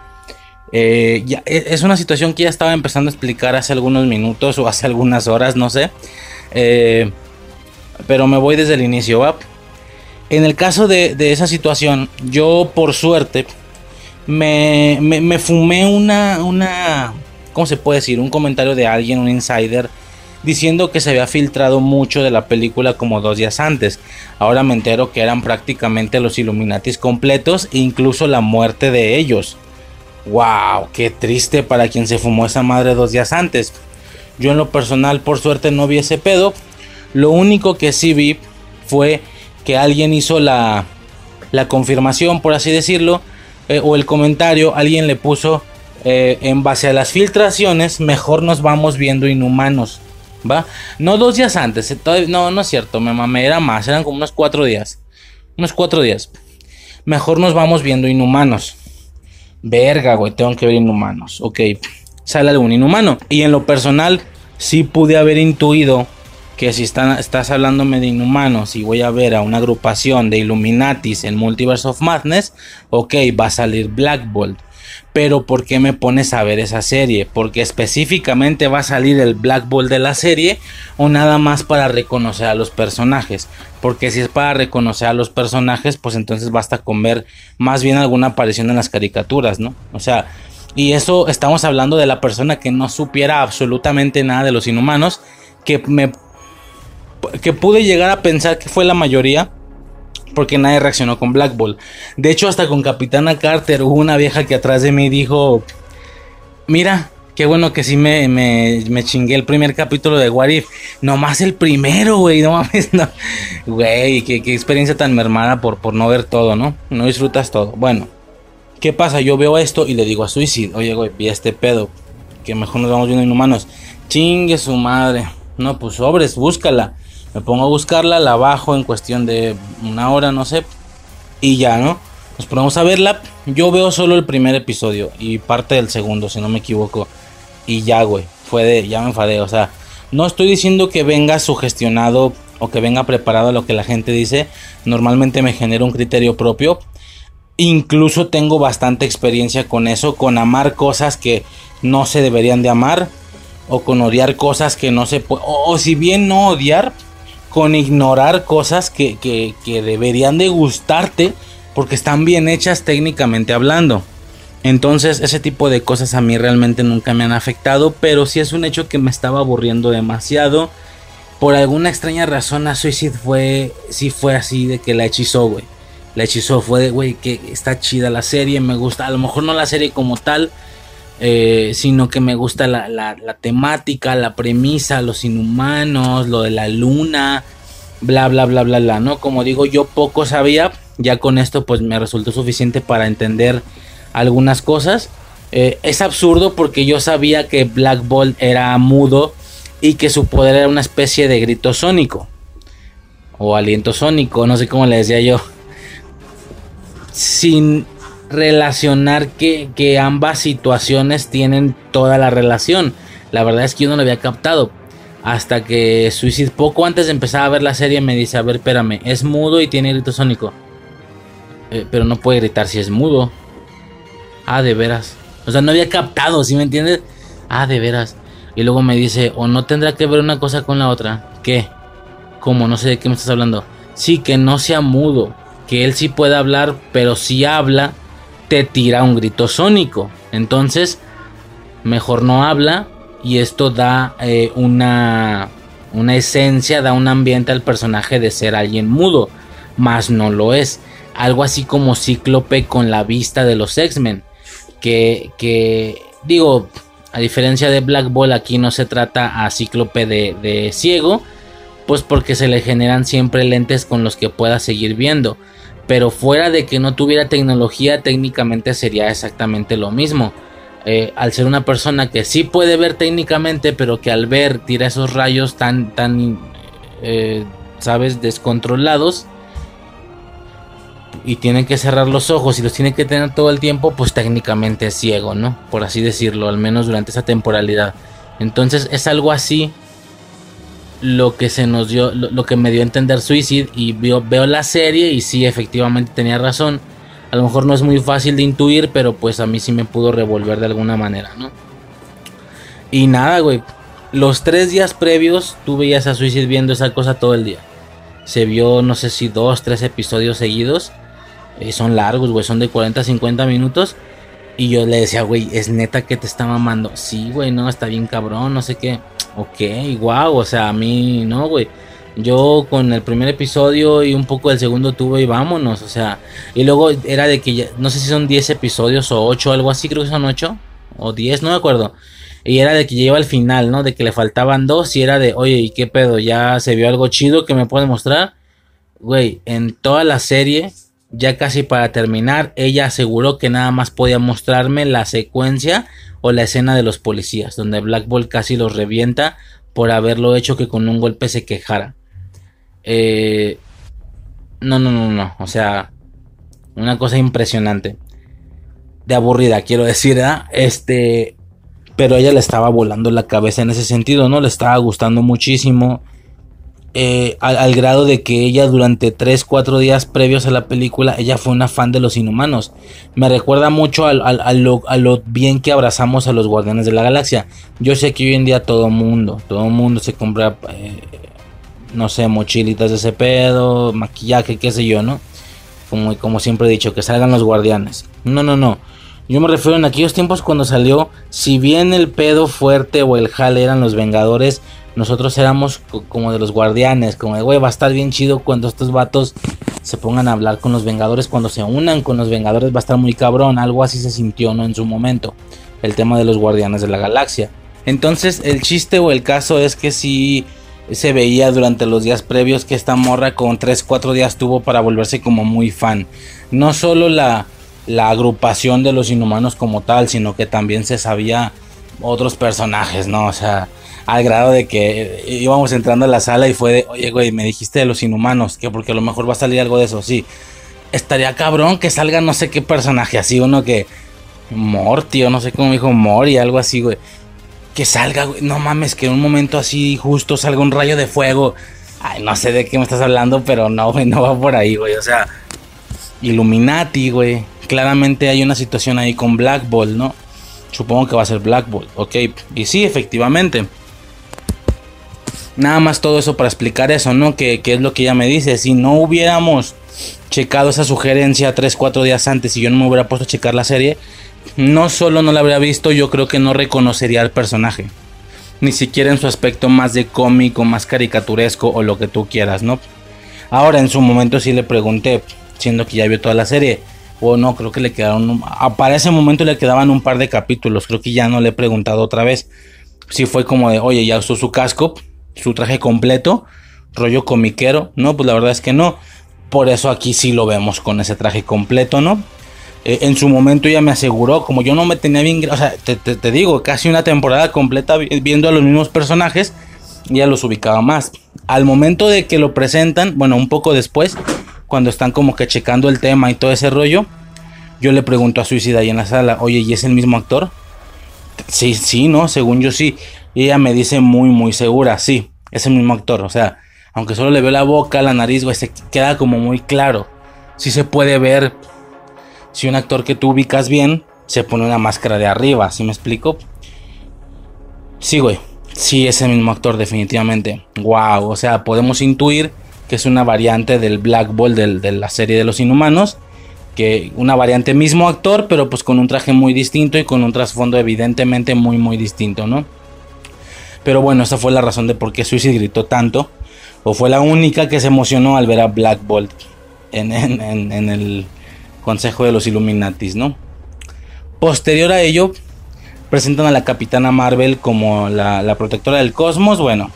Eh, ya, e, es una situación que ya estaba empezando a explicar hace algunos minutos o hace algunas horas, no sé. Eh, pero me voy desde el inicio, ¿va? En el caso de, de esa situación, yo por suerte me, me, fumé una, una, ¿cómo se puede decir? Un comentario de alguien, un insider, diciendo que se había filtrado mucho de la película como dos días antes. Ahora me entero que eran prácticamente los Illuminatis completos e incluso la muerte de ellos. ¡Wow! ¡Qué triste para quien se fumó esa madre dos días antes! Yo en lo personal, por suerte, no vi ese pedo. Lo único que sí vi fue que alguien hizo la, la confirmación, por así decirlo, eh, o el comentario, alguien le puso eh, en base a las filtraciones, mejor nos vamos viendo inhumanos. ¿Va? No dos días antes, eh, no, no es cierto, me mamé, era más, eran como unos cuatro días. Unos cuatro días. Mejor nos vamos viendo inhumanos. Verga, güey, tengo que ver inhumanos. Ok, sale algún inhumano. Y en lo personal, sí pude haber intuido que si estás hablándome de inhumanos y voy a ver a una agrupación de Illuminatis en Multiverse of Madness, ok, va a salir Black Bolt. Pero ¿por qué me pones a ver esa serie? Porque específicamente va a salir el Black Bolt de la serie o nada más para reconocer a los personajes. Porque si es para reconocer a los personajes, pues entonces basta con ver más bien alguna aparición en las caricaturas, ¿no? O sea, y eso estamos hablando de la persona que no supiera absolutamente nada de los inhumanos, que me que pude llegar a pensar que fue la mayoría. Porque nadie reaccionó con Black Ball. De hecho, hasta con Capitana Carter hubo una vieja que atrás de mí dijo: Mira, qué bueno que sí me, me, chingué el primer capítulo de What If. Nomás el primero, güey. No mames, no. Güey, qué, experiencia tan mermada por, por no ver todo, ¿no? No disfrutas todo. Bueno, ¿qué pasa? Yo veo esto y le digo a Suicide: Oye, güey, vi este pedo. Que mejor nos vamos viendo inhumanos. Chingue su madre. No, pues sobres, búscala. Me pongo a buscarla, la bajo en cuestión de una hora, no sé. Y ya, ¿no? Nos ponemos a verla. Yo veo solo el primer episodio y parte del segundo, si no me equivoco. Y ya, güey. Fue de. Ya me enfadé. O sea, no estoy diciendo que venga sugestionado o que venga preparado a lo que la gente dice. Normalmente me genera un criterio propio. Incluso tengo bastante experiencia con eso, con amar cosas que no se deberían de amar. O con odiar cosas que no se puede. o si bien no odiar, con ignorar cosas que, deberían de gustarte porque están bien hechas técnicamente hablando. Entonces ese tipo de cosas a mí realmente nunca me han afectado, pero sí es un hecho que me estaba aburriendo demasiado. Por alguna extraña razón a Suicide fue, sí fue así de que la hechizó, güey. La hechizó, fue de, güey, que está chida la serie, me gusta, a lo mejor no la serie como tal, eh, sino que me gusta la, temática, la premisa, los inhumanos, lo de la luna, bla, bla, bla, bla, bla, ¿no? Como digo, yo poco sabía, ya con esto pues me resultó suficiente para entender algunas cosas. Eh, es absurdo porque yo sabía que Black Bolt era mudo y que su poder era una especie de grito sónico o aliento sónico, no sé cómo le decía yo. Sin relacionar que, que ambas situaciones tienen toda la relación. La verdad es que yo no lo había captado. Hasta que Suicide, poco antes de empezar a ver la serie, me dice: A ver, espérame, es mudo y tiene grito sónico. Eh, pero no puede gritar si es mudo. Ah, de veras. O sea, no había captado, ¿sí me entiendes? Ah, de veras. Y luego me dice: O no tendrá que ver una cosa con la otra. ¿Qué? ¿Cómo? No sé de qué me estás hablando. Sí, que no sea mudo. Que él sí pueda hablar, pero si habla, te tira un grito sónico. Entonces, mejor no habla y esto da eh, una, una esencia, da un ambiente al personaje de ser alguien mudo, más no lo es. Algo así como Cíclope con la vista de los X-Men, que, que digo, a diferencia de Black Ball, aquí no se trata a Cíclope de, de ciego, pues porque se le generan siempre lentes con los que pueda seguir viendo. Pero fuera de que no tuviera tecnología, técnicamente sería exactamente lo mismo. Eh, al ser una persona que sí puede ver técnicamente, pero que al ver tira esos rayos tan, tan, eh, sabes, descontrolados y tiene que cerrar los ojos y los tiene que tener todo el tiempo, pues técnicamente es ciego, ¿no? Por así decirlo, al menos durante esa temporalidad. Entonces es algo así lo que se nos dio, lo, que me dio a entender Suicide y veo, la serie y sí, efectivamente tenía razón a lo mejor no es muy fácil de intuir, pero pues a mí sí me pudo revolver de alguna manera, ¿no? Y nada, güey. Los tres días previos tú veías a Suicide viendo esa cosa todo el día. Se vio, no sé si dos, tres episodios seguidos. Eh, son largos, güey, son de 40 a 50 minutos. Y yo le decía, güey, es neta que te está mamando. Sí, güey, no, está bien cabrón, no sé qué. Ok, wow, o sea, a mí, no, güey. Yo con el primer episodio y un poco del segundo tuve y vámonos, o sea, y luego era de que ya, no sé si son 10 episodios o 8, algo así, creo que son 8 o 10, no me acuerdo. Y era de que lleva al final, ¿no? De que le faltaban dos y era de, oye, ¿y qué pedo? ¿Ya se vio algo chido que me puede mostrar? Güey, en toda la serie, ya casi para terminar, ella aseguró que nada más podía mostrarme la secuencia o la escena de los policías, donde Black Ball casi los revienta por haberlo hecho que con un golpe se quejara. Eh, no, no, no, no. O sea, una cosa impresionante. De aburrida, quiero decir, Este. Pero ella le estaba volando la cabeza en ese sentido, ¿no? Le estaba gustando muchísimo. Eh, al, grado de que ella durante 3, 4 días previos a la película, ella fue una fan de los inhumanos. Me recuerda mucho a, lo, lo, bien que abrazamos a los guardianes de la galaxia. Yo sé que hoy en día todo mundo, todo mundo se compra eh, no sé, mochilitas de ese pedo, maquillaje, qué sé yo, ¿no? Como, como siempre he dicho, que salgan los guardianes. No, no, no. Yo me refiero en aquellos tiempos cuando salió, si bien el pedo fuerte o el jale eran los Vengadores, nosotros éramos como de los guardianes, como de, güey, va a estar bien chido cuando estos vatos se pongan a hablar con los Vengadores, cuando se unan con los Vengadores va a estar muy cabrón, algo así se sintió, ¿no? En su momento, el tema de los guardianes de la galaxia. Entonces, el chiste o el caso es que si se veía durante los días previos que esta morra con 3, 4 días tuvo para volverse como muy fan. No solo la, la agrupación de los inhumanos como tal, sino que también se sabía otros personajes, ¿no? O sea, al grado de que íbamos entrando a la sala y fue de, oye, güey, me dijiste de los inhumanos, que porque a lo mejor va a salir algo de eso, sí. Estaría cabrón que salga no sé qué personaje, así uno que... Morty o no sé cómo dijo Mori, algo así, güey que salga, güey. No mames, que en un momento así justo salga un rayo de fuego. Ay, no sé de qué me estás hablando, pero no, güey, no va por ahí, güey. O sea, Illuminati, güey. Claramente hay una situación ahí con Black Ball, ¿no? Supongo que va a ser Black Ball, ok. Y sí, efectivamente. Nada más todo eso para explicar eso, ¿no? Que, es lo que ella me dice. Si no hubiéramos checado esa sugerencia 3, 4 días antes y yo no me hubiera puesto a checar la serie, no solo no la habría visto, yo creo que no reconocería al personaje. Ni siquiera en su aspecto más de cómico, más caricaturesco o lo que tú quieras, ¿no? Ahora en su momento sí le pregunté, siendo que ya vio toda la serie, o no, creo que le quedaron, para ese momento le quedaban un par de capítulos, creo que ya no le he preguntado otra vez. Si fue como de, oye, ya usó su casco, su traje completo, rollo comiquero, no, pues la verdad es que no. Por eso aquí sí lo vemos con ese traje completo, ¿no? Eh, en su momento ya me aseguró, como yo no me tenía bien, o sea, te, digo, casi una temporada completa viendo a los mismos personajes, ya los ubicaba más. Al momento de que lo presentan, bueno, un poco después, cuando están como que checando el tema y todo ese rollo, yo le pregunto a Suicida ahí en la sala, oye, ¿y es el mismo actor? Sí, sí, ¿no? Según yo sí. Y ella me dice muy, muy segura, sí, es el mismo actor. O sea, aunque solo le veo la boca, la nariz, güey, se queda como muy claro. Sí se puede ver si un actor que tú ubicas bien se pone una máscara de arriba, ¿sí me explico? Sí, güey, sí es el mismo actor definitivamente. Wow, o sea, podemos intuir que es una variante del Black Ball de la serie de los Inhumanos que una variante mismo actor, pero pues con un traje muy distinto y con un trasfondo evidentemente muy muy distinto, ¿no? Pero bueno, esa fue la razón de por qué Suicide gritó tanto, o fue la única que se emocionó al ver a Black Bolt en, el Consejo de los Illuminatis, ¿no? Posterior a ello, presentan a la Capitana Marvel como la, protectora del cosmos, bueno,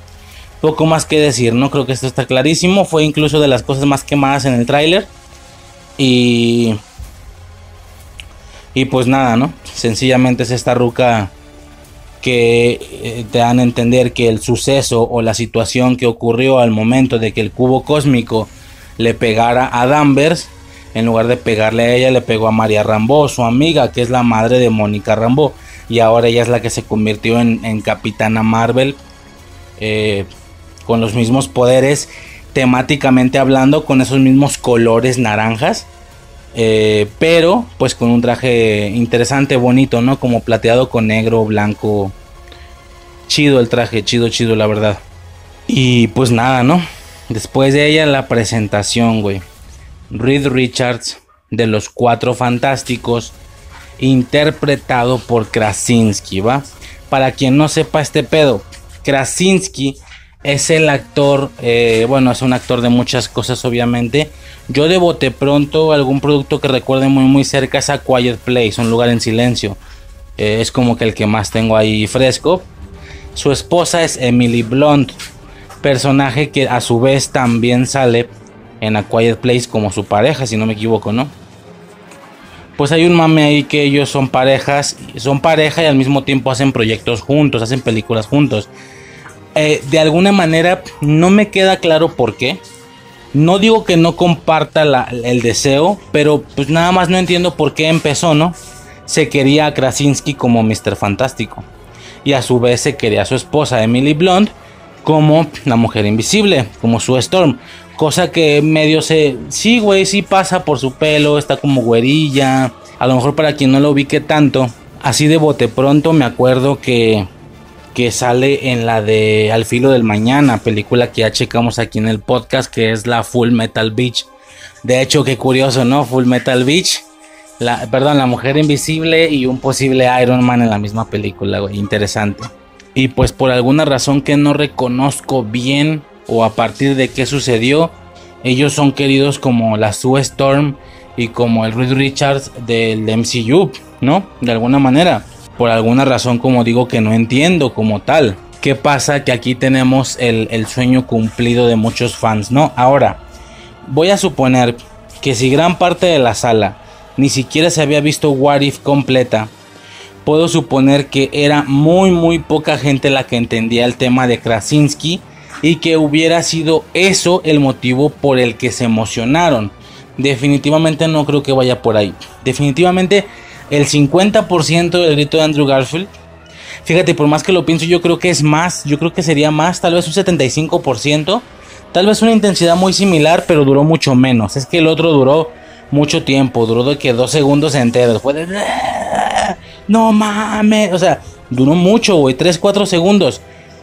poco más que decir, ¿no? Creo que esto está clarísimo, fue incluso de las cosas más quemadas en el tráiler y. Y pues nada, ¿no? Sencillamente es esta ruca que eh, te dan a entender que el suceso o la situación que ocurrió al momento de que el cubo cósmico le pegara a Danvers, en lugar de pegarle a ella, le pegó a María Rambo, su amiga, que es la madre de Mónica Rambo. Y ahora ella es la que se convirtió en, Capitana Marvel eh, con los mismos poderes temáticamente hablando con esos mismos colores naranjas. Eh, pero pues con un traje interesante, bonito, ¿no? Como plateado con negro, blanco. Chido el traje, chido, chido, la verdad. Y pues nada, ¿no? Después de ella la presentación, güey. Reed Richards de los Cuatro Fantásticos, interpretado por Krasinski, ¿va? Para quien no sepa este pedo, Krasinski es el actor, eh, bueno, es un actor de muchas cosas obviamente. Yo de bote pronto algún producto que recuerde muy muy cerca es a Quiet Place, un lugar en silencio. Eh, es como que el que más tengo ahí fresco. Su esposa es Emily Blunt, personaje que a su vez también sale en A Quiet Place como su pareja, si no me equivoco, ¿no? Pues hay un mame ahí que ellos son parejas, son pareja y al mismo tiempo hacen proyectos juntos, hacen películas juntos. Eh, de alguna manera no me queda claro por qué. No digo que no comparta el deseo, pero pues nada más no entiendo por qué empezó, ¿no? Se quería a Krasinski como Mr. Fantástico. Y a su vez se quería a su esposa Emily Blunt como la mujer invisible, como su Storm. Cosa que medio se... Sí, güey, sí pasa por su pelo, está como güerilla. A lo mejor para quien no lo ubique tanto. Así de bote pronto me acuerdo que que sale en la de Al filo del mañana, película que ya checamos aquí en el podcast, que es la Full Metal Beach. De hecho, qué curioso, ¿no? Full Metal Beach. La, perdón, la mujer invisible y un posible Iron Man en la misma película, Interesante. Y pues por alguna razón que no reconozco bien o a partir de qué sucedió, ellos son queridos como la Sue Storm y como el Reed Richards del MCU, ¿no? De alguna manera por alguna razón como digo que no entiendo como tal. ¿Qué pasa? Que aquí tenemos el, sueño cumplido de muchos fans, ¿no? Ahora, voy a suponer que si gran parte de la sala ni siquiera se había visto What If completa, puedo suponer que era muy muy poca gente la que entendía el tema de Krasinski y que hubiera sido eso el motivo por el que se emocionaron. Definitivamente no creo que vaya por ahí. Definitivamente el 50% del grito de Andrew Garfield. Fíjate, por más que lo pienso, yo creo que es más, yo creo que sería más, tal vez un 75%, tal vez una intensidad muy similar, pero duró mucho menos. Es que el otro duró mucho tiempo, duró de que dos segundos enteros. Fue de... No mames, o sea, duró mucho, güey, 3, 4 segundos.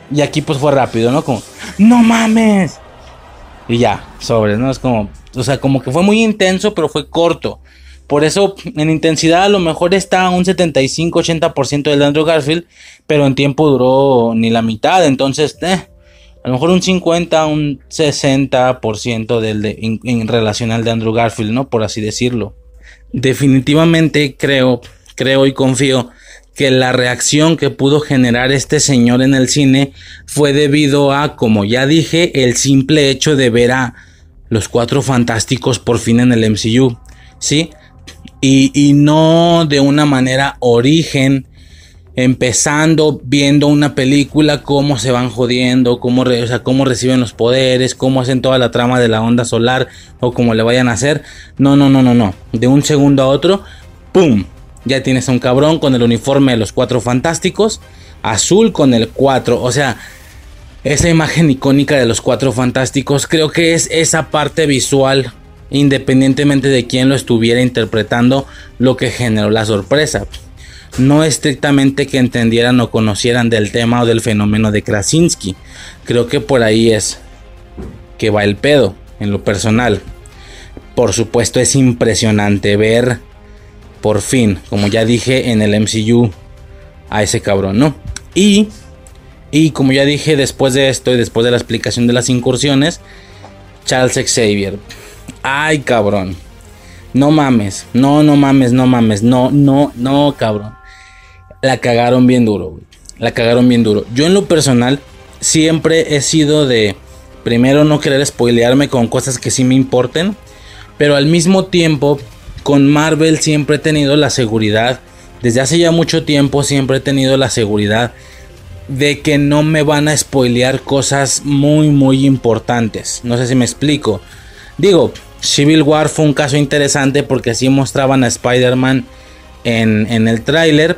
Y aquí pues fue rápido, ¿no? Como, no mames. Y ya, sobre, ¿no? Es como, o sea, como que fue muy intenso, pero fue corto. Por eso en intensidad a lo mejor está un 75-80% del Andrew Garfield, pero en tiempo duró ni la mitad. Entonces, eh, a lo mejor un 50, un 60% del de, en, relación al de Andrew Garfield, ¿no? Por así decirlo. Definitivamente creo, creo y confío que la reacción que pudo generar este señor en el cine fue debido a, como ya dije, el simple hecho de ver a los cuatro fantásticos por fin en el MCU. ¿Sí? Y, no de una manera origen, empezando viendo una película, cómo se van jodiendo, cómo, cómo reciben los poderes, cómo hacen toda la trama de la onda solar o cómo le vayan a hacer. No, no, no, no, no. De un segundo a otro, ¡pum! Ya tienes a un cabrón con el uniforme de los cuatro fantásticos, azul con el 4, o sea, esa imagen icónica de los cuatro fantásticos, creo que es esa parte visual, independientemente de quién lo estuviera interpretando, lo que generó la sorpresa. No estrictamente que entendieran o conocieran del tema o del fenómeno de Krasinski. Creo que por ahí es que va el pedo, en lo personal. Por supuesto es impresionante ver, por fin, como ya dije en el MCU, a ese cabrón, ¿no? Y y como ya dije, después de esto y después de la explicación de las incursiones, Charles Xavier. Ay, cabrón. No mames, no, no mames, no mames, no, no, no, cabrón. La cagaron bien duro, güey. La cagaron bien duro. Yo en lo personal siempre he sido de, primero, no querer spoilearme con cosas que sí me importen, pero al mismo tiempo, con Marvel siempre he tenido la seguridad, desde hace ya mucho tiempo siempre he tenido la seguridad de que no me van a spoilear cosas muy muy importantes. No sé si me explico. Digo, Civil War fue un caso interesante porque así mostraban a Spider-Man en, en, el tráiler.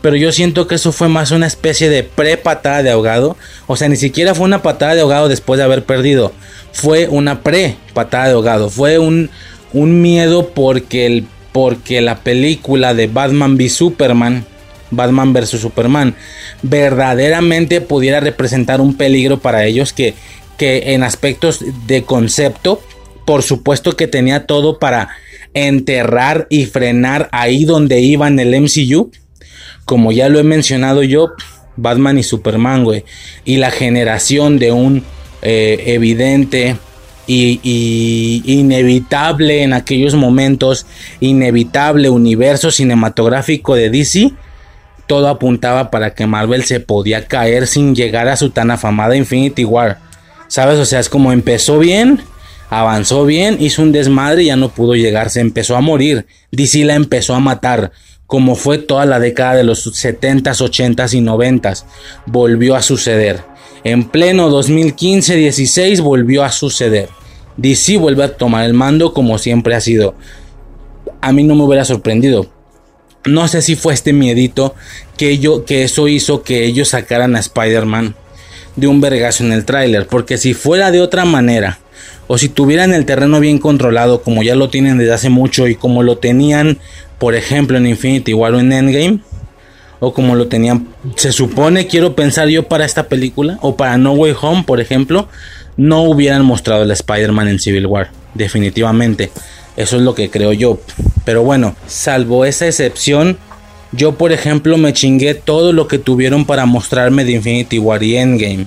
Pero yo siento que eso fue más una especie de pre-patada de ahogado. O sea, ni siquiera fue una patada de ahogado después de haber perdido. Fue una pre-patada de ahogado. Fue un, un miedo porque, el, porque la película de Batman v Superman Batman vs. Superman, verdaderamente pudiera representar un peligro para ellos que, que en aspectos de concepto, por supuesto que tenía todo para enterrar y frenar ahí donde iba en el MCU. Como ya lo he mencionado yo, Batman y Superman, güey. Y la generación de un eh, evidente y, y, inevitable en aquellos momentos, inevitable universo cinematográfico de DC todo apuntaba para que Marvel se podía caer sin llegar a su tan afamada Infinity War. ¿Sabes? O sea, es como empezó bien, avanzó bien, hizo un desmadre y ya no pudo llegar, se empezó a morir. DC la empezó a matar, como fue toda la década de los 70s, 80s y 90s. Volvió a suceder. En pleno 2015-16 volvió a suceder. DC vuelve a tomar el mando como siempre ha sido. A mí no me hubiera sorprendido no sé si fue este miedito que, yo, que eso hizo que ellos sacaran a Spider-Man de un vergazo en el tráiler. Porque si fuera de otra manera, o si tuvieran el terreno bien controlado, como ya lo tienen desde hace mucho y como lo tenían, por ejemplo, en Infinity War o en Endgame, o como lo tenían, se supone, quiero pensar yo para esta película, o para No Way Home, por ejemplo, no hubieran mostrado el Spider-Man en Civil War, definitivamente. Eso es lo que creo yo. Pero bueno, salvo esa excepción, yo por ejemplo me chingué todo lo que tuvieron para mostrarme de Infinity War y Endgame.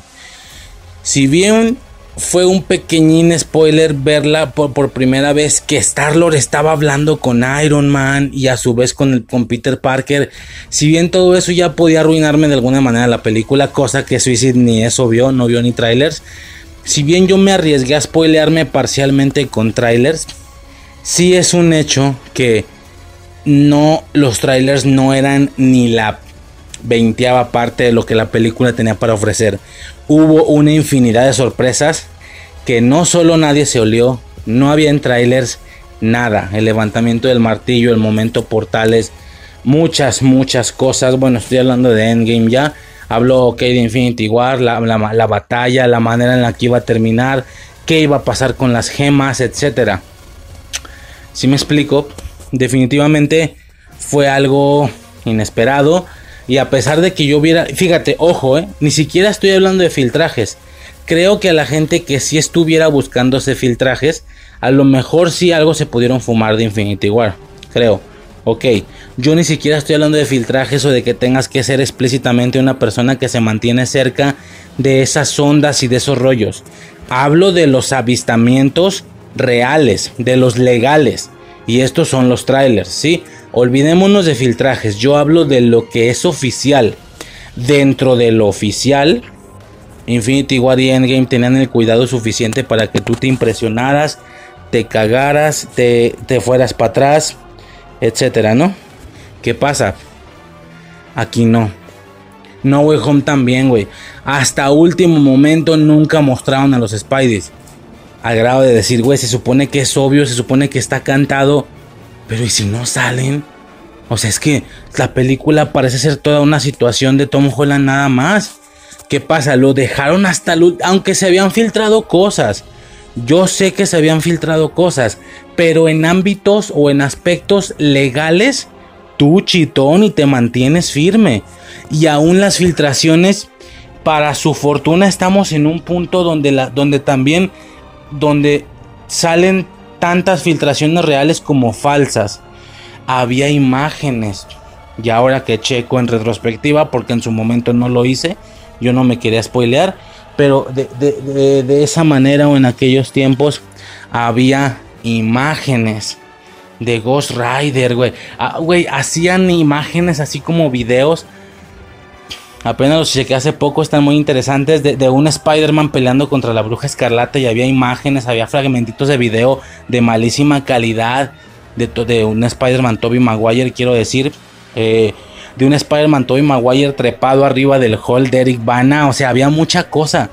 Si bien fue un pequeñín spoiler verla por, primera vez que Star-Lord estaba hablando con Iron Man y a su vez con, el, con Peter Parker. Si bien todo eso ya podía arruinarme de alguna manera la película, cosa que Suicide ni eso vio, no vio ni trailers. Si bien yo me arriesgué a spoilearme parcialmente con trailers, sí es un hecho que no los trailers no eran ni la veinteava parte de lo que la película tenía para ofrecer. Hubo una infinidad de sorpresas que no solo nadie se olió, no había en trailers nada. El levantamiento del martillo, el momento portales, muchas, muchas cosas. Bueno, estoy hablando de Endgame ya. Hablo ok de Infinity War, la, la batalla, la manera en la que iba a terminar, qué iba a pasar con las gemas, etcétera. Si me explico, definitivamente fue algo inesperado. Y a pesar de que yo hubiera, fíjate, ojo, eh, ni siquiera estoy hablando de filtrajes. Creo que a la gente que sí estuviera buscándose filtrajes, a lo mejor sí algo se pudieron fumar de Infinity War. Creo. Ok, yo ni siquiera estoy hablando de filtrajes o de que tengas que ser explícitamente una persona que se mantiene cerca de esas ondas y de esos rollos. Hablo de los avistamientos reales, de los legales. Y estos son los trailers, ¿sí? Olvidémonos de filtrajes, yo hablo de lo que es oficial. Dentro de lo oficial, Infinity War y Endgame tenían el cuidado suficiente para que tú te impresionaras, te cagaras, te, te fueras para atrás, etcétera, ¿no? ¿Qué pasa? Aquí no. No Way Home también, güey. Hasta último momento nunca mostraron a los Spideys al grado de decir, güey, se supone que es obvio, se supone que está cantado, pero ¿y si no salen? O sea, es que la película parece ser toda una situación de Tom Holland nada más. ¿Qué pasa? Lo dejaron hasta el aunque se habían filtrado cosas. Yo sé que se habían filtrado cosas, pero en ámbitos o en aspectos legales, tú chitón y te mantienes firme. Y aún las filtraciones, para su fortuna, estamos en un punto donde, la, donde también, donde salen tantas filtraciones reales como falsas. Había imágenes. Y ahora que checo en retrospectiva, porque en su momento no lo hice, yo no me quería spoilear pero de, esa manera o en aquellos tiempos había imágenes de Ghost Rider, güey. Ah, güey, hacían imágenes así como videos. Apenas los chequé hace poco, están muy interesantes. De, un Spider-Man peleando contra la bruja escarlata y había imágenes, había fragmentitos de video de malísima calidad. De, de un Spider-Man Toby Maguire, quiero decir. Eh, de un Spider-Man Tobey Maguire trepado arriba del hall de Eric Bana. O sea, había mucha cosa.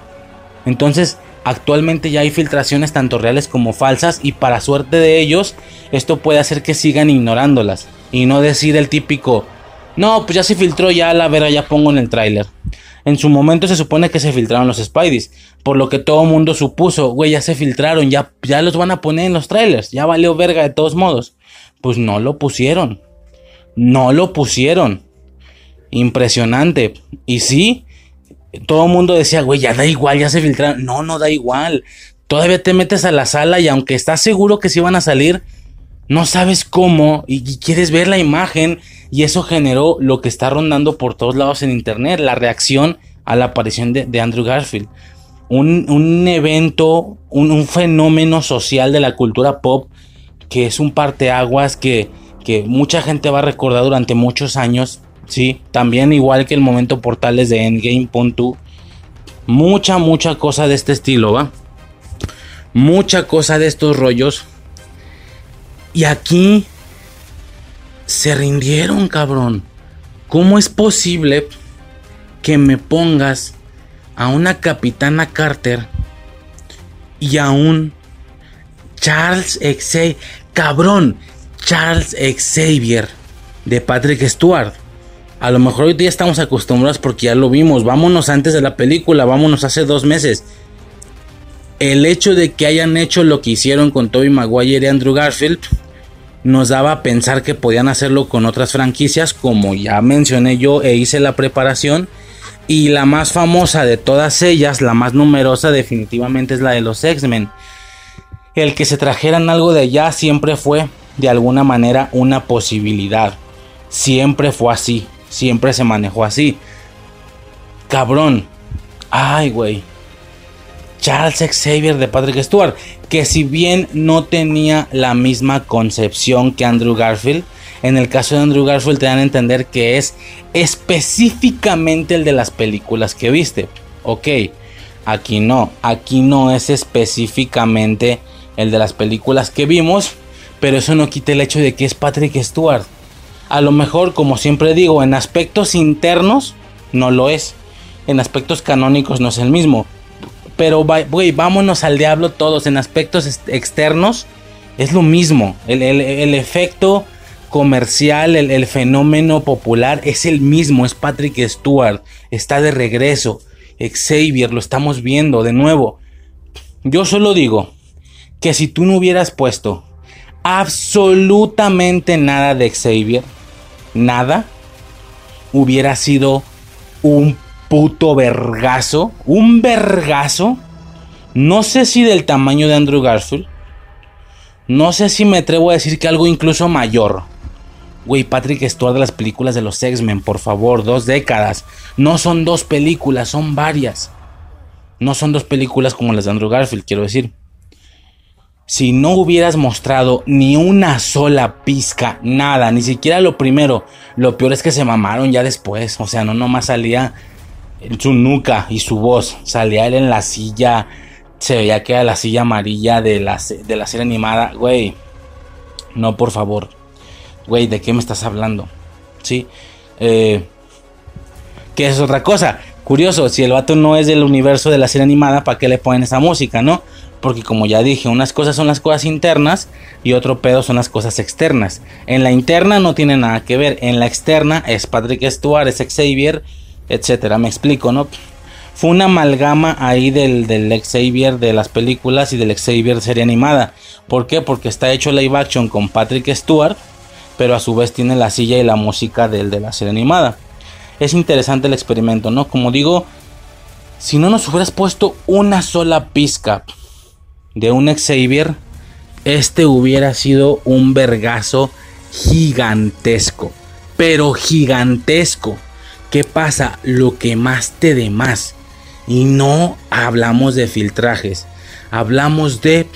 Entonces, actualmente ya hay filtraciones tanto reales como falsas. Y para suerte de ellos, esto puede hacer que sigan ignorándolas. Y no decir el típico, no, pues ya se filtró, ya la vera, ya pongo en el tráiler. En su momento se supone que se filtraron los Spideys, por lo que todo mundo supuso, güey, ya se filtraron, ya, ya los van a poner en los trailers, ya valió verga de todos modos. Pues no lo pusieron. No lo pusieron impresionante. Y sí, todo el mundo decía, güey, ya da igual, ya se filtraron. No, no da igual. Todavía te metes a la sala y aunque estás seguro que sí van a salir, no sabes cómo y, quieres ver la imagen. Y eso generó lo que está rondando por todos lados en internet, la reacción a la aparición de, Andrew Garfield. Un, evento, un, un, fenómeno social de la cultura pop que es un parteaguas que, que mucha gente va a recordar durante muchos años Sí, también igual que el momento portales de Endgame, Mucha, mucha cosa de este estilo, ¿va? Mucha cosa de estos rollos. Y aquí se rindieron, cabrón. ¿Cómo es posible que me pongas a una capitana Carter y a un Charles Xavier, cabrón, Charles Xavier de Patrick Stewart? A lo mejor hoy día estamos acostumbrados porque ya lo vimos. Vámonos antes de la película, vámonos hace dos meses. El hecho de que hayan hecho lo que hicieron con Tobey Maguire y Andrew Garfield nos daba a pensar que podían hacerlo con otras franquicias, como ya mencioné yo e hice la preparación. Y la más famosa de todas ellas, la más numerosa, definitivamente es la de los X-Men. El que se trajeran algo de allá siempre fue, de alguna manera, una posibilidad. Siempre fue así. Siempre se manejó así. Cabrón. Ay, güey. Charles Xavier de Patrick Stewart. Que si bien no tenía la misma concepción que Andrew Garfield. En el caso de Andrew Garfield te dan a entender que es específicamente el de las películas que viste. Ok. Aquí no. Aquí no es específicamente el de las películas que vimos. Pero eso no quita el hecho de que es Patrick Stewart. A lo mejor, como siempre digo, en aspectos internos no lo es. En aspectos canónicos no es el mismo. Pero, güey, vámonos al diablo todos. En aspectos externos es lo mismo. El, efecto comercial, el, el, fenómeno popular es el mismo. Es Patrick Stewart. Está de regreso. Xavier, lo estamos viendo de nuevo. Yo solo digo que si tú no hubieras puesto absolutamente nada de Xavier, nada, hubiera sido un puto vergazo, un vergazo. No sé si del tamaño de Andrew Garfield. No sé si me atrevo a decir que algo incluso mayor. Güey, Patrick Stewart de las películas de los X-Men, por favor, dos décadas. No son dos películas, son varias. No son dos películas como las de Andrew Garfield, quiero decir si no hubieras mostrado ni una sola pizca, nada, ni siquiera lo primero, lo peor es que se mamaron ya después, o sea, no nomás salía su nuca y su voz, salía él en la silla, se veía que era la silla amarilla de la, de la serie animada, güey, no, por favor, güey, ¿de qué me estás hablando? Sí, eh, que es otra cosa, curioso, si el vato no es del universo de la serie animada, ¿para qué le ponen esa música, no? Porque como ya dije, unas cosas son las cosas internas y otro pedo son las cosas externas. En la interna no tiene nada que ver, en la externa es Patrick Stewart, es Xavier, etcétera. Me explico, ¿no? Fue una amalgama ahí del, del Xavier de las películas y del Xavier serie animada. ¿Por qué? Porque está hecho live action con Patrick Stewart, pero a su vez tiene la silla y la música del de la serie animada. Es interesante el experimento, ¿no? Como digo, si no nos hubieras puesto una sola pizca de un Xavier, este hubiera sido un vergazo gigantesco. Pero gigantesco. ¿Qué pasa? Lo que más te dé más. Y no hablamos de filtrajes. Hablamos de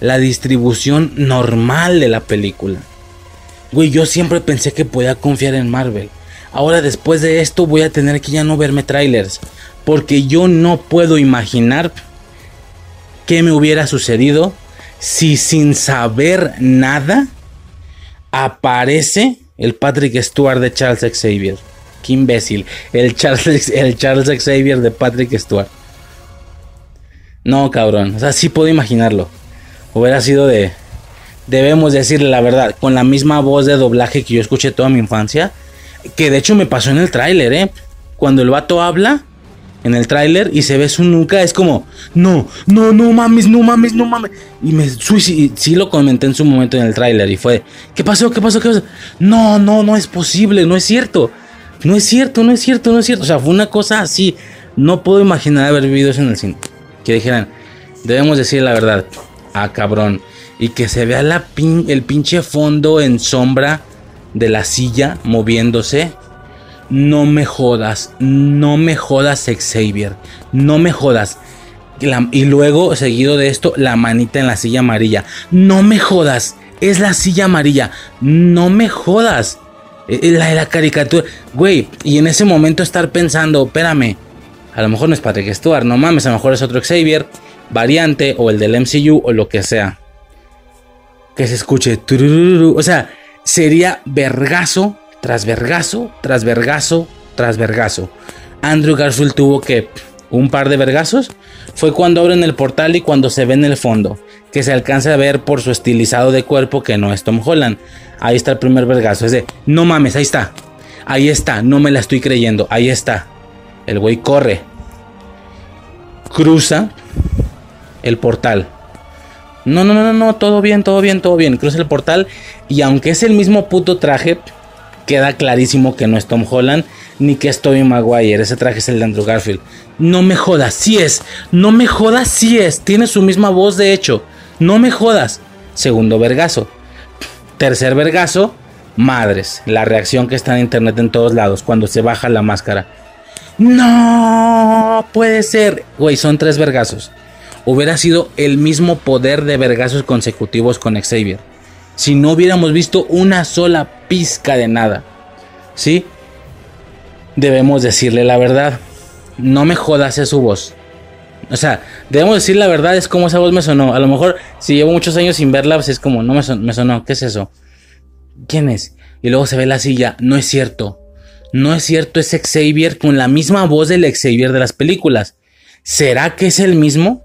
la distribución normal de la película. Güey, yo siempre pensé que podía confiar en Marvel. Ahora después de esto voy a tener que ya no verme trailers. Porque yo no puedo imaginar qué me hubiera sucedido si sin saber nada aparece el Patrick Stewart de Charles Xavier. Qué imbécil. El Charles, (laughs) el Charles Xavier de Patrick Stewart. No, cabrón. O sea, sí puedo imaginarlo. Hubiera sido de. Debemos decirle la verdad. Con la misma voz de doblaje que yo escuché toda mi infancia. Que de hecho me pasó en el tráiler, ¿eh? Cuando el vato habla en el tráiler y se ve su nuca, es como, no, no, no mames, no mames, no mames. Y me sí, sí lo comenté en su momento en el tráiler y fue, ¿qué pasó? ¿Qué pasó? ¿Qué pasó? No, no, no es posible, no es cierto. No es cierto, no es cierto, no es cierto. O sea, fue una cosa así. No puedo imaginar haber vivido eso en el cine. Que dijeran, debemos decir la verdad. Ah, cabrón. Y que se vea el pinche fondo en sombra de la silla moviéndose. No me jodas, no me jodas, Xavier. No me jodas. y luego, seguido de esto, la manita en la silla amarilla. No me jodas, es la silla amarilla. No me jodas. Eh, eh, la caricatura. Güey, y en ese momento estar pensando, espérame, a lo mejor no es Patrick Stewart, no mames, a lo mejor es otro Xavier, variante, o el del MCU, o lo que sea. Que se escuche. O sea, sería vergazo, tras vergazo, tras vergazo, tras vergazo. Andrew Garfield tuvo que un par de vergazos. Fue cuando abren el portal y cuando se ve en el fondo, que se alcanza a ver por su estilizado de cuerpo que no es Tom Holland. Ahí está el primer vergazo. Es de, no mames, ahí está. Ahí está, no me la estoy creyendo. Ahí está. El güey corre. Cruza el portal. No, no, no, no, todo bien, todo bien, todo bien. Cruza el portal y aunque es el mismo puto traje, queda clarísimo que no es Tom Holland ni que es Tobey Maguire. Ese traje es el de Andrew Garfield. No me jodas, sí es. No me jodas, sí es. Tiene su misma voz, de hecho. No me jodas. Segundo vergazo. Tercer vergazo, madres. La reacción que está en internet en todos lados cuando se baja la máscara. No puede ser. Güey, son tres vergazos. Hubiera sido el mismo poder de vergazos consecutivos con Xavier. Si no hubiéramos visto una sola pizca de nada. ¿Sí? Debemos decirle la verdad. No me jodas es su voz. O sea, debemos decir la verdad, es como esa voz me sonó. A lo mejor, si llevo muchos años sin verla, pues es como, no me, me sonó. ¿Qué es eso? ¿Quién es? Y luego se ve la silla. No es cierto. No es cierto, es Xavier con la misma voz del Xavier de las películas. ¿Será que es el mismo?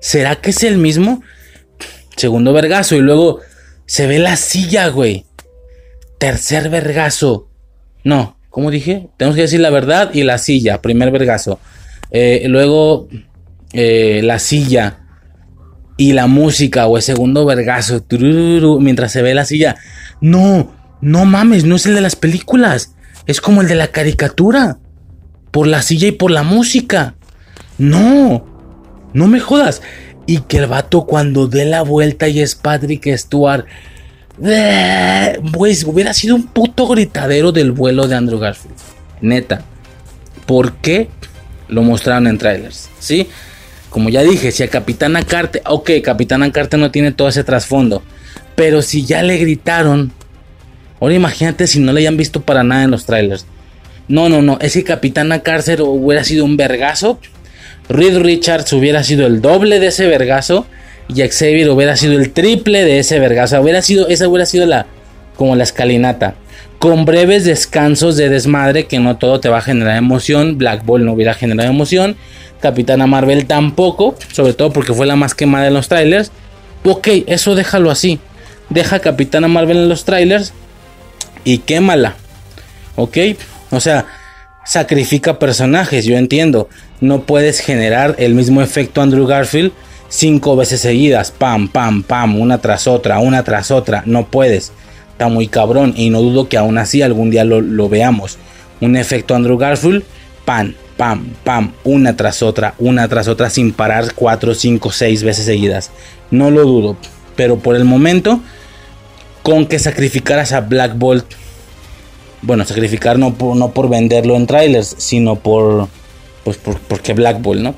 ¿Será que es el mismo? Segundo vergazo. Y luego se ve la silla, güey. Tercer vergazo. No, ¿cómo dije? Tenemos que decir la verdad y la silla. Primer vergazo. Eh, luego eh, la silla y la música o el segundo vergazo, mientras se ve la silla. No, no mames, no es el de las películas. Es como el de la caricatura. Por la silla y por la música. No, no me jodas. Y que el vato cuando dé la vuelta y es Patrick Stewart. Pues hubiera sido un puto gritadero del vuelo de Andrew Garfield. Neta. ¿Por qué lo mostraron en trailers? ¿Sí? Como ya dije, si a Capitana Carter, ok, Capitana Carter no tiene todo ese trasfondo, pero si ya le gritaron, ahora imagínate si no le hayan visto para nada en los trailers. No, no, no, ese Capitana Carter hubiera sido un vergazo, Reed Richards hubiera sido el doble de ese vergazo y Xavier hubiera sido el triple de ese vergazo, hubiera sido, esa hubiera sido la, como la escalinata. Con breves descansos de desmadre que no todo te va a generar emoción. Black Ball no hubiera generado emoción. Capitana Marvel tampoco, sobre todo porque fue la más quemada en los trailers. Ok, eso déjalo así. Deja Capitana Marvel en los trailers y quémala. Ok, o sea, sacrifica personajes, yo entiendo. No puedes generar el mismo efecto Andrew Garfield cinco veces seguidas, pam, pam, pam, una tras otra, una tras otra. No puedes. Está muy cabrón y no dudo que aún así algún día lo, veamos. Un efecto Andrew Garfield, pam, pam, pam, una tras otra, una tras otra sin parar cuatro, cinco, seis veces seguidas. No lo dudo. Pero por el momento, con que sacrificaras a Black Bolt bueno, sacrificar no por, no por venderlo en trailers, sino por, pues por, porque Black Bolt, ¿no?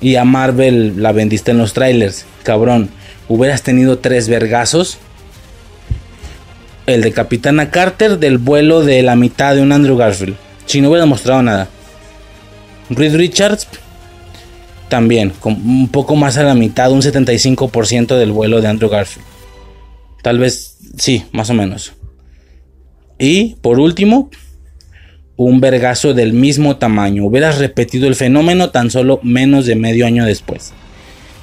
Y a Marvel la vendiste en los trailers, cabrón. Hubieras tenido tres vergazos. El de Capitana Carter del vuelo de la mitad de un Andrew Garfield. Si no hubiera mostrado nada. Reed Richards también, con un poco más a la mitad, un 75% del vuelo de Andrew Garfield. Tal vez, sí, más o menos. Y por último, un vergazo del mismo tamaño. Hubieras repetido el fenómeno tan solo menos de medio año después.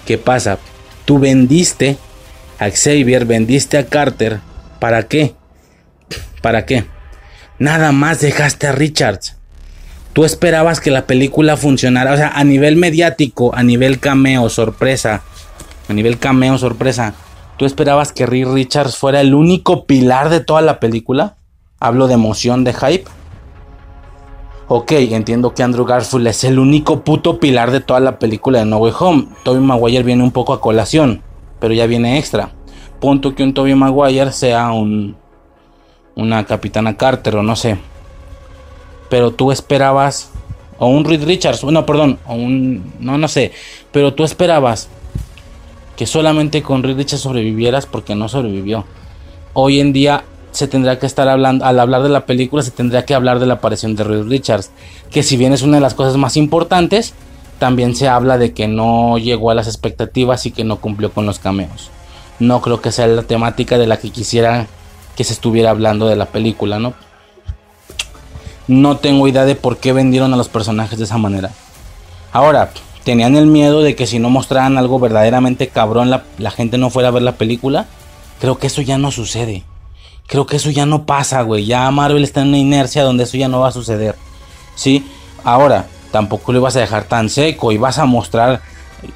¿Qué pasa? Tú vendiste a Xavier, vendiste a Carter. ¿Para qué? ¿Para qué? Nada más dejaste a Richards. Tú esperabas que la película funcionara. O sea, a nivel mediático, a nivel cameo, sorpresa. A nivel cameo, sorpresa. ¿Tú esperabas que Reed Richards fuera el único pilar de toda la película? Hablo de emoción, de hype. Ok, entiendo que Andrew Garfield es el único puto pilar de toda la película de No Way Home. Tobey Maguire viene un poco a colación, pero ya viene extra. Punto que un Tobey Maguire sea un una Capitana Carter o no sé. Pero tú esperabas o un Reed Richards, no, perdón, o un no no sé, pero tú esperabas que solamente con Reed Richards sobrevivieras porque no sobrevivió. Hoy en día se tendrá que estar hablando, al hablar de la película, se tendría que hablar de la aparición de Reed Richards, que si bien es una de las cosas más importantes, también se habla de que no llegó a las expectativas y que no cumplió con los cameos. No creo que sea la temática de la que quisiera que se estuviera hablando de la película, ¿no? No tengo idea de por qué vendieron a los personajes de esa manera. Ahora, tenían el miedo de que si no mostraran algo verdaderamente cabrón la, gente no fuera a ver la película. Creo que eso ya no sucede. Creo que eso ya no pasa, güey. Ya Marvel está en una inercia donde eso ya no va a suceder. ¿Sí? Ahora, tampoco lo vas a dejar tan seco y vas a mostrar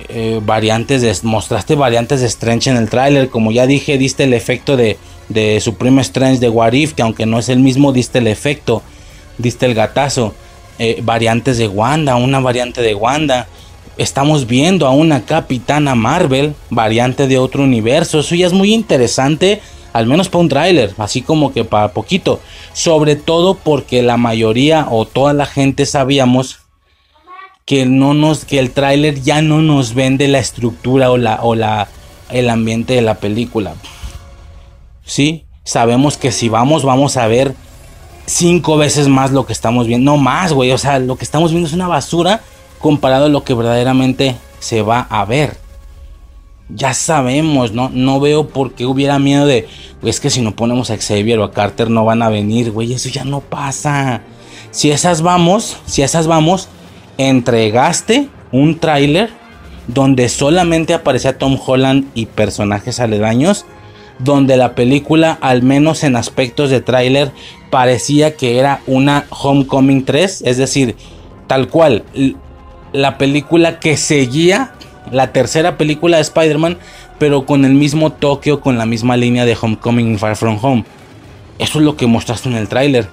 eh, variantes de... Mostraste variantes de Strange en el tráiler. Como ya dije, diste el efecto de, de Supreme Strange de What If, que aunque no es el mismo, diste el efecto. Diste el gatazo. Eh, variantes de Wanda, una variante de Wanda. Estamos viendo a una Capitana Marvel, variante de otro universo. Eso ya es muy interesante al menos para un tráiler, así como que para poquito. Sobre todo porque la mayoría o toda la gente sabíamos que no nos que el tráiler ya no nos vende la estructura o la o la el ambiente de la película. Sí, sabemos que si vamos vamos a ver cinco veces más lo que estamos viendo, no más, güey, o sea, lo que estamos viendo es una basura comparado a lo que verdaderamente se va a ver ya sabemos, ¿no? No veo por qué hubiera miedo de, es que si no ponemos a Xavier o a Carter no van a venir, güey, eso ya no pasa. Si esas vamos, si esas vamos, entregaste un tráiler donde solamente aparecía Tom Holland y personajes aledaños, donde la película, al menos en aspectos de tráiler, parecía que era una Homecoming 3, es decir, tal cual, la película que seguía la tercera película de Spider-Man, pero con el mismo toque con la misma línea de Homecoming y Far From Home. Eso es lo que mostraste en el tráiler.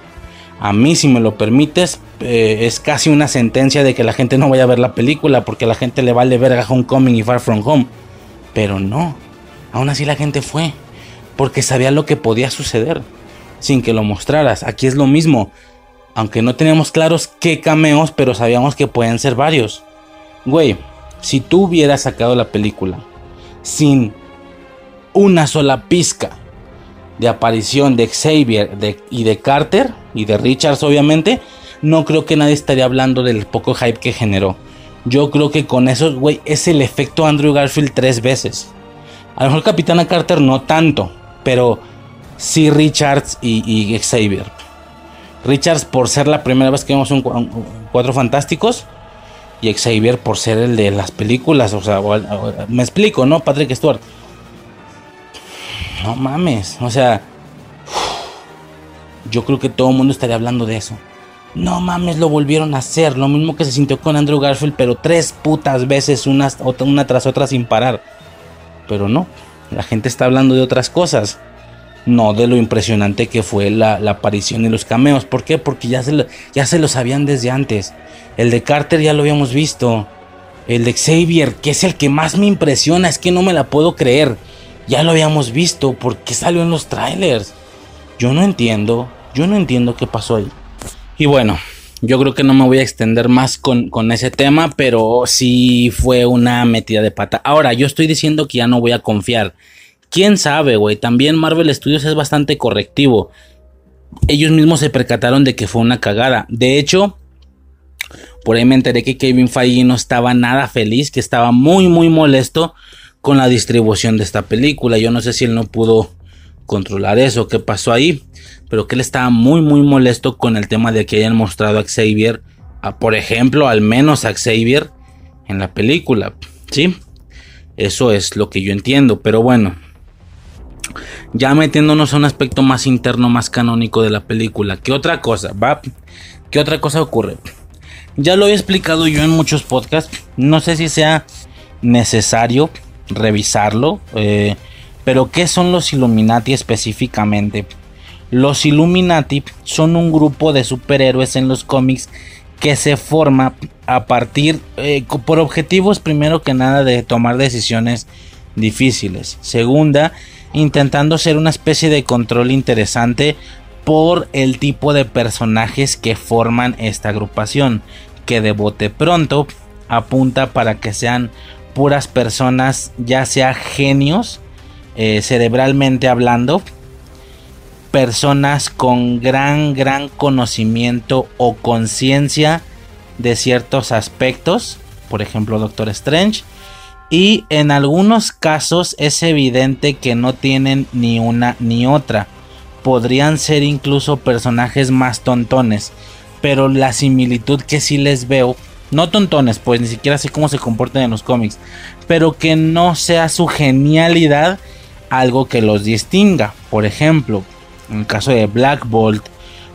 A mí, si me lo permites, eh, es casi una sentencia de que la gente no vaya a ver la película porque la gente le vale verga Homecoming y Far From Home. Pero no, aún así la gente fue, porque sabía lo que podía suceder, sin que lo mostraras. Aquí es lo mismo, aunque no teníamos claros qué cameos, pero sabíamos que pueden ser varios. Güey, si tú hubieras sacado la película sin una sola pizca de aparición de Xavier y de Carter y de Richards obviamente, no creo que nadie estaría hablando del poco hype que generó. Yo creo que con eso, güey, es el efecto Andrew Garfield tres veces. A lo mejor Capitana Carter no tanto, pero sí Richards y, Xavier. Richards por ser la primera vez que vemos un, Cuatro Fantásticos y Xavier por ser el de las películas, o sea, me explico, ¿no? Patrick Stewart. No mames, o sea, yo creo que todo el mundo estaría hablando de eso. No mames, lo volvieron a hacer. Lo mismo que se sintió con Andrew Garfield, pero tres putas veces, una, una tras otra sin parar. Pero no, la gente está hablando de otras cosas. No de lo impresionante que fue la, aparición y los cameos. ¿Por qué? Porque ya se, lo, ya se lo sabían desde antes. El de Carter ya lo habíamos visto. El de Xavier, que es el que más me impresiona, es que no me la puedo creer. Ya lo habíamos visto. ¿Por qué salió en los trailers? Yo no entiendo. Yo no entiendo qué pasó ahí. Y bueno, yo creo que no me voy a extender más con, ese tema, pero sí fue una metida de pata. Ahora, yo estoy diciendo que ya no voy a confiar. Quién sabe, güey. También Marvel Studios es bastante correctivo. Ellos mismos se percataron de que fue una cagada. De hecho, por ahí me enteré que Kevin Feige no estaba nada feliz, que estaba muy, muy molesto con la distribución de esta película. Yo no sé si él no pudo controlar eso, qué pasó ahí, pero que él estaba muy muy molesto con el tema de que hayan mostrado a Xavier, a, por ejemplo, al menos a Xavier en la película, ¿sí? Eso es lo que yo entiendo, pero bueno, ya metiéndonos a un aspecto más interno, más canónico de la película, ¿qué otra cosa? ¿Va? ¿Qué otra cosa ocurre? Ya lo he explicado yo en muchos podcasts, no sé si sea necesario revisarlo, eh, pero, ¿qué son los Illuminati específicamente? Los Illuminati son un grupo de superhéroes en los cómics que se forma a partir, eh, por objetivos primero que nada de tomar decisiones difíciles. Segunda, intentando ser una especie de control interesante por el tipo de personajes que forman esta agrupación, que de bote pronto apunta para que sean puras personas, ya sea genios, eh, cerebralmente hablando, personas con gran, gran conocimiento o conciencia de ciertos aspectos, por ejemplo Doctor Strange, y en algunos casos es evidente que no tienen ni una ni otra. Podrían ser incluso personajes más tontones, pero la similitud que sí les veo, no tontones, pues ni siquiera sé cómo se comportan en los cómics, pero que no sea su genialidad algo que los distinga. Por ejemplo, en el caso de Black Bolt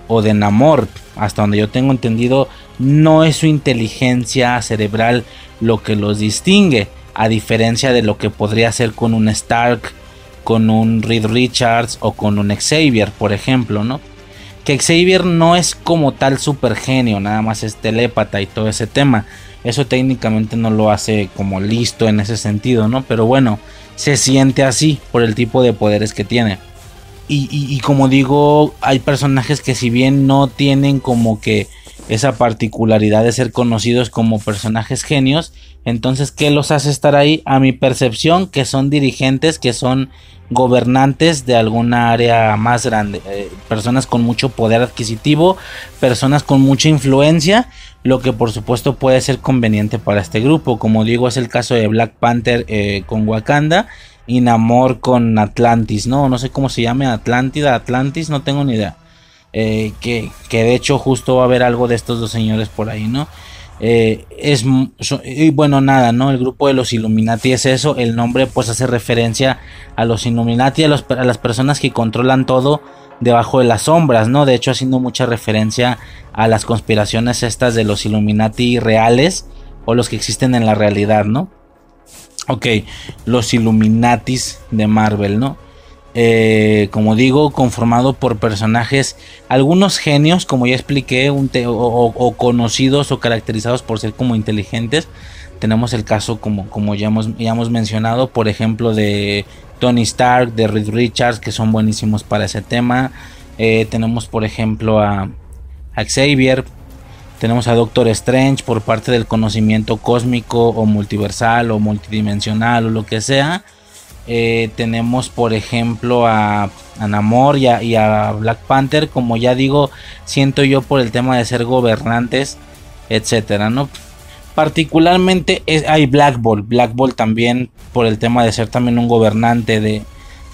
o de Namor, hasta donde yo tengo entendido, no es su inteligencia cerebral lo que los distingue, a diferencia de lo que podría ser con un Stark, con un Reed Richards o con un Xavier, por ejemplo, ¿no? Que Xavier no es como tal super genio, nada más es telépata y todo ese tema. Eso técnicamente no lo hace como listo en ese sentido, ¿no? Pero bueno, se siente así por el tipo de poderes que tiene. Y, como digo, hay personajes que si bien no tienen como que esa particularidad de ser conocidos como personajes genios, entonces, ¿qué los hace estar ahí? A mi percepción, que son dirigentes, que son gobernantes de alguna área más grande, eh, personas con mucho poder adquisitivo, personas con mucha influencia, lo que por supuesto puede ser conveniente para este grupo. Como digo, es el caso de Black Panther eh, con Wakanda y Namor con Atlantis, ¿no? No sé cómo se llame, Atlántida, Atlantis, no tengo ni idea. Eh, que, que de hecho justo va a haber algo de estos dos señores por ahí, ¿no? Eh, es y bueno nada no el grupo de los Illuminati es eso. El nombre pues hace referencia a los Illuminati a, a, las personas que controlan todo debajo de las sombras no de hecho haciendo mucha referencia a las conspiraciones estas de los Illuminati reales o los que existen en la realidad no ok los Illuminatis de Marvel no eh, como digo, conformado por personajes, algunos genios, como ya expliqué, o, conocidos o caracterizados por ser como inteligentes. Tenemos el caso, como, como ya, hemos, ya hemos mencionado, por ejemplo, de Tony Stark, de Reed Richards, que son buenísimos para ese tema. Eh, tenemos, por ejemplo, a, a Xavier. Tenemos a Doctor Strange por parte del conocimiento cósmico o multiversal o multidimensional o lo que sea. Eh, tenemos, por ejemplo, a, Namor y a, Black Panther, como ya digo, siento yo por el tema de ser gobernantes, etcétera, ¿no? Particularmente hay Black Bolt, Black Bolt también por el tema de ser también un gobernante de,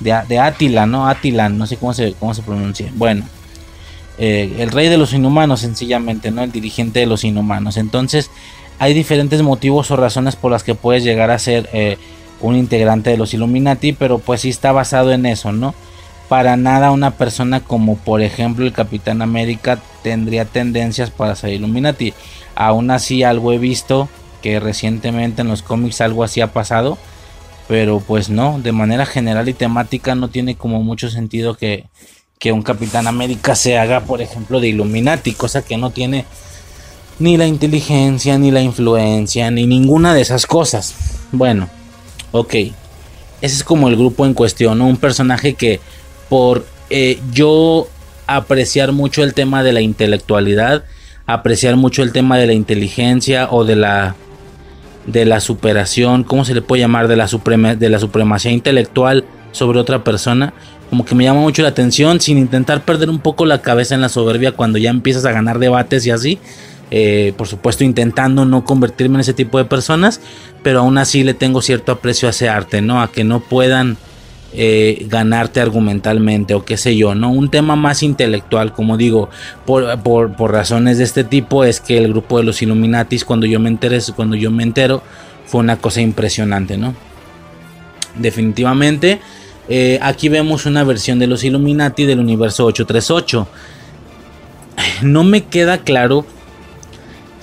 de, Atila, ¿no? Atilan, no sé cómo se, cómo se pronuncia. Bueno, eh, el rey de los inhumanos, sencillamente, ¿no? El dirigente de los inhumanos. Entonces, hay diferentes motivos o razones por las que puedes llegar a ser eh, un integrante de los Illuminati, pero pues sí está basado en eso, ¿no? Para nada una persona como por ejemplo el Capitán América tendría tendencias para ser Illuminati. Aún así algo he visto que recientemente en los cómics algo así ha pasado pero pues no, de manera general y temática no tiene como mucho sentido que, que un Capitán América se haga, por ejemplo, de Illuminati, cosa que no tiene ni la inteligencia, ni la influencia, ni ninguna de esas cosas. Bueno, ok. Ese es como el grupo en cuestión, Un personaje que por eh, yo apreciar mucho el tema de la intelectualidad, apreciar mucho el tema de la inteligencia o de la de la superación, ¿cómo se le puede llamar? De la, suprema, de la supremacía intelectual sobre otra persona. Como que me llama mucho la atención sin intentar perder un poco la cabeza en la soberbia cuando ya empiezas a ganar debates y así. Eh, por supuesto intentando no convertirme en ese tipo de personas, pero aún así le tengo cierto aprecio a ese arte, ¿no? A que no puedan eh, ganarte argumentalmente o qué sé yo, ¿no? Un tema más intelectual, como digo, por, por, razones de este tipo, es que el grupo de los Illuminatis, cuando yo me enteré, cuando yo me entero, fue una cosa impresionante, ¿no? Definitivamente, eh, aquí vemos una versión de los Illuminati del universo 838. No me queda claro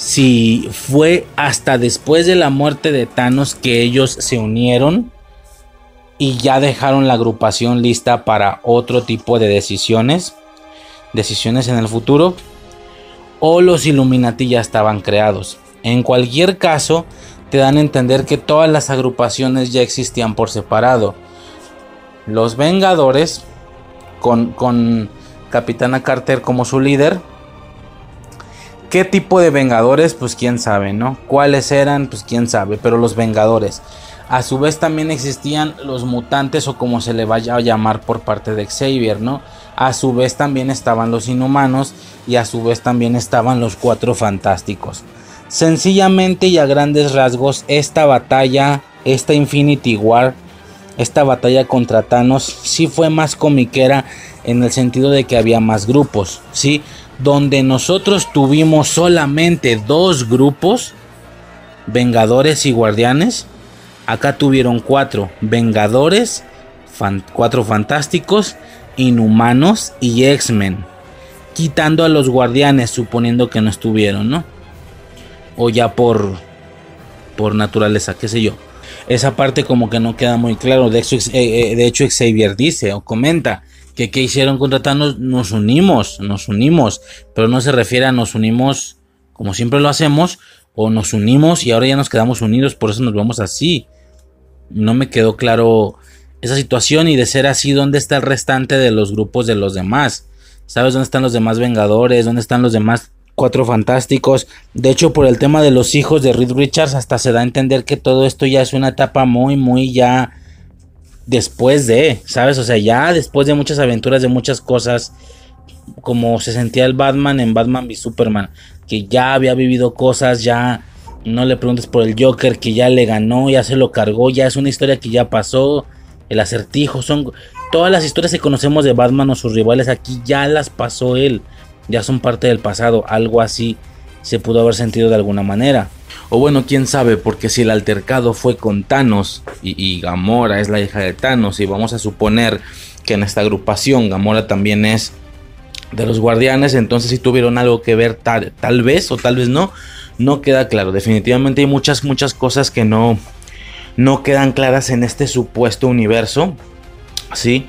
si fue hasta después de la muerte de Thanos que ellos se unieron y ya dejaron la agrupación lista para otro tipo de decisiones, decisiones en el futuro, o los Illuminati ya estaban creados. En cualquier caso, te dan a entender que todas las agrupaciones ya existían por separado. Los Vengadores, con, con Capitana Carter como su líder, ¿Qué tipo de Vengadores? Pues quién sabe, ¿no? ¿Cuáles eran? Pues quién sabe, pero los Vengadores. A su vez también existían los mutantes o como se le vaya a llamar por parte de Xavier, ¿no? A su vez también estaban los inhumanos y a su vez también estaban los cuatro fantásticos. Sencillamente y a grandes rasgos esta batalla, esta Infinity War, esta batalla contra Thanos sí fue más comiquera en el sentido de que había más grupos, ¿sí? Donde nosotros tuvimos solamente dos grupos, Vengadores y Guardianes, Acá tuvieron cuatro Vengadores, cuatro Fantásticos, Inhumanos y X-Men. Quitando a los Guardianes, suponiendo que no estuvieron, ¿no? O ya por, por naturaleza, qué sé yo. Esa parte como que no queda muy claro. De eh, eh, de hecho Xavier dice o comenta que qué hicieron contratarnos, nos unimos, nos unimos. Pero no se refiere a nos unimos como siempre lo hacemos o nos unimos y ahora ya nos quedamos unidos, por eso nos vemos así. No me quedó claro esa situación y de ser así, ¿dónde está el restante de los grupos de los demás? ¿Sabes dónde están los demás Vengadores? ¿Dónde están los demás Cuatro Fantásticos? De hecho, por el tema de los hijos de Reed Richards, hasta se da a entender que todo esto ya es una etapa muy, muy ya después de, ¿sabes? O sea, ya después de muchas aventuras, de muchas cosas, como se sentía el Batman en Batman v Superman, que ya había vivido cosas, ya no le preguntes por el Joker que ya le ganó, ya se lo cargó, ya es una historia que ya pasó, el acertijo, son todas las historias que conocemos de Batman o sus rivales aquí ya las pasó él, ya son parte del pasado, algo así se pudo haber sentido de alguna manera. O bueno, quién sabe, porque si el altercado fue con Thanos y, Gamora es la hija de Thanos y vamos a suponer que en esta agrupación Gamora también es de los guardianes, entonces si tuvieron algo que ver tal, tal vez o tal vez no, no queda claro. Definitivamente hay muchas, muchas cosas que no, no quedan claras en este supuesto universo. ¿Sí?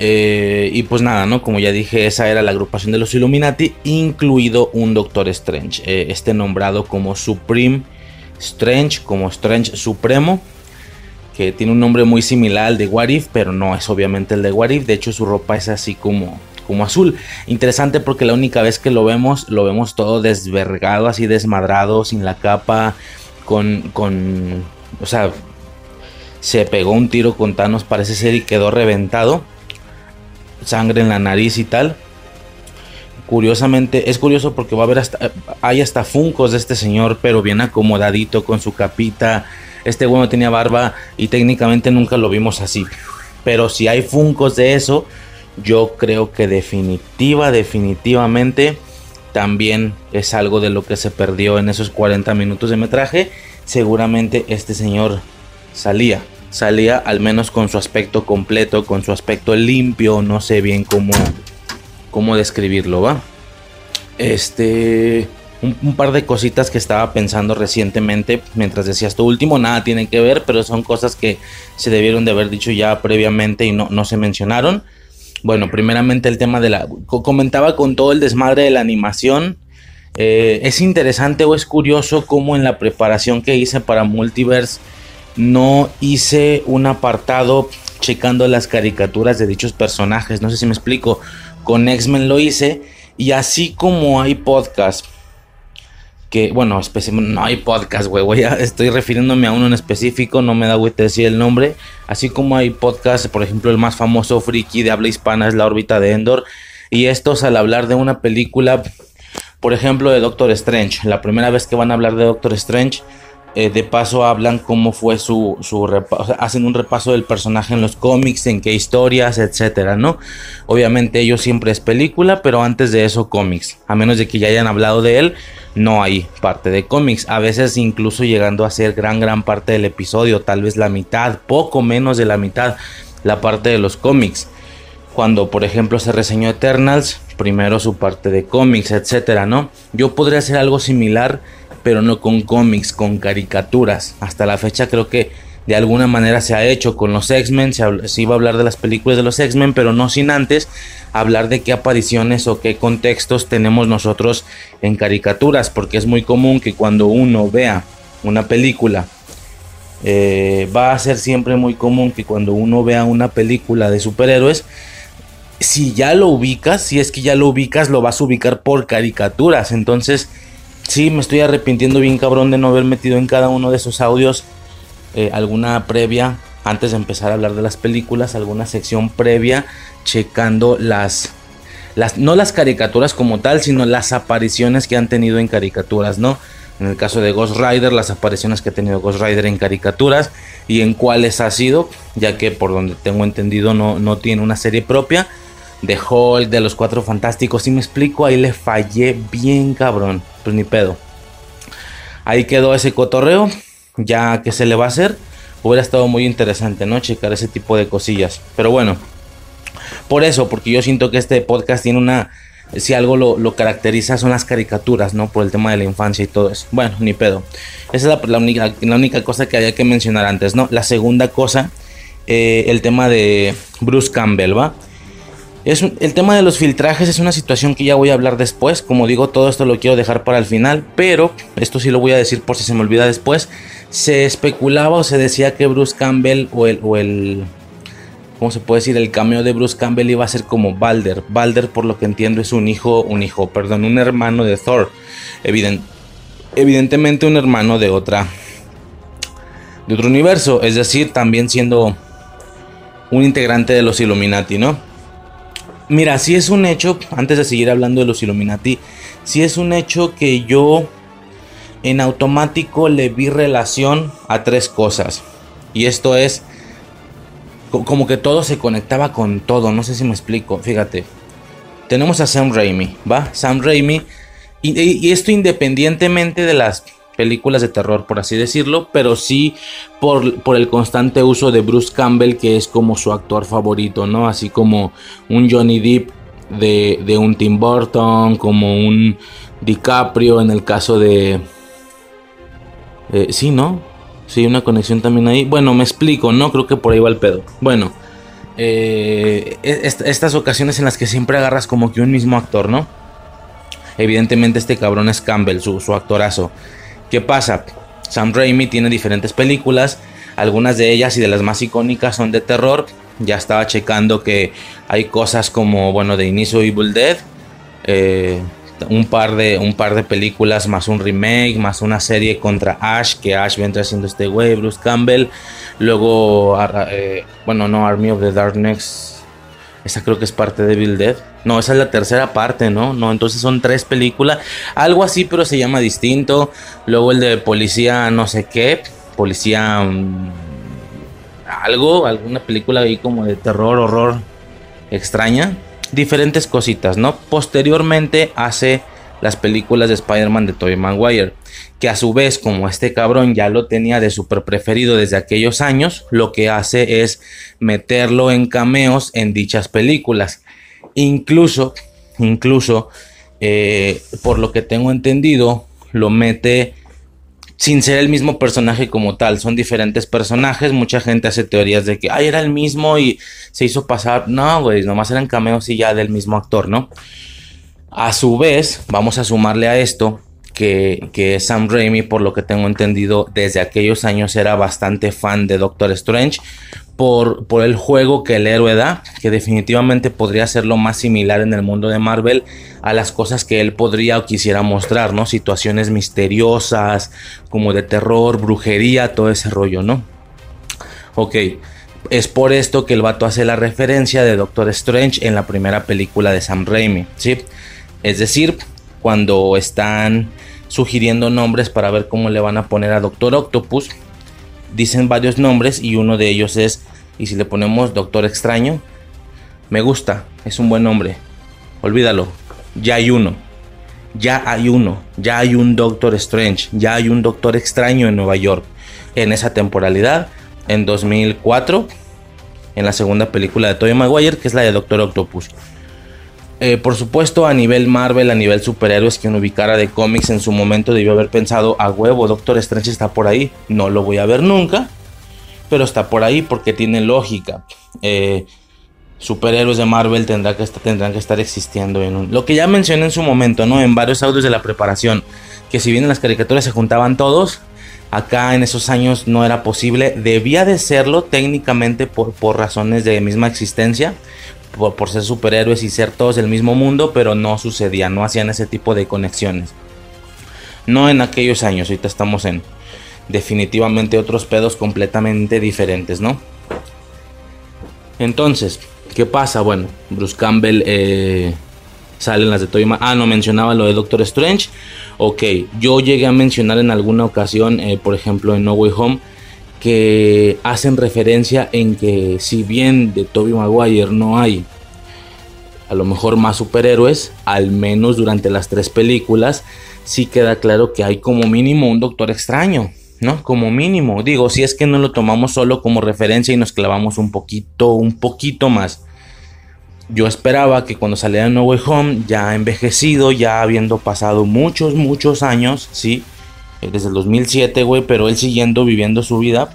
Eh, y pues nada, ¿no? Como ya dije, esa era la agrupación de los Illuminati, incluido un Doctor Strange, eh, este nombrado como Supreme Strange, como Strange Supremo, que tiene un nombre muy similar al de Warif, pero no es obviamente el de Warif, de hecho su ropa es así como, como azul. Interesante porque la única vez que lo vemos, lo vemos todo desvergado, así desmadrado, sin la capa, con, con, o sea, se pegó un tiro con Thanos, parece ser, y quedó reventado. Sangre en la nariz y tal. Curiosamente, es curioso porque va a haber hasta, hay hasta funcos de este señor, pero bien acomodadito con su capita. Este bueno tenía barba y técnicamente nunca lo vimos así. Pero si hay funcos de eso, yo creo que definitiva, definitivamente también es algo de lo que se perdió en esos 40 minutos de metraje. Seguramente este señor salía, salía al menos con su aspecto completo, con su aspecto limpio, no sé bien cómo, cómo describirlo, ¿va? Este, un, par de cositas que estaba pensando recientemente mientras decía esto último, nada tiene que ver, pero son cosas que se debieron de haber dicho ya previamente y no, no se mencionaron. Bueno, primeramente el tema de la... Comentaba con todo el desmadre de la animación. Eh, es interesante o es curioso cómo en la preparación que hice para Multiverse no hice un apartado checando las caricaturas de dichos personajes. No sé si me explico. Con X-Men lo hice. Y así como hay podcasts que, bueno, no hay podcast, güey, estoy refiriéndome a uno en específico, no me da güey decir el nombre, así como hay podcast, por ejemplo, el más famoso friki de habla hispana es La órbita de Endor, y estos al hablar de una película, por ejemplo, de Doctor Strange, la primera vez que van a hablar de Doctor Strange, eh, de paso hablan cómo fue su, su hacen un repaso del personaje en los cómics, en qué historias, etcétera, ¿no? Obviamente ellos siempre es película, pero antes de eso cómics, a menos de que ya hayan hablado de él, no hay parte de cómics, a veces incluso llegando a ser gran gran parte del episodio, tal vez la mitad, poco menos de la mitad, la parte de los cómics. Cuando por ejemplo se reseñó Eternals, primero su parte de cómics, etcétera, ¿no? Yo podría hacer algo similar pero no con cómics, con caricaturas. Hasta la fecha creo que de alguna manera se ha hecho con los X-Men, se, iba a hablar de las películas de los X-Men, pero no sin antes hablar de qué apariciones o qué contextos tenemos nosotros en caricaturas, porque es muy común que cuando uno vea una película, eh, va a ser siempre muy común que cuando uno vea una película de superhéroes, si ya lo ubicas, si es que ya lo ubicas, lo vas a ubicar por caricaturas, entonces sí, me estoy arrepintiendo bien cabrón de no haber metido en cada uno de esos audios eh, alguna previa, antes de empezar a hablar de las películas, alguna sección previa, checando las, las, no las caricaturas como tal, sino las apariciones que han tenido en caricaturas, ¿no? En el caso de Ghost Rider, las apariciones que ha tenido Ghost Rider en caricaturas y en cuáles ha sido, ya que por donde tengo entendido no, no tiene una serie propia de Hulk, de los Cuatro Fantásticos. Si me explico, ahí le fallé bien cabrón. Pues ni pedo. Ahí quedó ese cotorreo. Ya que se le va a hacer. Hubiera estado muy interesante, ¿no? Checar ese tipo de cosillas. Pero bueno. Por eso, porque yo siento que este podcast tiene una... Si algo lo, caracteriza son las caricaturas, ¿no? Por el tema de la infancia y todo eso. Bueno, ni pedo. Esa es la, única, la única cosa que había que mencionar antes, ¿no? La segunda cosa, eh, el tema de Bruce Campbell, ¿va? El tema de los filtrajes es una situación que ya voy a hablar después. Como digo, todo esto lo quiero dejar para el final. Pero esto sí lo voy a decir por si se me olvida después. Se especulaba o se decía que Bruce Campbell o el, o el ¿cómo se puede decir? El cameo de Bruce Campbell iba a ser como Balder. Balder, por lo que entiendo, es un hijo, un hijo, perdón, un hermano de Thor. evidentemente un hermano de otra, de otro universo. Es decir, también siendo un integrante de los Illuminati, ¿no? Mira, si es un hecho, antes de seguir hablando de los Illuminati, si es un hecho que yo en automático le vi relación a tres cosas. Y esto es como que todo se conectaba con todo, no sé si me explico, fíjate. Tenemos a Sam Raimi, ¿va? Sam Raimi. y esto independientemente de las películas de terror, por así decirlo, pero sí por, por, el constante uso de Bruce Campbell, que es como su actor favorito, ¿no? Así como un Johnny Depp de, un Tim Burton, como un DiCaprio en el caso de... Eh, sí, ¿no? Sí, una conexión también ahí. Bueno, me explico, ¿no? Creo que por ahí va el pedo. Bueno, eh, estas ocasiones en las que siempre agarras como que un mismo actor, ¿no? Evidentemente este cabrón es Campbell, su, su actorazo. ¿Qué pasa? Sam Raimi tiene diferentes películas, algunas de ellas y de las más icónicas son de terror. Ya estaba checando que hay cosas como, bueno, de inicio Evil Dead, eh, un, par de, un par de películas más un remake, más una serie contra Ash, que Ash vendrá haciendo este güey, Bruce Campbell. Luego, eh, bueno, no, Army of the Darkness esa creo que es parte de Evil Dead. No, esa es la tercera parte, ¿no? No, entonces son tres películas. Algo así, pero se llama distinto. Luego el de policía no sé qué. Policía... Mm, algo, alguna película ahí como de terror, horror extraña. Diferentes cositas, ¿no? Posteriormente hace las películas de Spider-Man de Tobey Maguire, que a su vez, como este cabrón ya lo tenía de súper preferido desde aquellos años, lo que hace es meterlo en cameos en dichas películas. Incluso, incluso, eh, por lo que tengo entendido, lo mete sin ser el mismo personaje como tal. Son diferentes personajes. Mucha gente hace teorías de que, ay, era el mismo y se hizo pasar. No, güey, nomás eran cameos y ya del mismo actor, ¿no? A su vez, vamos a sumarle a esto que, Sam Raimi, por lo que tengo entendido, desde aquellos años era bastante fan de Doctor Strange. Por, por, el juego que el héroe da, que definitivamente podría ser lo más similar en el mundo de Marvel a las cosas que él podría o quisiera mostrar, ¿no? Situaciones misteriosas, como de terror, brujería, todo ese rollo, ¿no? Ok, es por esto que el vato hace la referencia de Doctor Strange en la primera película de Sam Raimi, ¿sí? Es decir, cuando están sugiriendo nombres para ver cómo le van a poner a Doctor Octopus, dicen varios nombres y uno de ellos es, y si le ponemos Doctor Extraño, me gusta, es un buen nombre, olvídalo, ya hay uno, ya hay uno, ya hay un Doctor Strange, ya hay un Doctor Extraño en Nueva York, en esa temporalidad, en 2004, en la segunda película de Tobey Maguire, que es la de Doctor Octopus. Eh, por supuesto, a nivel Marvel, a nivel superhéroes, quien ubicara de cómics en su momento debió haber pensado, a huevo, Doctor Strange está por ahí. No lo voy a ver nunca, pero está por ahí porque tiene lógica. Eh, superhéroes de Marvel tendrá que tendrán que estar existiendo en un... Lo que ya mencioné en su momento, ¿no? En varios audios de la preparación, que si bien en las caricaturas se juntaban todos, acá en esos años no era posible. Debía de serlo técnicamente por, por razones de misma existencia por, ser superhéroes y ser todos del mismo mundo, pero no sucedía, no hacían ese tipo de conexiones. No en aquellos años, ahorita estamos en definitivamente otros pedos completamente diferentes, ¿no? Entonces, ¿qué pasa? Bueno, Bruce Campbell eh, sale en las de Toy Ah, no mencionaba lo de Doctor Strange. Ok, yo llegué a mencionar en alguna ocasión, eh, por ejemplo, en No Way Home, que hacen referencia en que si bien de Toby Maguire no hay a lo mejor más superhéroes, al menos durante las tres películas, sí queda claro que hay como mínimo un Doctor Extraño, ¿no? Como mínimo, digo, si es que no lo tomamos solo como referencia y nos clavamos un poquito, un poquito más. Yo esperaba que cuando saliera No Way Home, ya envejecido, ya habiendo pasado muchos, muchos años, sí, desde el 2007, güey, pero él siguiendo viviendo su vida,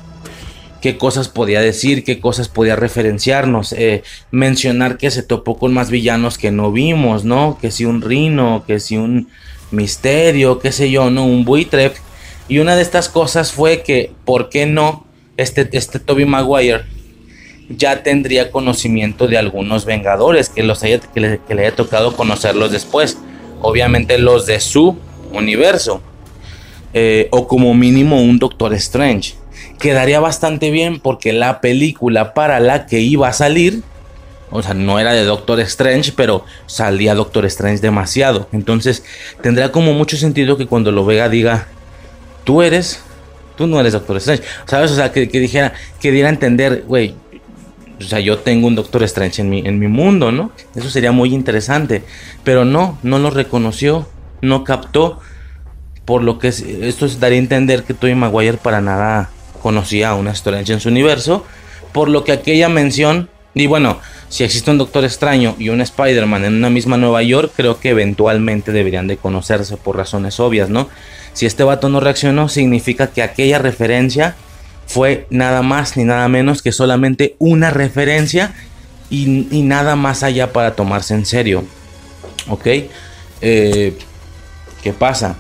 qué cosas podía decir, qué cosas podía referenciarnos, eh, mencionar que se topó con más villanos que no vimos, ¿no? Que si un rino, que si un misterio, qué sé yo, ¿no? Un buitre. Y una de estas cosas fue que, ¿por qué no? Este, este Toby Maguire ya tendría conocimiento de algunos Vengadores, que, los haya, que le haya tocado conocerlos después. Obviamente los de su universo. Eh, o como mínimo un Doctor Strange. Quedaría bastante bien porque la película para la que iba a salir, o sea, no era de Doctor Strange, pero salía Doctor Strange demasiado. Entonces tendría como mucho sentido que cuando lo vea diga, tú eres, tú no eres Doctor Strange. ¿Sabes? O sea, que, dijera, que diera a entender, güey, o sea, yo tengo un Doctor Strange en mi, en mi mundo, ¿no? Eso sería muy interesante. Pero no, no lo reconoció, no captó por lo que esto daría a entender que Tobey Maguire para nada conocía a una Strange en su universo. Por lo que aquella mención, y bueno, si existe un Doctor Extraño y un Spider-Man en una misma Nueva York, creo que eventualmente deberían de conocerse por razones obvias, ¿no? Si este vato no reaccionó, significa que aquella referencia fue nada más ni nada menos que solamente una referencia y, nada más allá para tomarse en serio. ¿Ok? Eh, ¿Qué pasa?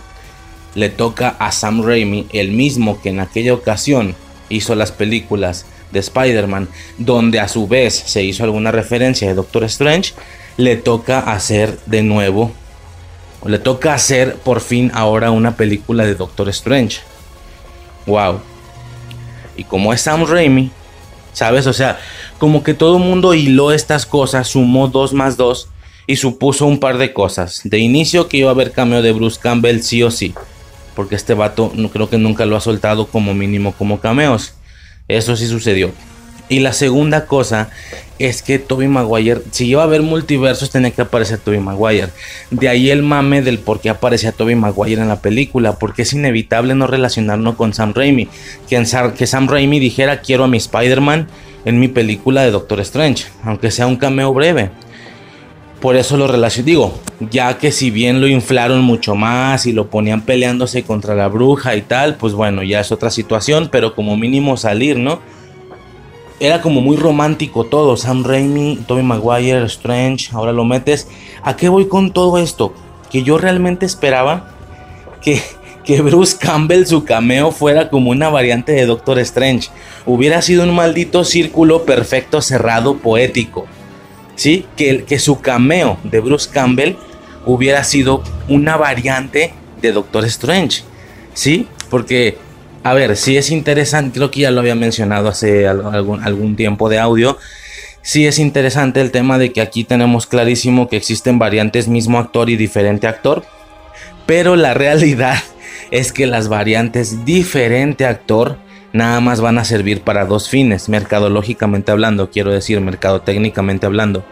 Le toca a Sam Raimi, el mismo que en aquella ocasión hizo las películas de Spider-Man, donde a su vez se hizo alguna referencia de Doctor Strange, le toca hacer de nuevo, le toca hacer por fin ahora una película de Doctor Strange. Wow. Y como es Sam Raimi, ¿sabes? O sea, como que todo el mundo hiló estas cosas, sumó 2 más 2 y supuso un par de cosas. De inicio que iba a haber cameo de Bruce Campbell sí o sí porque este vato no creo que nunca lo ha soltado como mínimo como cameos. Eso sí sucedió. Y la segunda cosa es que Toby Maguire, si iba a haber multiversos, tenía que aparecer Toby Maguire. De ahí el mame del por qué aparecía Toby Maguire en la película, porque es inevitable no relacionarlo con Sam Raimi. Que, que Sam Raimi dijera quiero a mi Spider-Man en mi película de Doctor Strange, aunque sea un cameo breve. Por eso lo relaciono, digo, ya que si bien lo inflaron mucho más y lo ponían peleándose contra la bruja y tal, pues bueno, ya es otra situación, pero como mínimo salir, ¿no? Era como muy romántico todo, Sam Raimi, Tobey Maguire, Strange, ahora lo metes. ¿A qué voy con todo esto? Que yo realmente esperaba que, (laughs) que Bruce Campbell, su cameo, fuera como una variante de Doctor Strange. Hubiera sido un maldito círculo perfecto, cerrado, poético. ¿Sí? Que, que su cameo de Bruce Campbell hubiera sido una variante de Doctor Strange, ¿sí? Porque, a ver, si es interesante, creo que ya lo había mencionado hace algún, algún tiempo de audio, sí es interesante el tema de que aquí tenemos clarísimo que existen variantes mismo actor y diferente actor, pero la (laughs) realidad es que las variantes diferente actor nada más van a servir para dos fines, mercadológicamente hablando, quiero decir, mercado técnicamente hablando.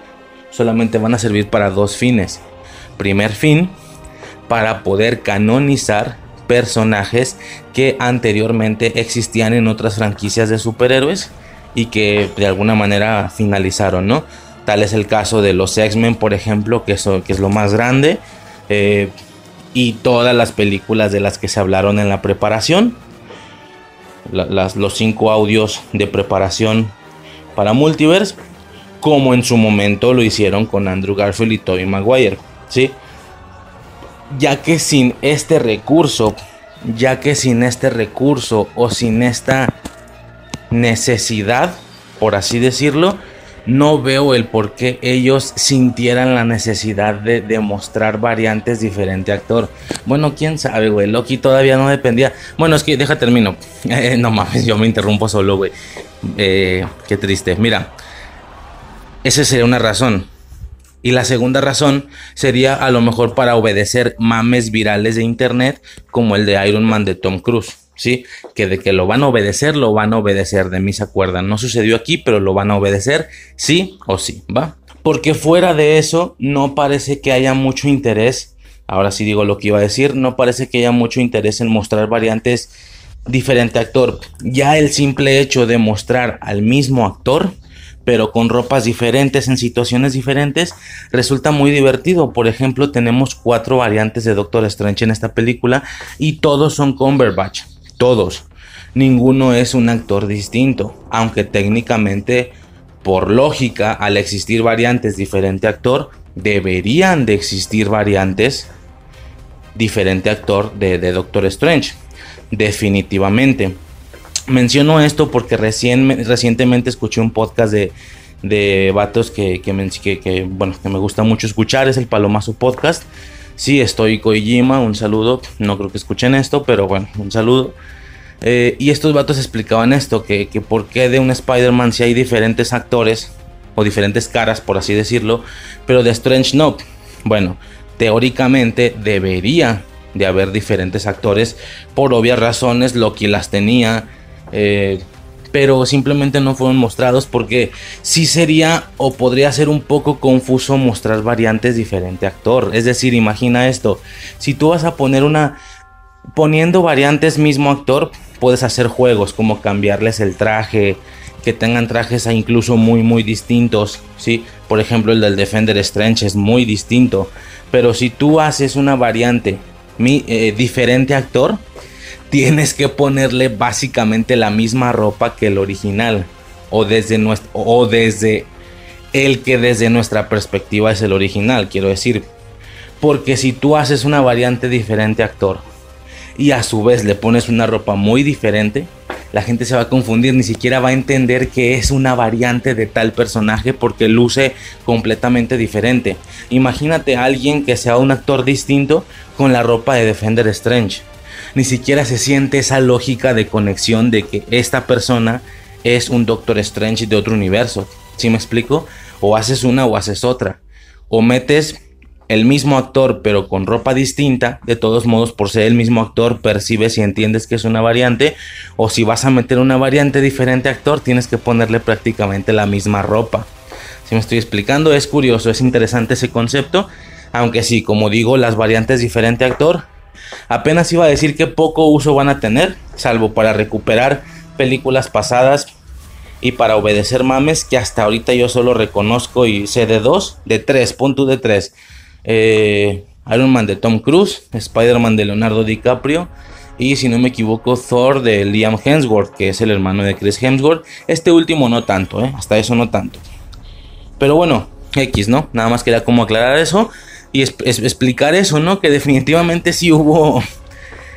Solamente van a servir para dos fines. Primer fin, para poder canonizar personajes que anteriormente existían en otras franquicias de superhéroes y que de alguna manera finalizaron, ¿no? Tal es el caso de los X-Men, por ejemplo, que, que es lo más grande, eh, y todas las películas de las que se hablaron en la preparación los cinco audios de preparación para Multiverse, como en su momento lo hicieron con Andrew Garfield y Tobey Maguire, ¿sí? Ya que sin este recurso, ya que sin este recurso o sin esta necesidad, por así decirlo, no veo el por qué ellos sintieran la necesidad de demostrar variantes diferente actor. Bueno, quién sabe, güey. Loki todavía no dependía. Bueno, es que deja termino. (laughs) Eh, no mames, yo me interrumpo solo, güey. Eh, qué triste. Mira, esa sería una razón. Y la segunda razón sería a lo mejor para obedecer mames virales de internet como el de Iron Man de Tom Cruise. ¿Sí? Que de que lo van a obedecer, lo van a obedecer, de mí se acuerdan. No sucedió aquí, pero lo van a obedecer, sí o sí, ¿va? Porque fuera de eso, no parece que haya mucho interés, ahora sí digo lo que iba a decir, no parece que haya mucho interés en mostrar variantes diferente actor. Ya el simple hecho de mostrar al mismo actor, pero con ropas diferentes en situaciones diferentes, resulta muy divertido. Por ejemplo, tenemos cuatro variantes de Doctor Strange en esta película y todos son Cumberbatch todos. Ninguno es un actor distinto, aunque técnicamente, por lógica, al existir variantes diferente actor, deberían de existir variantes diferente actor de, Doctor Strange. Definitivamente. Menciono esto porque recién, recientemente escuché un podcast de, de vatos que, que, bueno, que me gusta mucho escuchar, es el Palomazo Podcast. Sí, estoy Kojima, un saludo. No creo que escuchen esto, pero bueno, un saludo. Eh, y estos vatos explicaban esto, que, que por qué de un Spider-Man si hay diferentes actores, o diferentes caras, por así decirlo, pero de Strange no. Bueno, teóricamente debería de haber diferentes actores, por obvias razones, Loki las tenía, eh, pero simplemente no fueron mostrados porque sí sería o podría ser un poco confuso mostrar variantes diferente actor. Es decir, imagina esto, si tú vas a poner una poniendo variantes mismo actor, puedes hacer juegos como cambiarles el traje, que tengan trajes incluso muy muy distintos, ¿sí? Por ejemplo, el del Defender Strange es muy distinto, pero si tú haces una variante mi, eh, diferente actor, tienes que ponerle básicamente la misma ropa que el original. O desde nuestro o desde el que desde nuestra perspectiva es el original, quiero decir, porque si tú haces una variante diferente actor y a su vez le pones una ropa muy diferente, la gente se va a confundir, ni siquiera va a entender que es una variante de tal personaje porque luce completamente diferente. Imagínate a alguien que sea un actor distinto con la ropa de Defender Strange ni siquiera se siente esa lógica de conexión de que esta persona es un Doctor Strange de otro universo. ¿Sí me explico? O haces una o haces otra. O metes el mismo actor pero con ropa distinta, de todos modos por ser el mismo actor percibes y entiendes que es una variante o si vas a meter una variante diferente actor tienes que ponerle prácticamente la misma ropa. Si me estoy explicando, es curioso, es interesante ese concepto, aunque sí, como digo, las variantes diferente actor apenas iba a decir que poco uso van a tener, salvo para recuperar películas pasadas y para obedecer mames que hasta ahorita yo solo reconozco y sé de dos, de tres, punto de tres. Eh, Iron Man de Tom Cruise, Spider-Man de Leonardo DiCaprio y si no me equivoco Thor de Liam Hemsworth, que es el hermano de Chris Hemsworth. Este último no tanto, ¿eh? hasta eso no tanto. Pero bueno, X, ¿no? Nada más quería como aclarar eso y explicar eso, ¿no? Que definitivamente sí hubo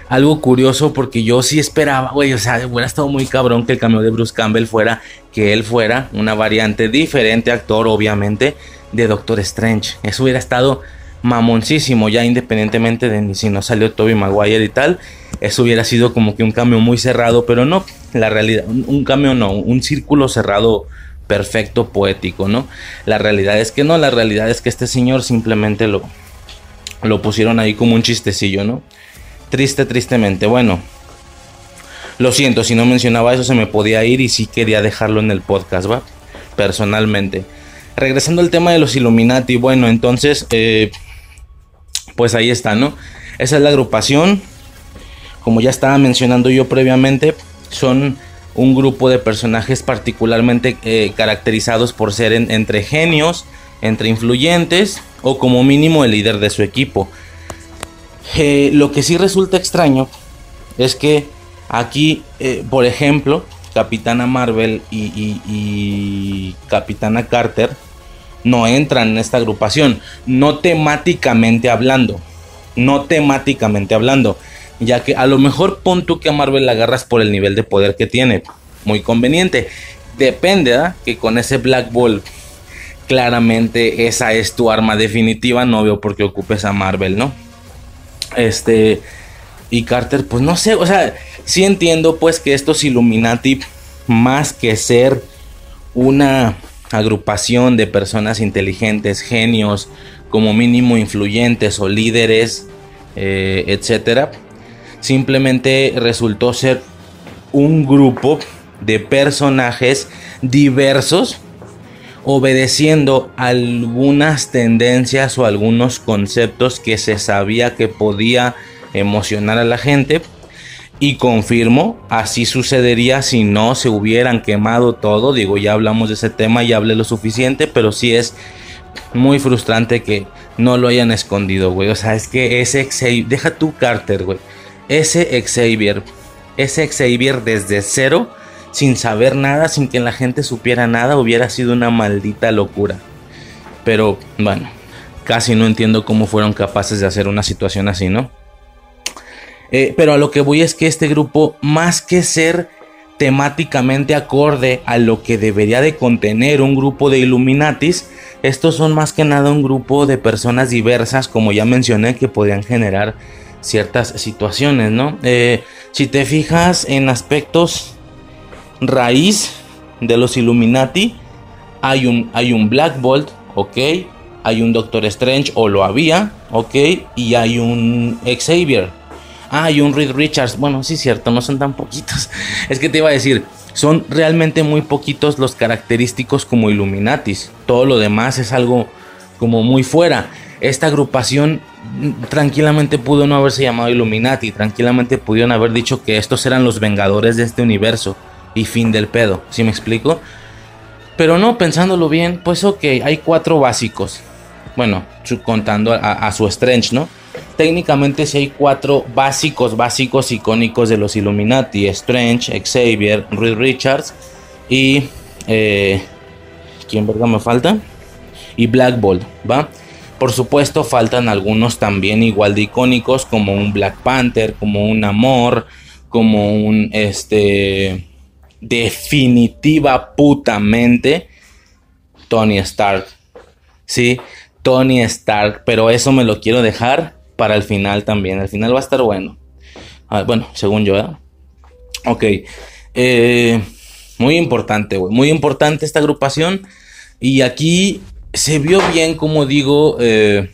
algo curioso porque yo sí esperaba, güey, o sea, hubiera estado muy cabrón que el cambio de Bruce Campbell fuera que él fuera una variante diferente, actor obviamente, de Doctor Strange. Eso hubiera estado mamoncísimo, ya independientemente de si no salió Toby Maguire y tal. Eso hubiera sido como que un cambio muy cerrado, pero no, la realidad, un, cambio no, un círculo cerrado perfecto, poético, ¿no? La realidad es que no, la realidad es que este señor simplemente lo, lo pusieron ahí como un chistecillo, ¿no? Triste, tristemente. Bueno, lo siento, si no mencionaba eso se me podía ir y sí quería dejarlo en el podcast, ¿va? Personalmente. Regresando al tema de los Illuminati, bueno, entonces, eh, pues ahí está, ¿no? Esa es la agrupación. Como ya estaba mencionando yo previamente, son un grupo de personajes particularmente eh, caracterizados por ser entre genios, entre influyentes o como mínimo el líder de su equipo. Eh, lo que sí resulta extraño es que aquí, eh, por ejemplo, Capitana Marvel y, Capitana Carter no entran en esta agrupación, no temáticamente hablando, no temáticamente hablando, ya que a lo mejor pon tú que a Marvel la agarras por el nivel de poder que tiene, muy conveniente, depende, ¿ah? que con ese Black Ball claramente esa es tu arma definitiva, no veo por qué ocupes a Marvel, ¿no? Este. Y Carter, pues no sé, o sea, sí entiendo pues que estos Illuminati, más que ser una agrupación de personas inteligentes, genios, como mínimo influyentes o líderes, eh, etcétera, simplemente resultó ser un grupo de personajes diversos obedeciendo algunas tendencias o algunos conceptos que se sabía que podía emocionar a la gente. Y confirmo, así sucedería si no se hubieran quemado todo. Digo, ya hablamos de ese tema y hablé lo suficiente, pero sí es muy frustrante que no lo hayan escondido, güey. O sea, es que ese deja tu Carter, güey. Ese Xavier, ese Xavier desde cero sin saber nada, sin que la gente supiera nada, hubiera sido una maldita locura. Pero bueno, casi no entiendo cómo fueron capaces de hacer una situación así, ¿no? Eh, pero a lo que voy es que este grupo, más que ser temáticamente acorde a lo que debería de contener un grupo de Illuminatis, estos son más que nada un grupo de personas diversas, como ya mencioné, que podían generar ciertas situaciones, ¿no? Eh, si te fijas en aspectos raíz de los Illuminati. Hay un, hay un Black Bolt, ok. Hay un Doctor Strange, o lo había, ok. Y hay un Xavier. Ah, hay un Reed Richards. Bueno, sí, cierto, no son tan poquitos. (laughs) Es que te iba a decir, son realmente muy poquitos los característicos como Illuminatis. Todo lo demás es algo como muy fuera. Esta agrupación tranquilamente pudo no haberse llamado Illuminati. Tranquilamente pudieron haber dicho que estos eran los vengadores de este universo y fin del pedo, ¿sí me explico? Pero no, pensándolo bien, pues ok, hay cuatro básicos. Bueno, contando a, su Strange, ¿no? Técnicamente sí hay cuatro básicos, básicos icónicos de los Illuminati. Strange, Xavier, Reed Richards y... Eh, ¿Quién verga me falta? Y Black Bolt, ¿va? Por supuesto faltan algunos también igual de icónicos como un Black Panther, como un Amor, como un este definitiva putamente Tony Stark. Sí, Tony Stark, pero eso me lo quiero dejar para el final también. El final va a estar bueno. Ah, bueno, según yo, ¿eh? Ok. Eh, muy importante, Muy importante esta agrupación. Y aquí se vio bien, como digo, eh,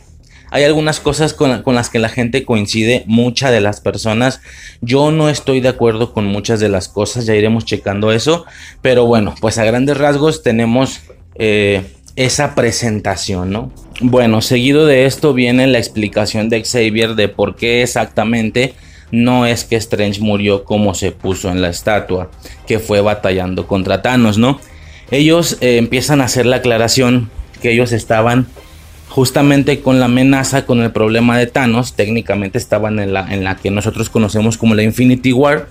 Hay algunas cosas con, las que la gente coincide, muchas de las personas. Yo no estoy de acuerdo con muchas de las cosas, ya iremos checando eso. Pero bueno, pues a grandes rasgos tenemos eh, esa presentación, ¿no? Bueno, seguido de esto viene la explicación de Xavier de por qué exactamente no es que Strange murió como se puso en la estatua, que fue batallando contra Thanos, ¿no? Ellos eh, empiezan a hacer la aclaración que ellos estaban justamente con la amenaza, con el problema de Thanos, técnicamente estaban en la, en la que nosotros conocemos como la Infinity War.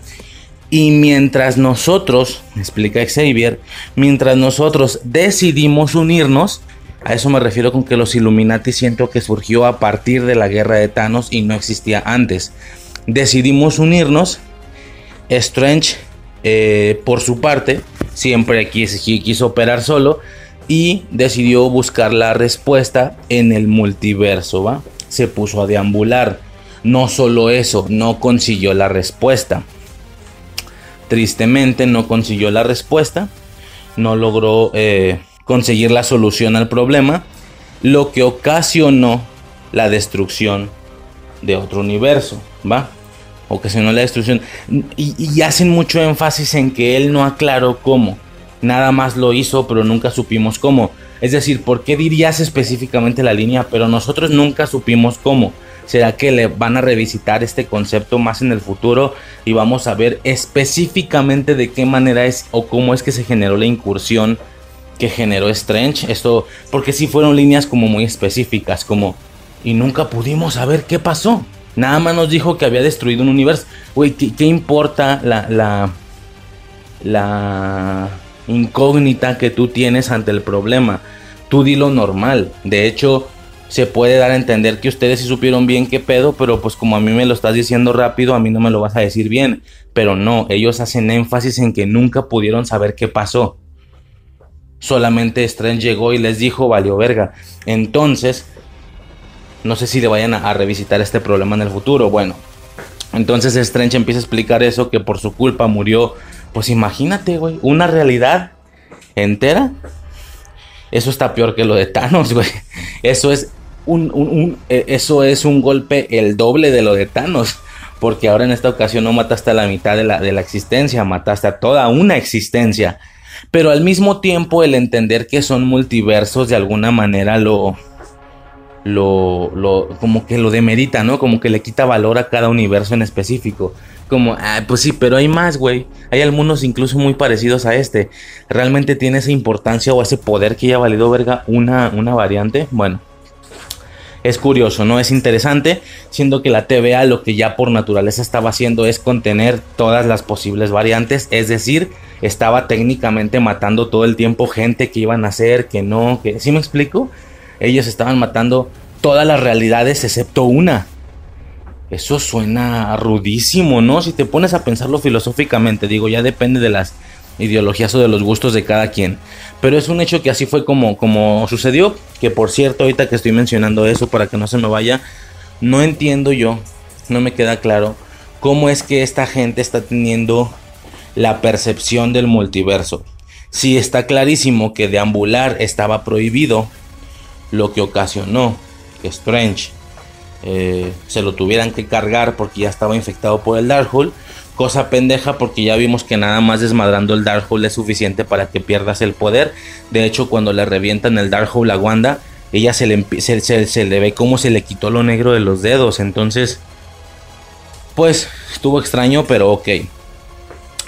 Y mientras nosotros, explica Xavier, mientras nosotros decidimos unirnos, a eso me refiero con que los Illuminati siento que surgió a partir de la guerra de Thanos y no existía antes. Decidimos unirnos. Strange, eh, por su parte, siempre quiso, quiso operar solo y decidió buscar la respuesta en el multiverso, ¿va? Se puso a deambular. No solo eso, no consiguió la respuesta. Tristemente no consiguió la respuesta, no logró eh, conseguir la solución al problema, lo que ocasionó la destrucción de otro universo, ¿va? Ocasionó la destrucción. Y, y hacen mucho énfasis en que él no aclaró cómo nada más lo hizo, pero nunca supimos cómo. Es decir, ¿por qué dirías específicamente la línea, pero nosotros nunca supimos cómo? ¿Será que le van a revisitar este concepto más en el futuro y vamos a ver específicamente de qué manera es o cómo es que se generó la incursión que generó Strange? Esto, porque sí fueron líneas como muy específicas, como y nunca pudimos saber qué pasó. Nada más nos dijo que había destruido un universo. Güey, ¿qué, ¿qué, importa la, la, la incógnita que tú tienes ante el problema. Tú di lo normal. De hecho, se puede dar a entender que ustedes sí supieron bien qué pedo, pero pues como a mí me lo estás diciendo rápido, a mí no me lo vas a decir bien. Pero no, ellos hacen énfasis en que nunca pudieron saber qué pasó. Solamente Strange llegó y les dijo, valió verga. Entonces, no sé si le vayan a, a revisitar este problema en el futuro. Bueno, entonces Strange empieza a explicar eso, que por su culpa murió pues imagínate, güey, una realidad entera. Eso está peor que lo de Thanos, (laughs) güey. Eso es un, e, eso es un golpe el doble de lo de Thanos. Porque ahora en esta ocasión no mataste a la mitad de la, de la existencia, mataste a toda una existencia. Pero al mismo tiempo el entender que son multiversos de alguna manera lo, lo, lo, como que lo demerita, ¿no? Como que le quita valor a cada universo en específico como, ah, pues sí, pero hay más, güey. Hay algunos incluso muy parecidos a este. ¿Realmente tiene esa importancia o ese poder que ya valido verga una, una variante? Bueno, es curioso, ¿no? Es interesante, siendo que la TVA lo que ya por naturaleza estaba haciendo es contener todas las posibles variantes, es decir, estaba técnicamente matando todo el tiempo gente que iban a hacer, que no, que... ¿Sí me explico? Ellos estaban matando todas las realidades excepto una. Eso suena rudísimo, ¿no? Si te pones a pensarlo filosóficamente, digo, ya depende de las ideologías o de los gustos de cada quien. Pero es un hecho que así fue como, como sucedió. Que por cierto, ahorita que estoy mencionando eso para que no se me vaya, no entiendo yo, no me queda claro cómo es que esta gente está teniendo la percepción del multiverso. Si está clarísimo que deambular estaba prohibido, lo que ocasionó que Strange eh, se lo tuvieran que cargar porque ya estaba infectado por el Darkhold. Cosa pendeja porque ya vimos que nada más desmadrando el Darkhold es suficiente para que pierdas el poder. De hecho, cuando le revientan el Darkhold a Wanda, ella se le, se, le ve como se le quitó lo negro de los dedos. Entonces, pues estuvo extraño, pero ok.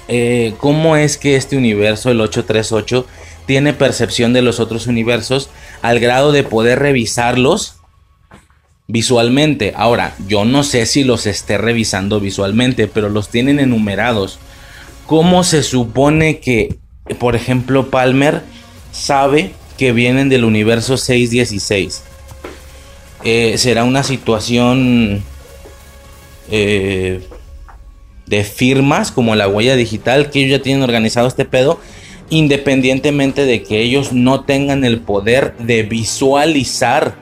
Eh, ¿Cómo es que este universo, el 838, tiene percepción de los otros universos al grado de poder revisarlos visualmente. Ahora, yo no sé si los esté revisando visualmente, pero los tienen enumerados. ¿Cómo se supone que, por ejemplo, Palmer sabe que vienen del universo 616? Eh, ¿Será una situación eh, de firmas como la huella digital que ellos ya tienen organizado este pedo? Independientemente de que ellos no tengan el poder de visualizar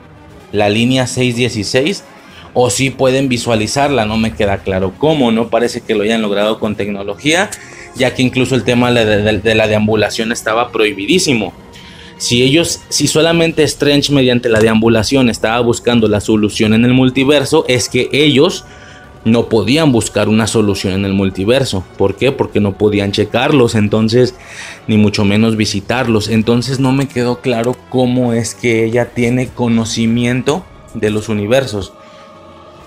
la línea 616 o si pueden visualizarla, no me queda claro cómo, no parece que lo hayan logrado con tecnología, ya que incluso el tema de, la deambulación estaba prohibidísimo. Si ellos, si solamente Strange mediante la deambulación estaba buscando la solución en el multiverso, es que ellos no podían buscar una solución en el multiverso. ¿Por qué? Porque no podían checarlos, entonces, ni mucho menos visitarlos. Entonces no me quedó claro cómo es que ella tiene conocimiento de los universos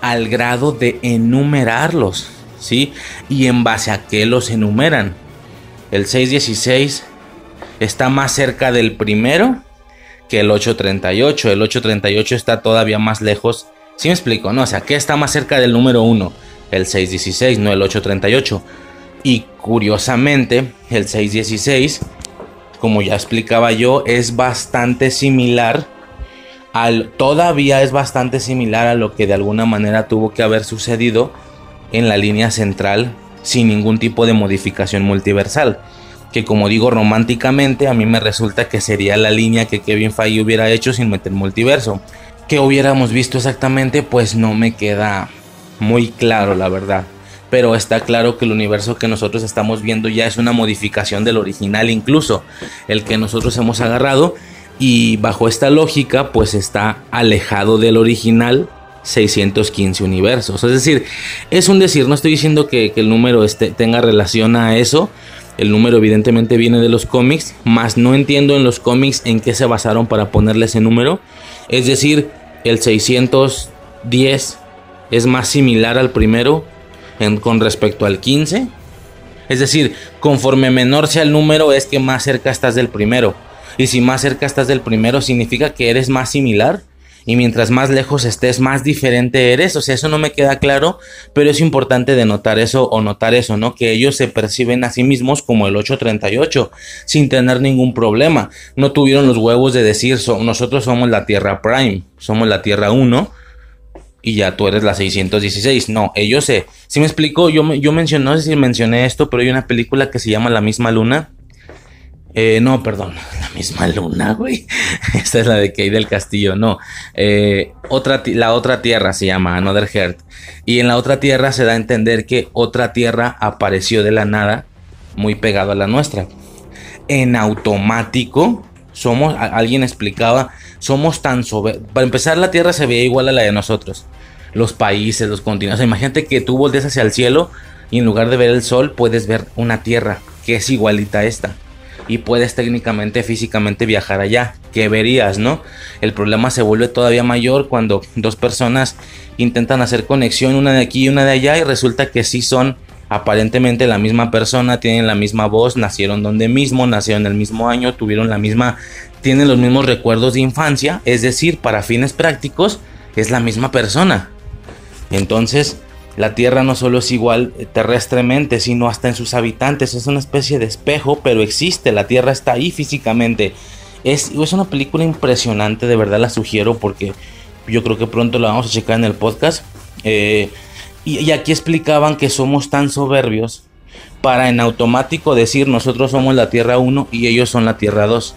al grado de enumerarlos, ¿sí? Y en base a qué los enumeran. El 616 está más cerca del primero que el 838. El 838 está todavía más lejos. ¿Sí me explico? No, o sea, ¿qué está más cerca del número 1? El 616, no el 838. Y curiosamente, el 616, como ya explicaba yo, es bastante similar al. Todavía es bastante similar a lo que de alguna manera tuvo que haber sucedido en la línea central sin ningún tipo de modificación multiversal que como digo románticamente a mí me resulta que sería la línea que Kevin Feige hubiera hecho sin meter multiverso. Que hubiéramos visto exactamente pues no me queda muy claro la verdad. Pero está claro que el universo que nosotros estamos viendo ya es una modificación del original incluso, el que nosotros hemos agarrado y bajo esta lógica pues está alejado del original 615 universos. Es decir, es un decir, no estoy diciendo que, el número este, tenga relación a eso, el número evidentemente viene de los cómics, más no entiendo en los cómics en qué se basaron para ponerle ese número. Es decir, el 610 es más similar al primero con respecto al 15. Es decir, conforme menor sea el número es que más cerca estás del primero. Y si más cerca estás del primero significa que eres más similar y mientras más lejos estés, más diferente eres. O sea, eso no me queda claro, pero es importante denotar eso o notar eso, ¿no? Que ellos se perciben a sí mismos como el 838, sin tener ningún problema. No tuvieron los huevos de decir, nosotros somos la Tierra Prime, somos la Tierra 1 y ya tú eres la 616. No, ellos se... Si me explico, yo, yo mencioné, no sé si mencioné esto, pero hay una película que se llama La misma luna eh, no, perdón, (laughs) la misma luna, güey. (laughs) Esta es la de Kay del Castillo, no. Eh, otra, la otra tierra se llama Another Heart. Y en la otra tierra se da a entender que otra tierra apareció de la nada, muy pegado a la nuestra. En automático, somos, alguien explicaba, somos tan sobre. Para empezar, la tierra se veía igual a la de nosotros. Los países, los continentes. imagínate que tú volteas hacia el cielo y en lugar de ver el sol, puedes ver una tierra que es igualita a esta y puedes técnicamente, físicamente viajar allá. ¿Qué verías, no? El problema se vuelve todavía mayor cuando dos personas intentan hacer conexión, una de aquí y una de allá, y resulta que sí son aparentemente la misma persona, tienen la misma voz, nacieron donde mismo, nacieron el mismo año, tuvieron la misma, tienen los mismos recuerdos de infancia, es decir, para fines prácticos, es la misma persona. Entonces, la Tierra no solo es igual terrestremente, sino hasta en sus habitantes. Es una especie de espejo, pero existe. La Tierra está ahí físicamente. Es, es una película impresionante, de verdad la sugiero porque yo creo que pronto la vamos a checar en el podcast. Eh, y, y aquí explicaban que somos tan soberbios para en automático decir nosotros somos la Tierra 1 y ellos son la Tierra 2.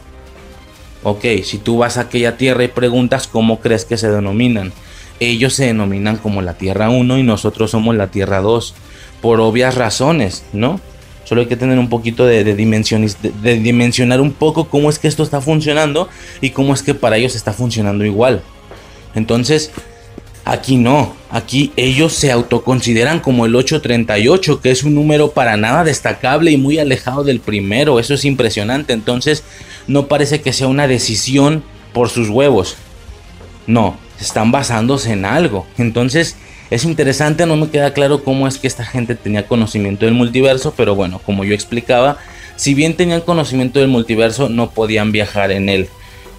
Ok, si tú vas a aquella Tierra y preguntas cómo crees que se denominan ellos se denominan como la Tierra 1 y nosotros somos la Tierra 2, por obvias razones, ¿no? Solo hay que tener un poquito de, de, dimensionar un poco cómo es que esto está funcionando y cómo es que para ellos está funcionando igual. Entonces, aquí no, aquí ellos se autoconsideran como el 838, que es un número para nada destacable y muy alejado del primero, eso es impresionante, entonces no parece que sea una decisión por sus huevos, no, están basándose en algo. Entonces es interesante, no me queda claro cómo es que esta gente tenía conocimiento del multiverso, pero bueno, como yo explicaba, si bien tenían conocimiento del multiverso, no podían viajar en él.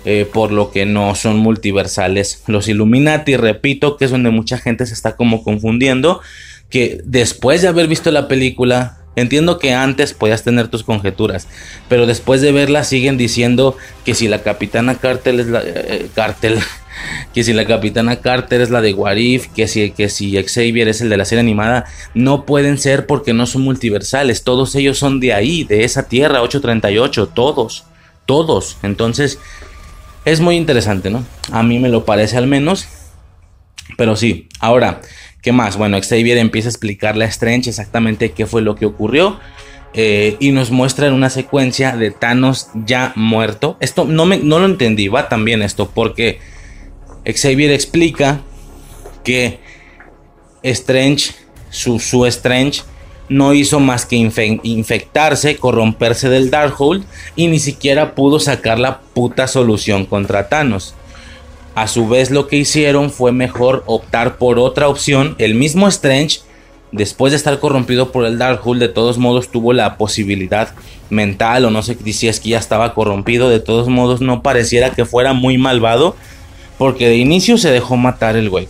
Eh, por lo que no son multiversales. Los Illuminati, repito, que es donde mucha gente se está como confundiendo, que después de haber visto la película, entiendo que antes podías tener tus conjeturas, pero después de verla siguen diciendo que si la capitana Cartel es la... Eh, Cartel, (laughs) que si la Capitana Carter es la de Warif, que si, que si Xavier es el de la serie animada, no pueden ser porque no son multiversales, todos ellos son de ahí, de esa tierra 838, todos, todos. Entonces, es muy interesante, ¿no? A mí me lo parece al menos, pero sí, ahora, ¿qué más? Bueno, Xavier empieza a explicarle a Strange exactamente qué fue lo que ocurrió. Eh, y nos muestra en una secuencia de Thanos ya muerto. Esto no, me, no lo entendí, va también esto, porque Xavier explica que Strange, su, su Strange, no hizo más que infectarse, corromperse del Darkhold y ni siquiera pudo sacar la puta solución contra Thanos. A su vez lo que hicieron fue mejor optar por otra opción. El mismo Strange, después de estar corrompido por el Darkhold, de todos modos tuvo la posibilidad mental o no sé si es que ya estaba corrompido. De todos modos no pareciera que fuera muy malvado porque de inicio se dejó matar el güey.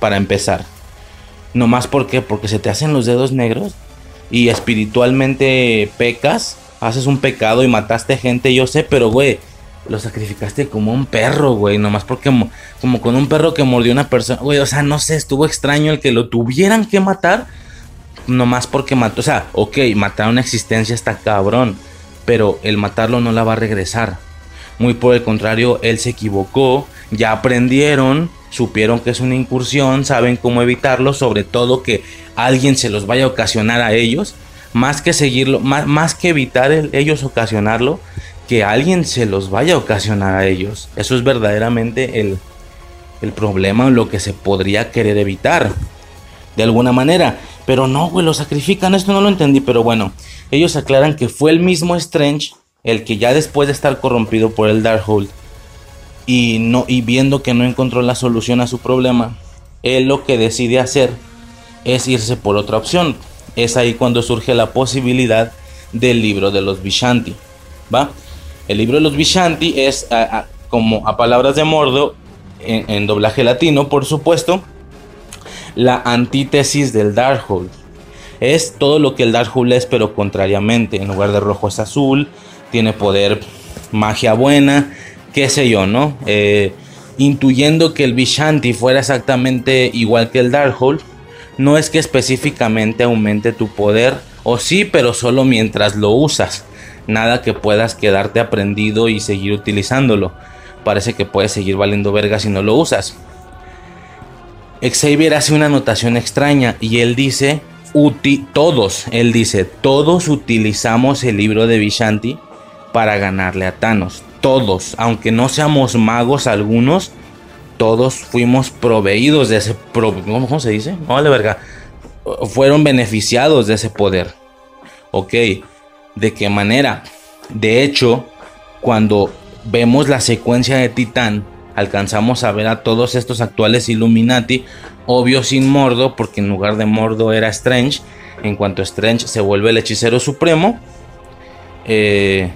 Para empezar. No más porque porque se te hacen los dedos negros y espiritualmente pecas, haces un pecado y mataste gente, yo sé, pero güey, lo sacrificaste como un perro, güey, nomás porque como con un perro que mordió una persona, güey, o sea, no sé, estuvo extraño el que lo tuvieran que matar, nomás porque mató, o sea, ok, matar una existencia está cabrón, pero el matarlo no la va a regresar. Muy por el contrario, él se equivocó, ya aprendieron, supieron que es una incursión, saben cómo evitarlo, sobre todo que alguien se los vaya a ocasionar a ellos, más que seguirlo, más que evitar ellos ocasionarlo, que alguien se los vaya a ocasionar a ellos. Eso es verdaderamente el, el problema lo que se podría querer evitar. De alguna manera. Pero no, güey, lo sacrifican. Esto no lo entendí. Pero bueno, ellos aclaran que fue el mismo Strange el que ya después de estar corrompido por el Darkhold y, no, y viendo que no encontró la solución a su problema, él lo que decide hacer es irse por otra opción. Es ahí cuando surge la posibilidad del libro de los Vishanti. ¿va? El libro de los Vishanti es, como a palabras de Mordo, en, doblaje latino, por supuesto, la antítesis del Darkhold. Es todo lo que el Darkhold es, pero contrariamente. En lugar de rojo es azul, tiene poder, magia buena, qué sé yo, ¿no? Eh, intuyendo que el Vishanti fuera exactamente igual que el Darkhold, no es que específicamente aumente tu poder, o sí, pero solo mientras lo usas. Nada que puedas quedarte aprendido y seguir utilizándolo. Parece que puedes seguir valiendo verga si no lo usas. Xavier hace una anotación extraña y él dice, todos, él dice, todos utilizamos el libro de Vishanti para ganarle a Thanos todos, aunque no seamos magos algunos, todos fuimos proveídos de ese... ¿Cómo se dice? No verga. Fueron beneficiados de ese poder. Ok, ¿de qué manera? De hecho, cuando vemos la secuencia de Titán, alcanzamos a ver a todos estos actuales Illuminati, obvio sin Mordo, porque en lugar de Mordo era Strange. En cuanto Strange se vuelve el hechicero supremo, eh,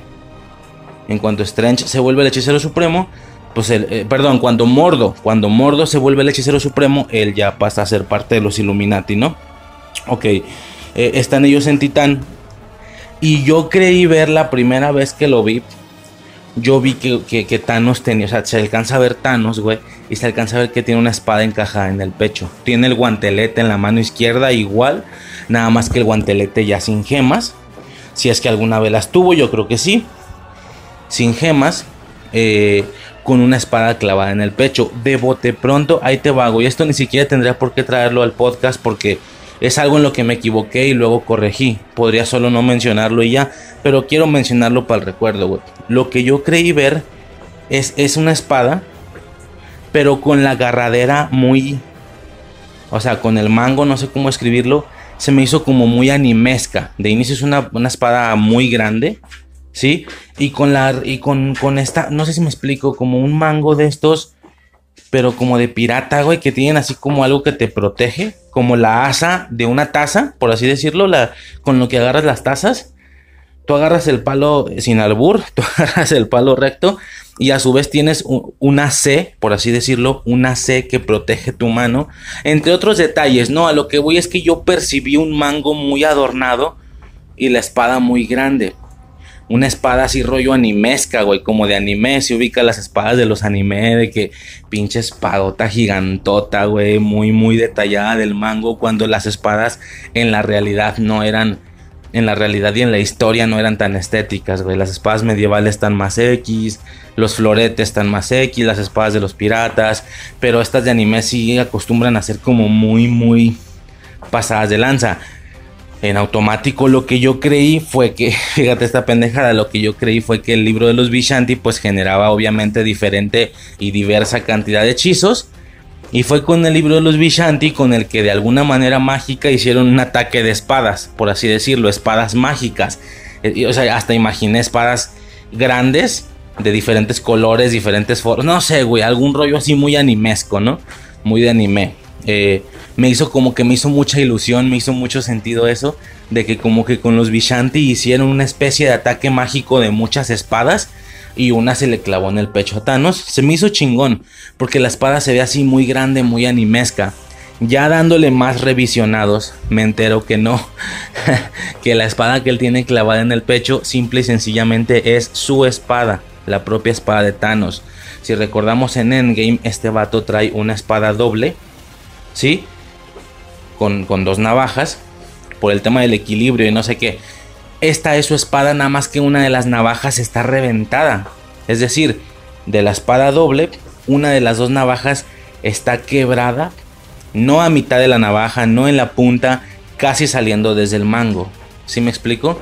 en cuanto Strange se vuelve el hechicero supremo, pues el, eh, perdón, cuando Mordo, cuando Mordo se vuelve el hechicero supremo, él ya pasa a ser parte de los Illuminati, ¿no? Ok, eh, están ellos en Titán. Y yo creí ver la primera vez que lo vi. Yo vi que, que, Thanos tenía, o sea, se alcanza a ver Thanos, güey, y se alcanza a ver que tiene una espada encajada en el pecho. Tiene el guantelete en la mano izquierda igual, nada más que el guantelete ya sin gemas. Si es que alguna vez las tuvo, yo creo que sí sin gemas, eh, con una espada clavada en el pecho. De bote pronto, ahí te vago. Y esto ni siquiera tendría por qué traerlo al podcast porque es algo en lo que me equivoqué y luego corregí. Podría solo no mencionarlo y ya, pero quiero mencionarlo para el recuerdo, Lo que yo creí ver es, es una espada, pero con la agarradera muy... O sea, con el mango, no sé cómo escribirlo. Se me hizo como muy animesca. De inicio es una, una espada muy grande ¿sí? Y con la y con, con esta, no sé si me explico, como un mango de estos, pero como de pirata, güey, que tienen así como algo que te protege, como la asa de una taza, por así decirlo, la, con lo que agarras las tazas. Tú agarras el palo sin albur, (laughs) tú agarras el palo recto y a su vez tienes una C, por así decirlo, una C que protege tu mano. Entre otros detalles, no, a lo que voy es que yo percibí un mango muy adornado y la espada muy grande una espada así rollo animesca, güey, como de anime, se ubica las espadas de los anime, de que pinche espadota gigantota, güey, muy, muy detallada del mango, cuando las espadas en la realidad no eran, en la realidad y en la historia no eran tan estéticas, güey, las espadas medievales están más X, los floretes están más X, las espadas de los piratas, pero estas de anime sí acostumbran a ser como muy, muy pasadas de lanza. En automático lo que yo creí fue que, (laughs) fíjate esta pendejada, lo que yo creí fue que el libro de los Vishanti pues generaba obviamente diferente y diversa cantidad de hechizos. Y fue con el libro de los Vishanti con el que de alguna manera mágica hicieron un ataque de espadas, por así decirlo, espadas mágicas. Eh, o sea, hasta imaginé espadas grandes de diferentes colores, diferentes formas. No sé, güey, algún rollo así muy animesco, ¿no? Muy de anime. Eh, me hizo como que me hizo mucha ilusión, me hizo mucho sentido eso, de que como que con los Vishanti hicieron una especie de ataque mágico de muchas espadas y una se le clavó en el pecho a Thanos. Se me hizo chingón, porque la espada se ve así muy grande, muy animesca. Ya dándole más revisionados, me entero que no, (laughs) que la espada que él tiene clavada en el pecho simple y sencillamente es su espada, la propia espada de Thanos. Si recordamos en Endgame, este vato trae una espada doble, ¿sí? Con, dos navajas, por el tema del equilibrio y no sé qué. Esta es su espada, nada más que una de las navajas está reventada. Es decir, de la espada doble, una de las dos navajas está quebrada. No a mitad de la navaja, no en la punta, casi saliendo desde el mango. ¿Sí me explico?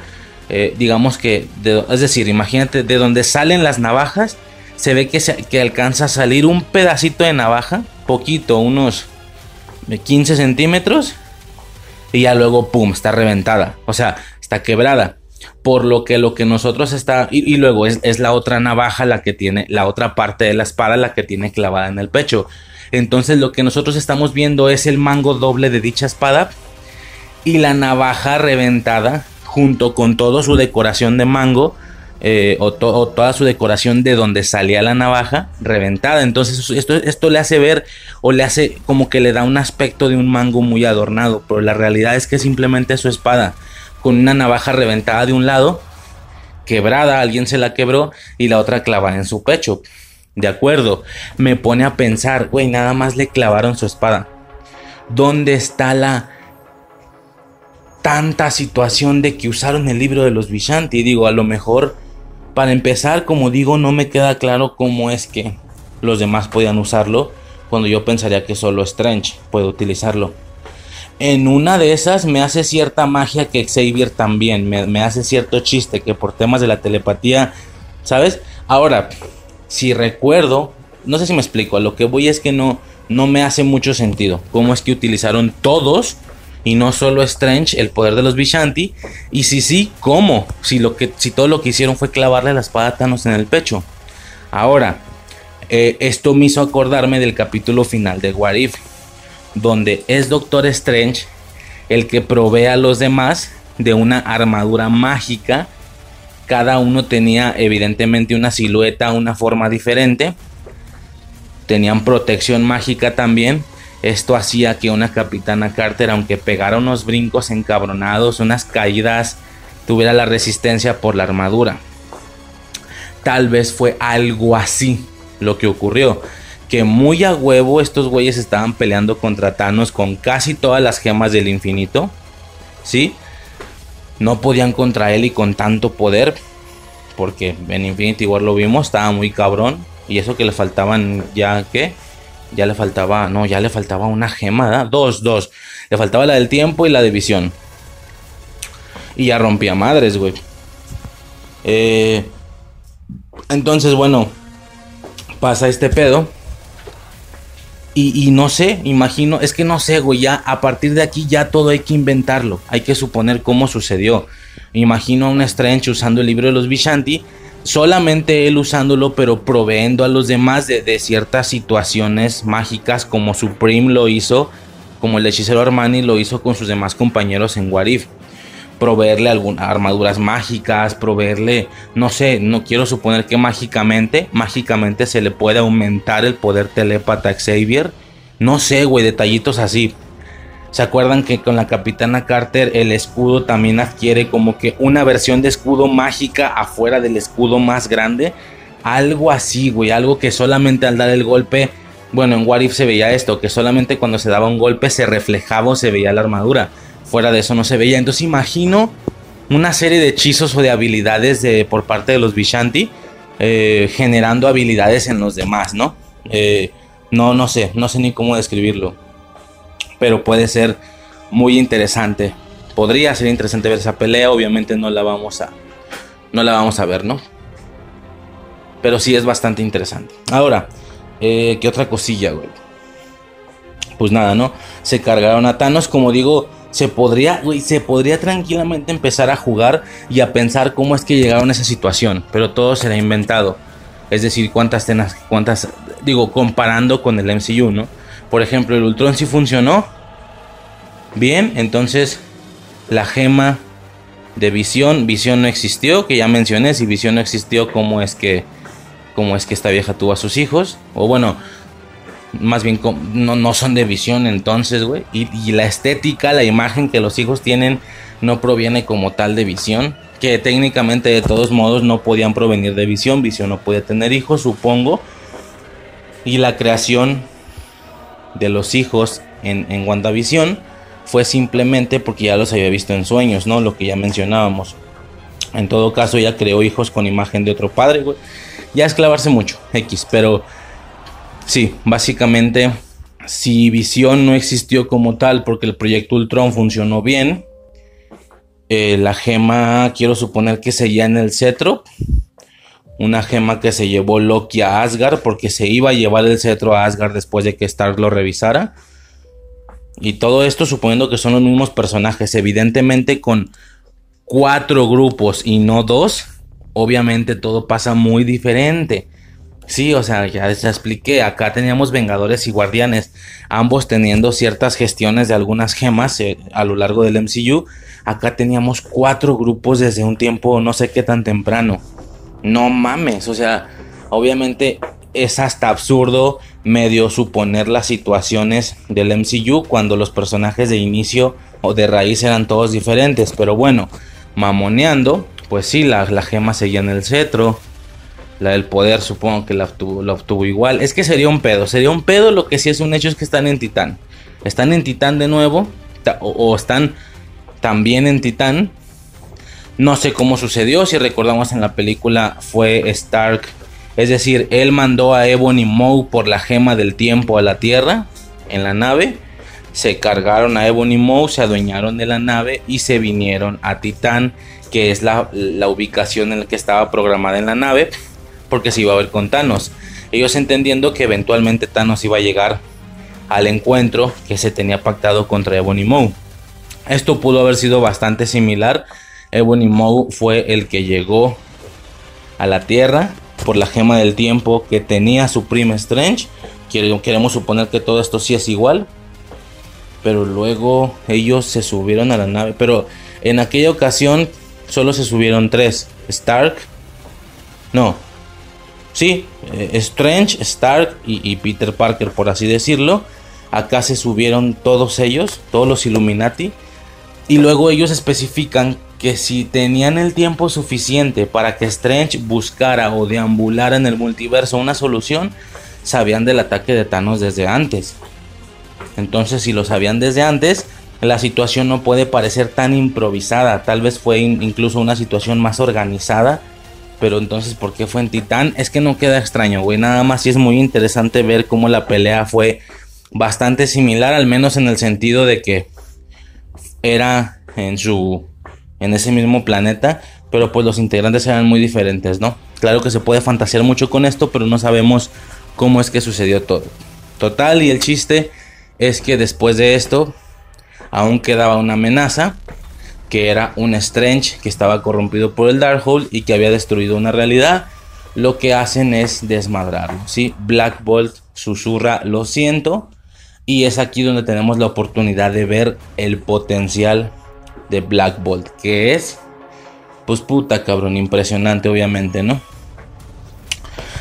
Eh, digamos que, es decir, imagínate, de donde salen las navajas, se ve que, que alcanza a salir un pedacito de navaja, poquito, unos 15 centímetros, y ya luego, ¡pum!, está reventada. O sea, está quebrada. Por lo que lo que nosotros está. Y, luego es, la otra navaja la que tiene. La otra parte de la espada la que tiene clavada en el pecho. Entonces lo que nosotros estamos viendo es el mango doble de dicha espada. Y la navaja reventada. Junto con toda su decoración de mango. Eh, o, toda su decoración de donde salía la navaja reventada. Entonces esto, esto le hace ver o le hace como que le da un aspecto de un mango muy adornado. Pero la realidad es que simplemente su espada con una navaja reventada de un lado, quebrada, alguien se la quebró y la otra clavada en su pecho. De acuerdo, me pone a pensar, güey, nada más le clavaron su espada. ¿Dónde está la tanta situación de que usaron el libro de los Vishanti? Digo, a lo mejor, para empezar, como digo, no me queda claro cómo es que los demás podían usarlo, cuando yo pensaría que solo Strange puede utilizarlo en una de esas me hace cierta magia que Xavier también, me, hace cierto chiste que por temas de la telepatía, ¿sabes? Ahora, si recuerdo, no sé si me explico, a lo que voy es que no, no me hace mucho sentido cómo es que utilizaron todos y no solo Strange el poder de los Vishanti y si sí, cómo, si, lo que, si todo lo que hicieron fue clavarle la espada Thanos en el pecho. Ahora, eh, esto me hizo acordarme del capítulo final de What If donde es Doctor Strange el que provee a los demás de una armadura mágica. Cada uno tenía evidentemente una silueta, una forma diferente. Tenían protección mágica también. Esto hacía que una capitana Carter, aunque pegara unos brincos encabronados, unas caídas, tuviera la resistencia por la armadura. Tal vez fue algo así lo que ocurrió que muy a huevo estos güeyes estaban peleando contra Thanos con casi todas las gemas del infinito. ¿Sí? No podían contra él y con tanto poder. Porque en Infinity War lo vimos, estaba muy cabrón. Y eso que le faltaban ya, ¿qué? Ya le faltaba, no, ya le faltaba una gema, ¿verdad? Dos, dos. Le faltaba la del tiempo y la de visión. Y ya rompía madres, güey. Eh, entonces, bueno, pasa este pedo. Y, no sé, imagino, es que no sé, güey, ya a partir de aquí ya todo hay que inventarlo, hay que suponer cómo sucedió. Imagino a un Strange usando el libro de los Vishanti, solamente él usándolo, pero proveendo a los demás de, ciertas situaciones mágicas, como Supreme lo hizo, como el hechicero Armani lo hizo con sus demás compañeros en Warif proveerle algunas armaduras mágicas, proveerle, no sé, no quiero suponer que mágicamente, mágicamente se le puede aumentar el poder telepata a Xavier. No sé, güey, detallitos así. ¿Se acuerdan que con la capitana Carter el escudo también adquiere como que una versión de escudo mágica afuera del escudo más grande? Algo así, güey, algo que solamente al dar el golpe, bueno, en What If se veía esto, que solamente cuando se daba un golpe se reflejaba o se veía la armadura Fuera de eso no se veía. Entonces imagino una serie de hechizos o de habilidades de, por parte de los Vishanti eh, generando habilidades en los demás, ¿no? Eh, no, no sé, no sé ni cómo describirlo. Pero puede ser muy interesante podría ser interesante ver esa pelea. Obviamente no la vamos a. No la vamos a ver, ¿no? Pero sí es bastante interesante. Ahora, eh, ¿qué otra cosilla, güey? Pues nada, ¿no? Se cargaron a Thanos, como digo, se podría, güey, se podría tranquilamente empezar a jugar y a pensar cómo es que llegaron a esa situación, pero todo será inventado. Es decir, cuántas tenas, cuántas, digo, comparando con el MCU, ¿no? Por ejemplo, el Ultron sí funcionó. Bien, entonces la gema de visión, visión no existió, que ya mencioné, si visión no existió, ¿cómo es que, cómo es que esta vieja tuvo a sus hijos? O bueno, más bien no, no son de visión entonces, güey. Y, la estética, la imagen que los hijos tienen no proviene como tal de visión. Que técnicamente de todos modos no podían provenir de visión. Visión no podía tener hijos, supongo. Y la creación de los hijos en, en WandaVision fue simplemente porque ya los había visto en sueños, ¿no? Lo que ya mencionábamos. En todo caso, ella creó hijos con imagen de otro padre, güey. Ya es clavarse mucho, X, pero Sí, básicamente, si Visión no existió como tal porque el proyecto Ultron funcionó bien, eh, la gema, quiero suponer que seguía en el cetro. Una gema que se llevó Loki a Asgard porque se iba a llevar el cetro a Asgard después de que Stark lo revisara. Y todo esto suponiendo que son los mismos personajes, evidentemente con cuatro grupos y no dos, obviamente todo pasa muy diferente. Sí, o sea, ya les expliqué, acá teníamos Vengadores y Guardianes, ambos teniendo ciertas gestiones de algunas gemas eh, a lo largo del MCU. Acá teníamos cuatro grupos desde un tiempo no sé qué tan temprano. No mames, o sea, obviamente es hasta absurdo medio suponer las situaciones del MCU cuando los personajes de inicio o de raíz eran todos diferentes. Pero bueno, mamoneando, pues sí, la, la gema seguía en el cetro la del poder supongo que la obtuvo, igual. Es que sería un pedo. Sería un pedo. Lo que sí es un hecho es que están en Titán. Están en Titán de nuevo. O, están también en Titán. No sé cómo sucedió. Si recordamos en la película fue Stark. Es decir, él mandó a Ebony Maw por la gema del tiempo a la Tierra. En la nave. Se cargaron a Ebony Maw. Se adueñaron de la nave. Y se vinieron a Titán. Que es la, la ubicación en la que estaba programada en la nave porque se iba a ver con Thanos. Ellos entendiendo que eventualmente Thanos iba a llegar al encuentro que se tenía pactado contra Ebony Maw. Esto pudo haber sido bastante similar. Ebony Maw fue el que llegó a la Tierra por la gema del tiempo que tenía su prima Strange. Queremos suponer que todo esto sí es igual. Pero luego ellos se subieron a la nave. Pero en aquella ocasión solo se subieron tres. Stark. No, Sí, eh, Strange, Stark y, Peter Parker, por así decirlo. Acá se subieron todos ellos, todos los Illuminati. Y luego ellos especifican que si tenían el tiempo suficiente para que Strange buscara o deambulara en el multiverso una solución, sabían del ataque de Thanos desde antes. Entonces, si lo sabían desde antes, la situación no puede parecer tan improvisada. Tal vez fue incluso una situación más organizada pero entonces, ¿por qué fue en Titán? Es que no queda extraño, güey. Nada más sí es muy interesante ver cómo la pelea fue bastante similar, al menos en el sentido de que era en su. en ese mismo planeta. Pero pues los integrantes eran muy diferentes, ¿no? Claro que se puede fantasear mucho con esto, pero no sabemos cómo es que sucedió todo. Total, y el chiste es que después de esto, aún quedaba una amenaza que era un Strange que estaba corrompido por el Darkhold y que había destruido una realidad, lo que hacen es desmadrarlo. ¿sí? Black Bolt susurra, lo siento, y es aquí donde tenemos la oportunidad de ver el potencial de Black Bolt, que es, pues puta cabrón, impresionante obviamente, ¿no?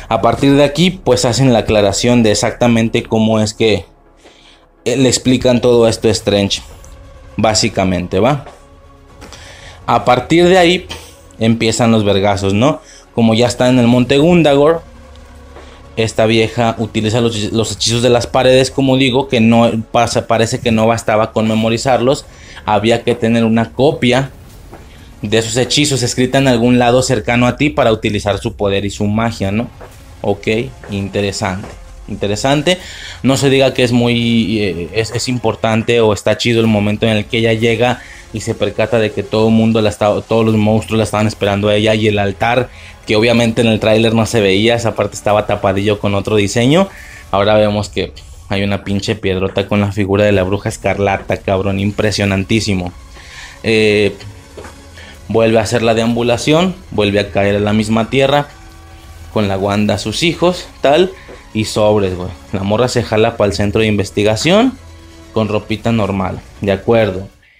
A partir de aquí, pues hacen la aclaración de exactamente cómo es que le explican todo esto a Strange, básicamente, ¿va? A partir de ahí empiezan los vergazos, ¿no? Como ya está en el monte Gundagor, esta vieja utiliza los, hechizos de las paredes, como digo, que no pasa, parece que no bastaba con memorizarlos, había que tener una copia de esos hechizos escrita en algún lado cercano a ti para utilizar su poder y su magia, ¿no? Ok, interesante. Interesante. No se diga que es muy. Eh, es, es importante o está chido el momento en el que ella llega y se percata de que todo el mundo la estaba, todos los monstruos la estaban esperando a ella y el altar que obviamente en el tráiler no se veía, esa parte estaba tapadillo con otro diseño. Ahora vemos que hay una pinche piedrota con la figura de la bruja escarlata, cabrón, impresionantísimo. Eh, vuelve a hacer la deambulación, vuelve a caer en la misma tierra con la Wanda, sus hijos, tal, y sobres, güey. La morra se jala para el centro de investigación con ropita normal, de acuerdo